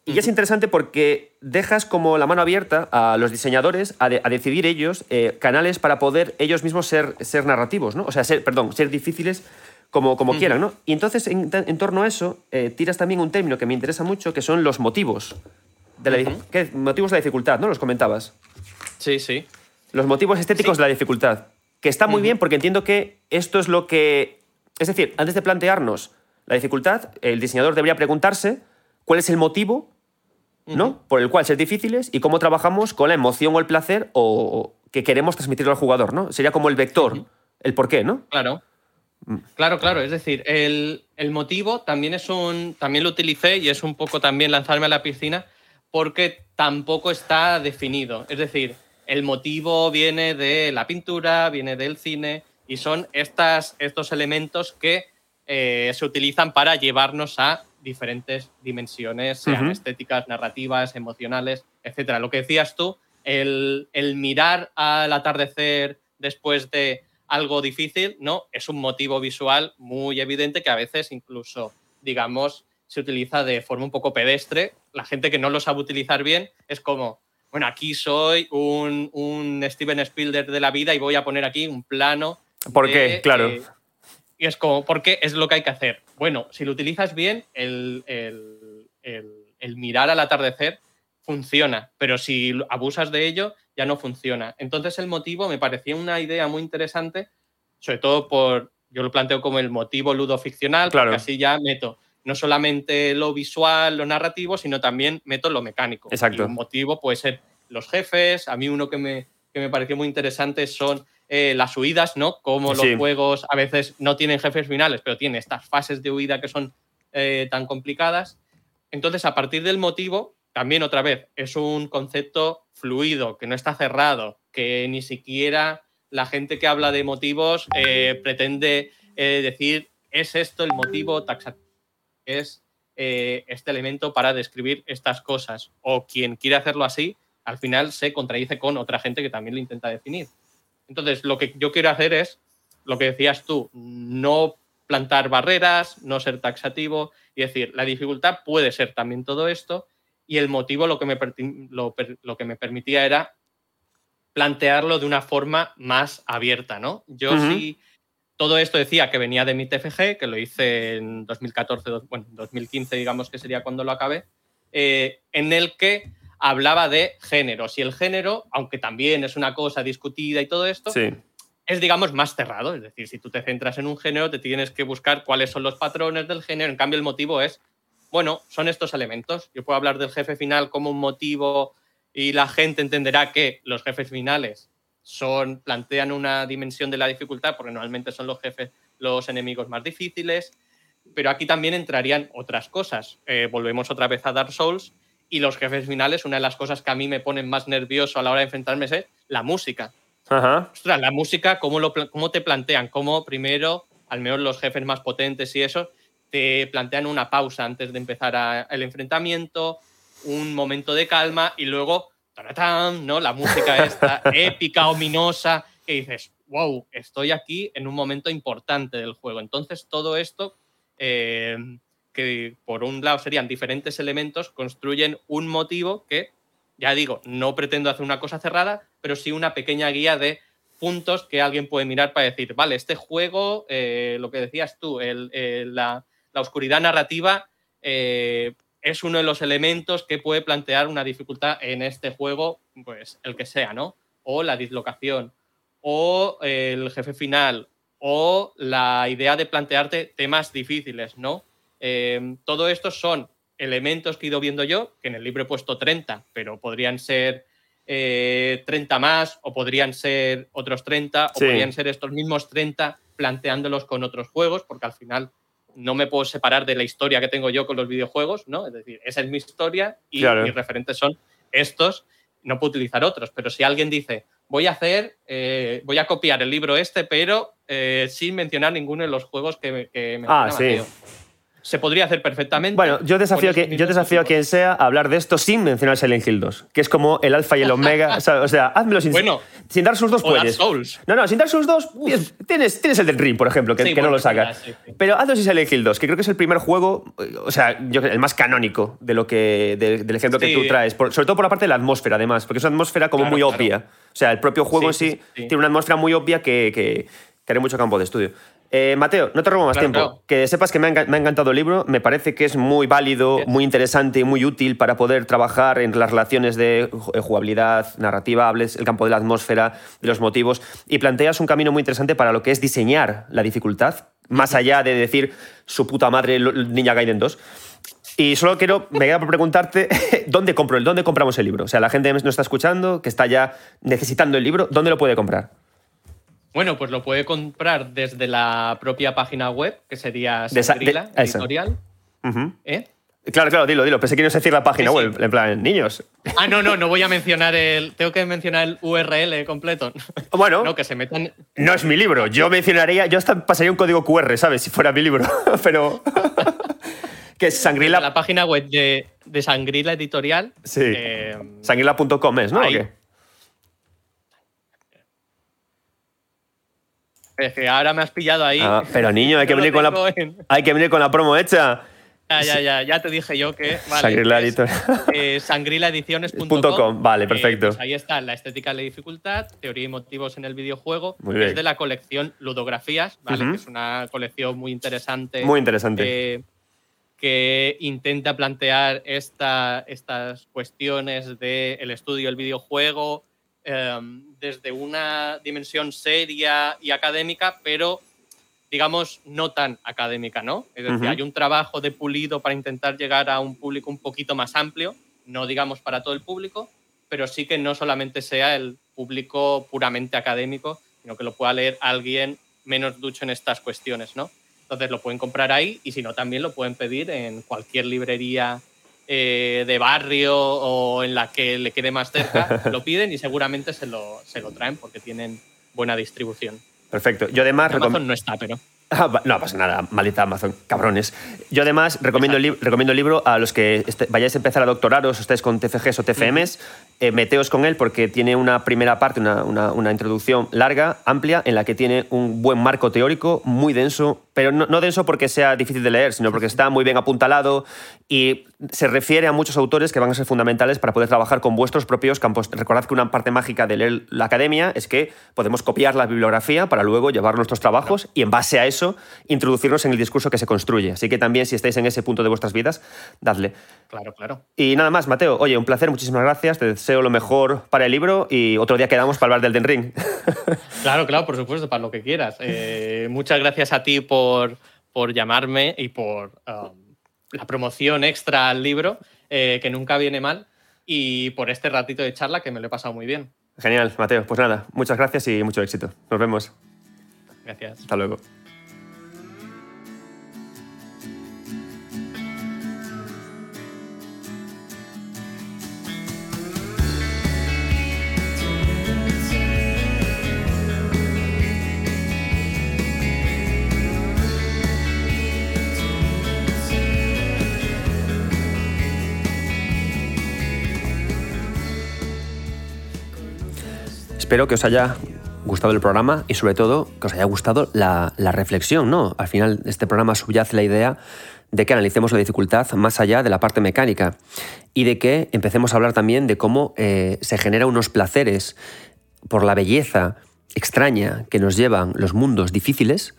Y es interesante porque dejas como la mano abierta a los diseñadores a, decidir ellos eh, canales para poder ellos mismos ser, ser narrativos, ¿no? O sea, ser, perdón, ser difíciles como, como quieran, ¿no? Y entonces, en, torno a eso, eh, tiras también un término que me interesa mucho, que son los motivos. De la, ¿qué? Motivos de la dificultad, ¿no? Los comentabas. Sí, sí. Los motivos estéticos de la dificultad que está muy bien porque entiendo que esto es lo que... Es decir, antes de plantearnos la dificultad, el diseñador debería preguntarse cuál es el motivo ¿no? por el cual ser difíciles y cómo trabajamos con la emoción o el placer o, que queremos transmitirlo al jugador. ¿no? Sería como el vector, el por qué, ¿no? Claro. Mm. Claro, claro. Es decir, el, el, motivo también es un. También lo utilicé y es un poco también lanzarme a la piscina porque tampoco está definido. Es decir, el motivo viene de la pintura, viene del cine y son estas, estos elementos que eh, se utilizan para llevarnos a diferentes dimensiones, sean estéticas, narrativas, emocionales, etc. Lo que decías tú, el, mirar al atardecer después de algo difícil, ¿no? Es un motivo visual muy evidente que a veces incluso, digamos, se utiliza de forma un poco pedestre. La gente que no lo sabe utilizar bien es como, bueno, aquí soy un, Steven Spielberg de la vida y voy a poner aquí un plano. ¿Por qué? Claro. Eh, y es como, ¿por qué es lo que hay que hacer? Bueno, si lo utilizas bien, el, mirar al atardecer funciona, pero si abusas de ello, ya no funciona. Entonces el motivo me parecía una idea muy interesante sobre todo por, yo lo planteo como el motivo ludoficcional, Claro. porque así ya meto no solamente lo visual, lo narrativo, sino también meto lo mecánico. Exacto. Y un motivo puede ser los jefes. A mí uno que me, que me pareció muy interesante son eh, las huidas, ¿no? Como los juegos a veces no tienen jefes finales, pero tienen estas fases de huida que son eh, tan complicadas. Entonces, a partir del motivo, también otra vez, es un concepto fluido, que no está cerrado, que ni siquiera la gente que habla de motivos eh, pretende decir es esto el motivo taxativo, es eh, este elemento para describir estas cosas. O quien quiere hacerlo así, al final se contradice con otra gente que también lo intenta definir. Entonces, lo que yo quiero hacer es, lo que decías tú, no plantar barreras, no ser taxativo y decir, la dificultad puede ser también todo esto y el motivo lo que me, lo, que me permitía era plantearlo de una forma más abierta, ¿no? Yo sí, todo esto decía que venía de mi TFG, que lo hice en 2014, do- bueno, 2015 digamos que sería cuando lo acabé, eh, en el que hablaba de géneros y el género, aunque también es una cosa discutida y todo esto, Sí. es, digamos, más cerrado. Es decir, si tú te centras en un género, te tienes que buscar cuáles son los patrones del género. En cambio, el motivo es, bueno, son estos elementos. Yo puedo hablar del jefe final como un motivo y la gente entenderá que los jefes finales son, plantean una dimensión de la dificultad, porque normalmente son los jefes, los enemigos más difíciles. Pero aquí también entrarían otras cosas. Eh, volvemos otra vez a Dark Souls y los jefes finales, una de las cosas que a mí me ponen más nervioso a la hora de enfrentarme es la música. Ajá. Ostras, la música, ¿cómo, lo, cómo te plantean? ¿Cómo primero, al menos los jefes más potentes y eso, te plantean una pausa antes de empezar a- el enfrentamiento, un momento de calma y luego, ¿no? La música esta épica, ominosa, que dices, wow, estoy aquí en un momento importante del juego. Entonces, todo esto, eh, que por un lado serían diferentes elementos, construyen un motivo que ya digo, no pretendo hacer una cosa cerrada, pero sí una pequeña guía de puntos que alguien puede mirar para decir, vale, este juego, eh, lo que decías tú, el- la, la oscuridad narrativa eh, es uno de los elementos que puede plantear una dificultad en este juego, pues el que sea, ¿no? O la dislocación, o el jefe final, o la idea de plantearte temas difíciles, ¿no? Eh, todo esto son elementos que he ido viendo yo, que en el libro he puesto 30, pero podrían ser eh, 30 más, o podrían ser otros 30, o podrían ser estos mismos 30 planteándolos con otros juegos, porque al final no me puedo separar de la historia que tengo yo con los videojuegos, ¿no? Es decir, esa es mi historia y Claro. mis referentes son estos, no puedo utilizar otros, pero si alguien dice, voy a hacer, eh, voy a copiar el libro este, pero eh, sin mencionar ninguno de los juegos que, me- que Ah, menciona sí. Mateo. Se podría hacer perfectamente. Bueno, yo desafío, que, yo desafío a quien sea a hablar de esto sin mencionar Silent Hill 2, que es como el alfa y el omega. [laughs] o sea, o sea, házmelo sin, Bueno, sin Dark Souls 2 o Dark puedes. Souls. No, no, sin Dark Souls 2 tienes, tienes, tienes el del Ring, por ejemplo, que, Sí, que no lo sí, sí. Pero hazlo sin Silent Hill 2, que creo que es el primer juego, o sea, yo, creo, el más canónico de lo que, de- del ejemplo que tú traes. Por- sobre todo por la parte de la atmósfera, además, porque es una atmósfera como Claro, muy claro. obvia. O sea, el propio juego Sí, en sí. tiene una atmósfera muy obvia que, que, que haré mucho campo de estudio. Eh, Mateo, no te robo más Claro, tiempo. claro. Que sepas que me ha, enga- me ha encantado el libro. Me parece que es muy válido, muy interesante y muy útil para poder trabajar en las relaciones de eh, jugabilidad, narrativa, hables el campo de la atmósfera, de los motivos. Y planteas un camino muy interesante para lo que es diseñar la dificultad, más allá de decir su puta madre Ninja Gaiden 2. Y solo quiero, me queda por preguntarte, [laughs] ¿dónde, compro el, ¿dónde compramos el libro? O sea, la gente nos está escuchando, que está ya necesitando el libro, ¿dónde lo puede comprar? Bueno, pues lo puede comprar desde la propia página web, que sería de- Sangrila. Editorial. ¿eh? Claro, claro, dilo, dilo. Pensé que ibas a decir la página Sí, sí. web. En plan, niños. Ah, no, no, no voy a mencionar el. Tengo que mencionar el URL completo. Bueno, No, que se metan. no es mi libro. Yo mencionaría, yo hasta pasaría un código QR, ¿sabes? Si fuera mi libro. [laughs] Pero. [laughs] que es La sangrila. página web de, de Sangrila Editorial. Sí. eh, Sangrila.com es, ¿no? ¿O Ahí. qué? Es que ahora me has pillado ahí. Ah, pero niño, hay que, [laughs] venir con la, en- hay que venir con la promo hecha. Ya, ya, ya, ya te dije yo que. Vale, Sangrila es, Editorial. eh, [laughs] sangrilaediciones.com. Vale, perfecto. pues ahí está la estética de la dificultad, teoría y motivos en el videojuego. Muy bien. Es de la colección Ludografías, ¿vale? Que es una colección muy interesante. Muy interesante. eh, que intenta plantear esta- estas cuestiones del estudio del videojuego, em, desde una dimensión seria y académica, pero digamos, no tan académica, ¿no? Es decir, hay un trabajo de pulido para intentar llegar a un público un poquito más amplio, no digamos para todo el público, pero sí que no solamente sea el público puramente académico, sino que lo pueda leer alguien menos ducho en estas cuestiones, ¿no? Entonces lo pueden comprar ahí y si no también lo pueden pedir en cualquier librería eh, de barrio o en la que le quede más cerca, [laughs] lo piden y seguramente se lo, se lo traen porque tienen buena distribución. Perfecto. Yo además... Amazon no está, pero... Ah, no pasa nada, maldita Amazon, cabrones. Yo además recomiendo el, recomiendo el libro a los que este, vayáis a empezar a doctoraros, ustedes con TFGs o TFMs, eh, meteos con él porque tiene una primera parte, una, una, introducción larga, amplia, en la que tiene un buen marco teórico, muy denso, pero no, no, denso porque sea difícil de leer, sino porque está muy bien apuntalado y se refiere a muchos autores que van a ser fundamentales para poder trabajar con vuestros propios campos. Recordad que una parte mágica de leer la academia es que podemos copiar la bibliografía para luego llevar nuestros trabajos y en base a eso introducirnos en el discurso que se construye. Así que también si estáis en ese punto de vuestras vidas, dadle. Claro, claro. Y nada más, Mateo. Oye, un placer, muchísimas gracias. Te deseo lo mejor para el libro y otro día quedamos para hablar del Den Ring. [laughs] claro, claro, por supuesto, para lo que quieras. Eh, muchas gracias a ti por, por llamarme y por... Um, la promoción extra al libro, eh, que nunca viene mal, y por este ratito de charla que me lo he pasado muy bien. Genial, Mateo. Pues nada, muchas gracias y mucho éxito. Nos vemos. Gracias. Hasta luego. Espero que os haya gustado el programa y sobre todo que os haya gustado la, reflexión, ¿no? Al final este programa subyace la idea de que analicemos la dificultad más allá de la parte mecánica y de que empecemos a hablar también de cómo eh, se generan unos placeres por la belleza extraña que nos llevan los mundos difíciles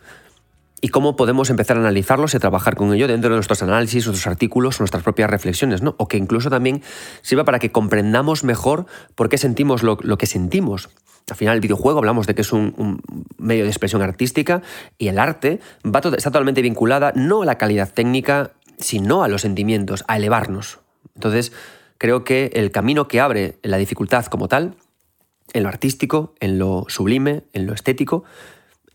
y cómo podemos empezar a analizarlos y a trabajar con ello dentro de nuestros análisis, nuestros artículos, nuestras propias reflexiones, ¿no? O que incluso también sirva para que comprendamos mejor por qué sentimos lo, que sentimos. Al final, el videojuego hablamos de que es un, medio de expresión artística y el arte está totalmente vinculada no a la calidad técnica, sino a los sentimientos, a elevarnos. Entonces, creo que el camino que abre la dificultad como tal, en lo artístico, en lo sublime, en lo estético,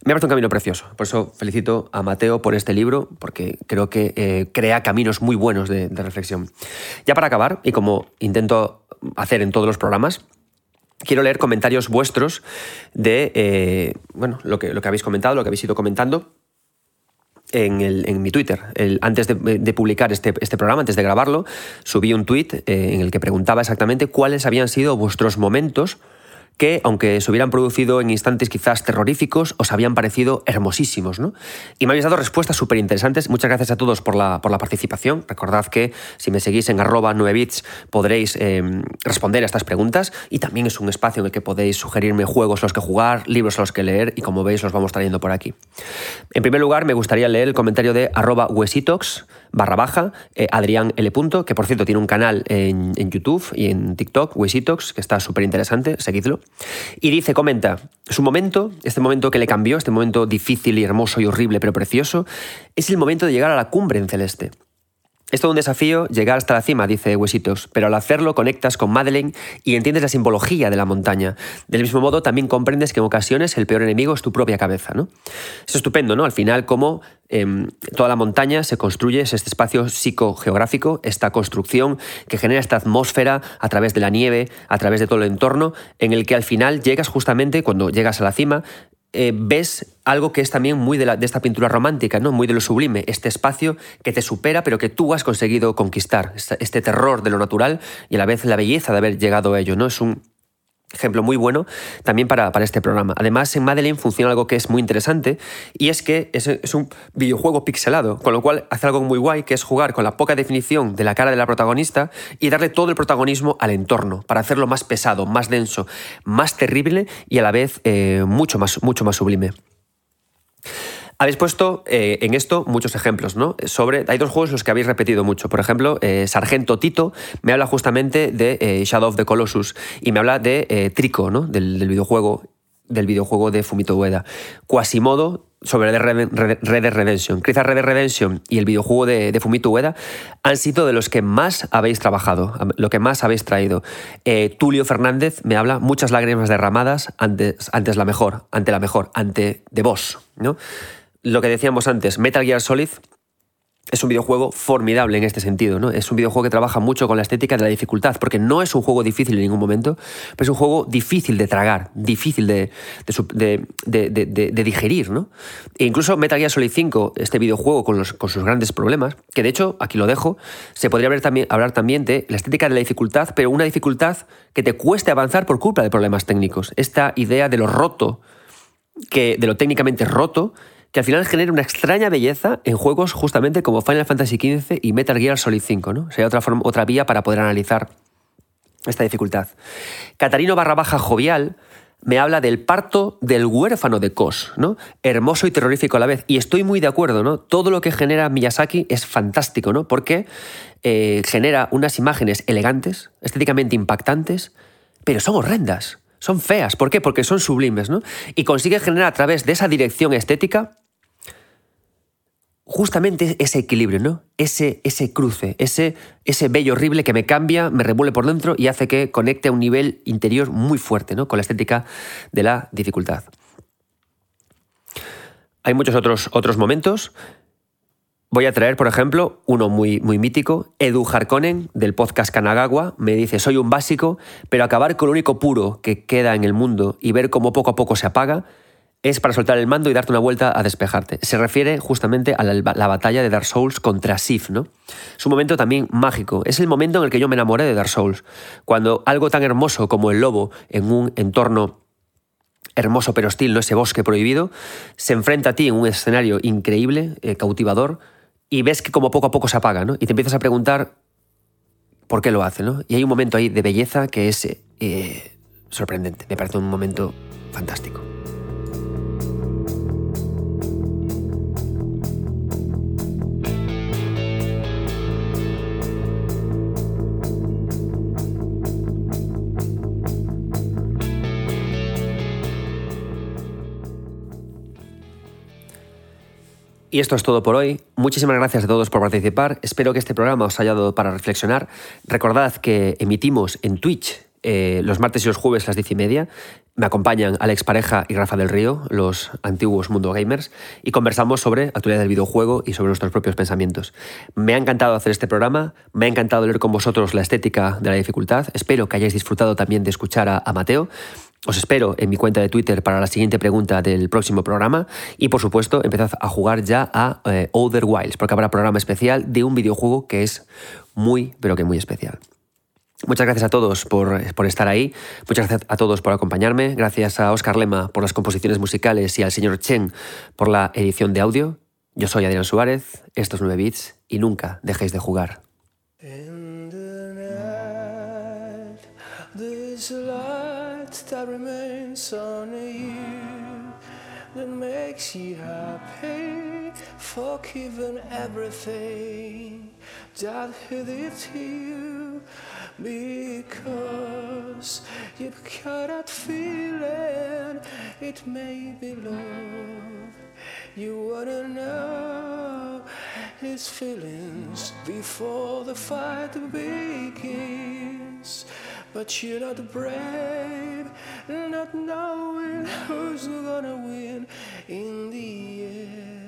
me ha un camino precioso. Por eso felicito a Mateo por este libro, porque creo que eh, crea caminos muy buenos de, reflexión. Ya para acabar, y como intento hacer en todos los programas, quiero leer comentarios vuestros de eh, bueno, lo, que, lo que habéis comentado, lo que habéis ido comentando. En, mi Twitter. antes de, publicar este, este, programa, antes de grabarlo, subí un tweet eh, en el que preguntaba exactamente cuáles habían sido vuestros momentos que, aunque se hubieran producido en instantes quizás terroríficos, os habían parecido hermosísimos. ¿no? Y me habéis dado respuestas súper interesantes. Muchas gracias a todos por la, por la participación. Recordad que si me seguís en arroba 9bits podréis em, responder a estas preguntas y también es un espacio en el que podéis sugerirme juegos a los que jugar, libros a los que leer y como veis los vamos trayendo por aquí. En primer lugar, me gustaría leer el comentario de arroba huesitox barra baja, eh, Adrián L. que por cierto tiene un canal en, en YouTube y en TikTok, Huesitox, que está súper interesante, seguidlo. Y dice, comenta, su momento, este momento que le cambió, este momento difícil y hermoso y horrible pero precioso, es el momento de llegar a la cumbre en celeste. Es todo un desafío llegar hasta la cima, dice Huesitos, pero al hacerlo conectas con Madeleine y entiendes la simbología de la montaña. Del mismo modo, también comprendes que en ocasiones el peor enemigo es tu propia cabeza. ¿no? Es estupendo, ¿no? Al final, cómo em, toda la montaña se construye, es este espacio psicogeográfico, esta construcción que genera esta atmósfera a través de la nieve, a través de todo el entorno, en el que al final llegas justamente, cuando llegas a la cima, eh, ves algo que es también muy de, esta pintura romántica, ¿no? muy de lo sublime, este espacio que te supera pero que tú has conseguido conquistar, este terror de lo natural y a la vez la belleza de haber llegado a ello. ¿no? Es un, ejemplo muy bueno también para, este programa. Además, en Madeline funciona algo que es muy interesante y es que es, es, un videojuego pixelado, con lo cual hace algo muy guay, que es jugar con la poca definición de la cara de la protagonista y darle todo el protagonismo al entorno, para hacerlo más pesado, más denso, más terrible y a la vez eh, mucho, más, mucho más sublime. Habéis puesto eh, en esto muchos ejemplos, ¿no? Sobre, hay dos juegos los que habéis repetido mucho. Por ejemplo, eh, Sargento Tito me habla justamente de eh, Shadow of the Colossus y me habla de Trico, ¿no? Del, del, videojuego del videojuego de Fumito Ueda. Quasimodo sobre Red Dead Redemption. Quizá Red Dead Redemption y el videojuego de, Fumito Ueda han sido de los que más habéis trabajado, lo que más habéis traído. Eh, Tulio Fernández me habla muchas lágrimas derramadas antes, antes la mejor, ante la mejor, ante The Boss. ¿no? Lo que decíamos antes, Metal Gear Solid es un videojuego formidable en este sentido, ¿no? Es un videojuego que trabaja mucho con la estética de la dificultad, porque no es un juego difícil en ningún momento, pero es un juego difícil de tragar, difícil de, de, digerir, ¿no? E incluso Metal Gear Solid 5, este videojuego con, sus grandes problemas, que de hecho, aquí lo dejo, se podría hablar también, hablar también de la estética de la dificultad, pero una dificultad que te cueste avanzar por culpa de problemas técnicos. Esta idea de lo roto, que, de lo técnicamente roto, que al final genera una extraña belleza en juegos justamente como Final Fantasy XV y Metal Gear Solid 5, ¿no? Sería otra, forma, otra vía para poder analizar esta dificultad. Catarino barra baja jovial me habla del parto del huérfano de Kos, ¿no? Hermoso y terrorífico a la vez. Y estoy muy de acuerdo, ¿no? Todo lo que genera Miyazaki es fantástico, ¿no? Porque eh, genera unas imágenes elegantes, estéticamente impactantes, pero son horrendas, son feas. ¿Por qué? Porque son sublimes, ¿no? Y consigue generar a través de esa dirección estética justamente ese equilibrio, ¿no? Ese, ese cruce, ese, ese bello horrible que me cambia, me revuelve por dentro y hace que conecte a un nivel interior muy fuerte, ¿no? Con la estética de la dificultad. Hay muchos otros, otros momentos. Voy a traer, por ejemplo, uno muy, muy mítico. Edu Harkonnen, del podcast Kanagawa, me dice, soy un básico, pero acabar con lo único puro que queda en el mundo y ver cómo poco a poco se apaga, es para soltar el mando y darte una vuelta a despejarte. Se refiere justamente a la, batalla de Dark Souls contra Sif, ¿no? Es un momento también mágico. Es el momento en el que yo me enamoré de Dark Souls. Cuando algo tan hermoso como el lobo en un entorno hermoso pero hostil, ¿no? ese bosque prohibido, se enfrenta a ti en un escenario increíble, eh, cautivador, y ves que como poco a poco se apaga, ¿no? Y te empiezas a preguntar por qué lo hace, ¿no? Y hay un momento ahí de belleza que es eh, sorprendente. Me parece un momento fantástico. Y esto es todo por hoy. Muchísimas gracias a todos por participar. Espero que este programa os haya dado para reflexionar. Recordad que emitimos en Twitch eh, los martes y los jueves a las diez y media. Me acompañan Alex Pareja y Rafa del Río, los antiguos Mundo Gamers, y conversamos sobre actualidad del videojuego y sobre nuestros propios pensamientos. Me ha encantado hacer este programa, me ha encantado leer con vosotros la estética de la dificultad. Espero que hayáis disfrutado también de escuchar a Mateo. Os espero en mi cuenta de Twitter para la siguiente pregunta del próximo programa y por supuesto empezad a jugar ya a eh, Other Wilds porque habrá programa especial de un videojuego que es muy pero que muy especial. Muchas gracias a todos por, estar ahí, muchas gracias a todos por acompañarme, gracias a Oscar Lema por las composiciones musicales y al señor Chen por la edición de audio. Yo soy Adrián Suárez, estos 9 bits y nunca dejéis de jugar. That remains on you that makes you happy, forgiven everything that hurt you because you've got that feeling it may be love. You wanna know his feelings before the fight begins. But you're not brave, not knowing who's gonna win in the end.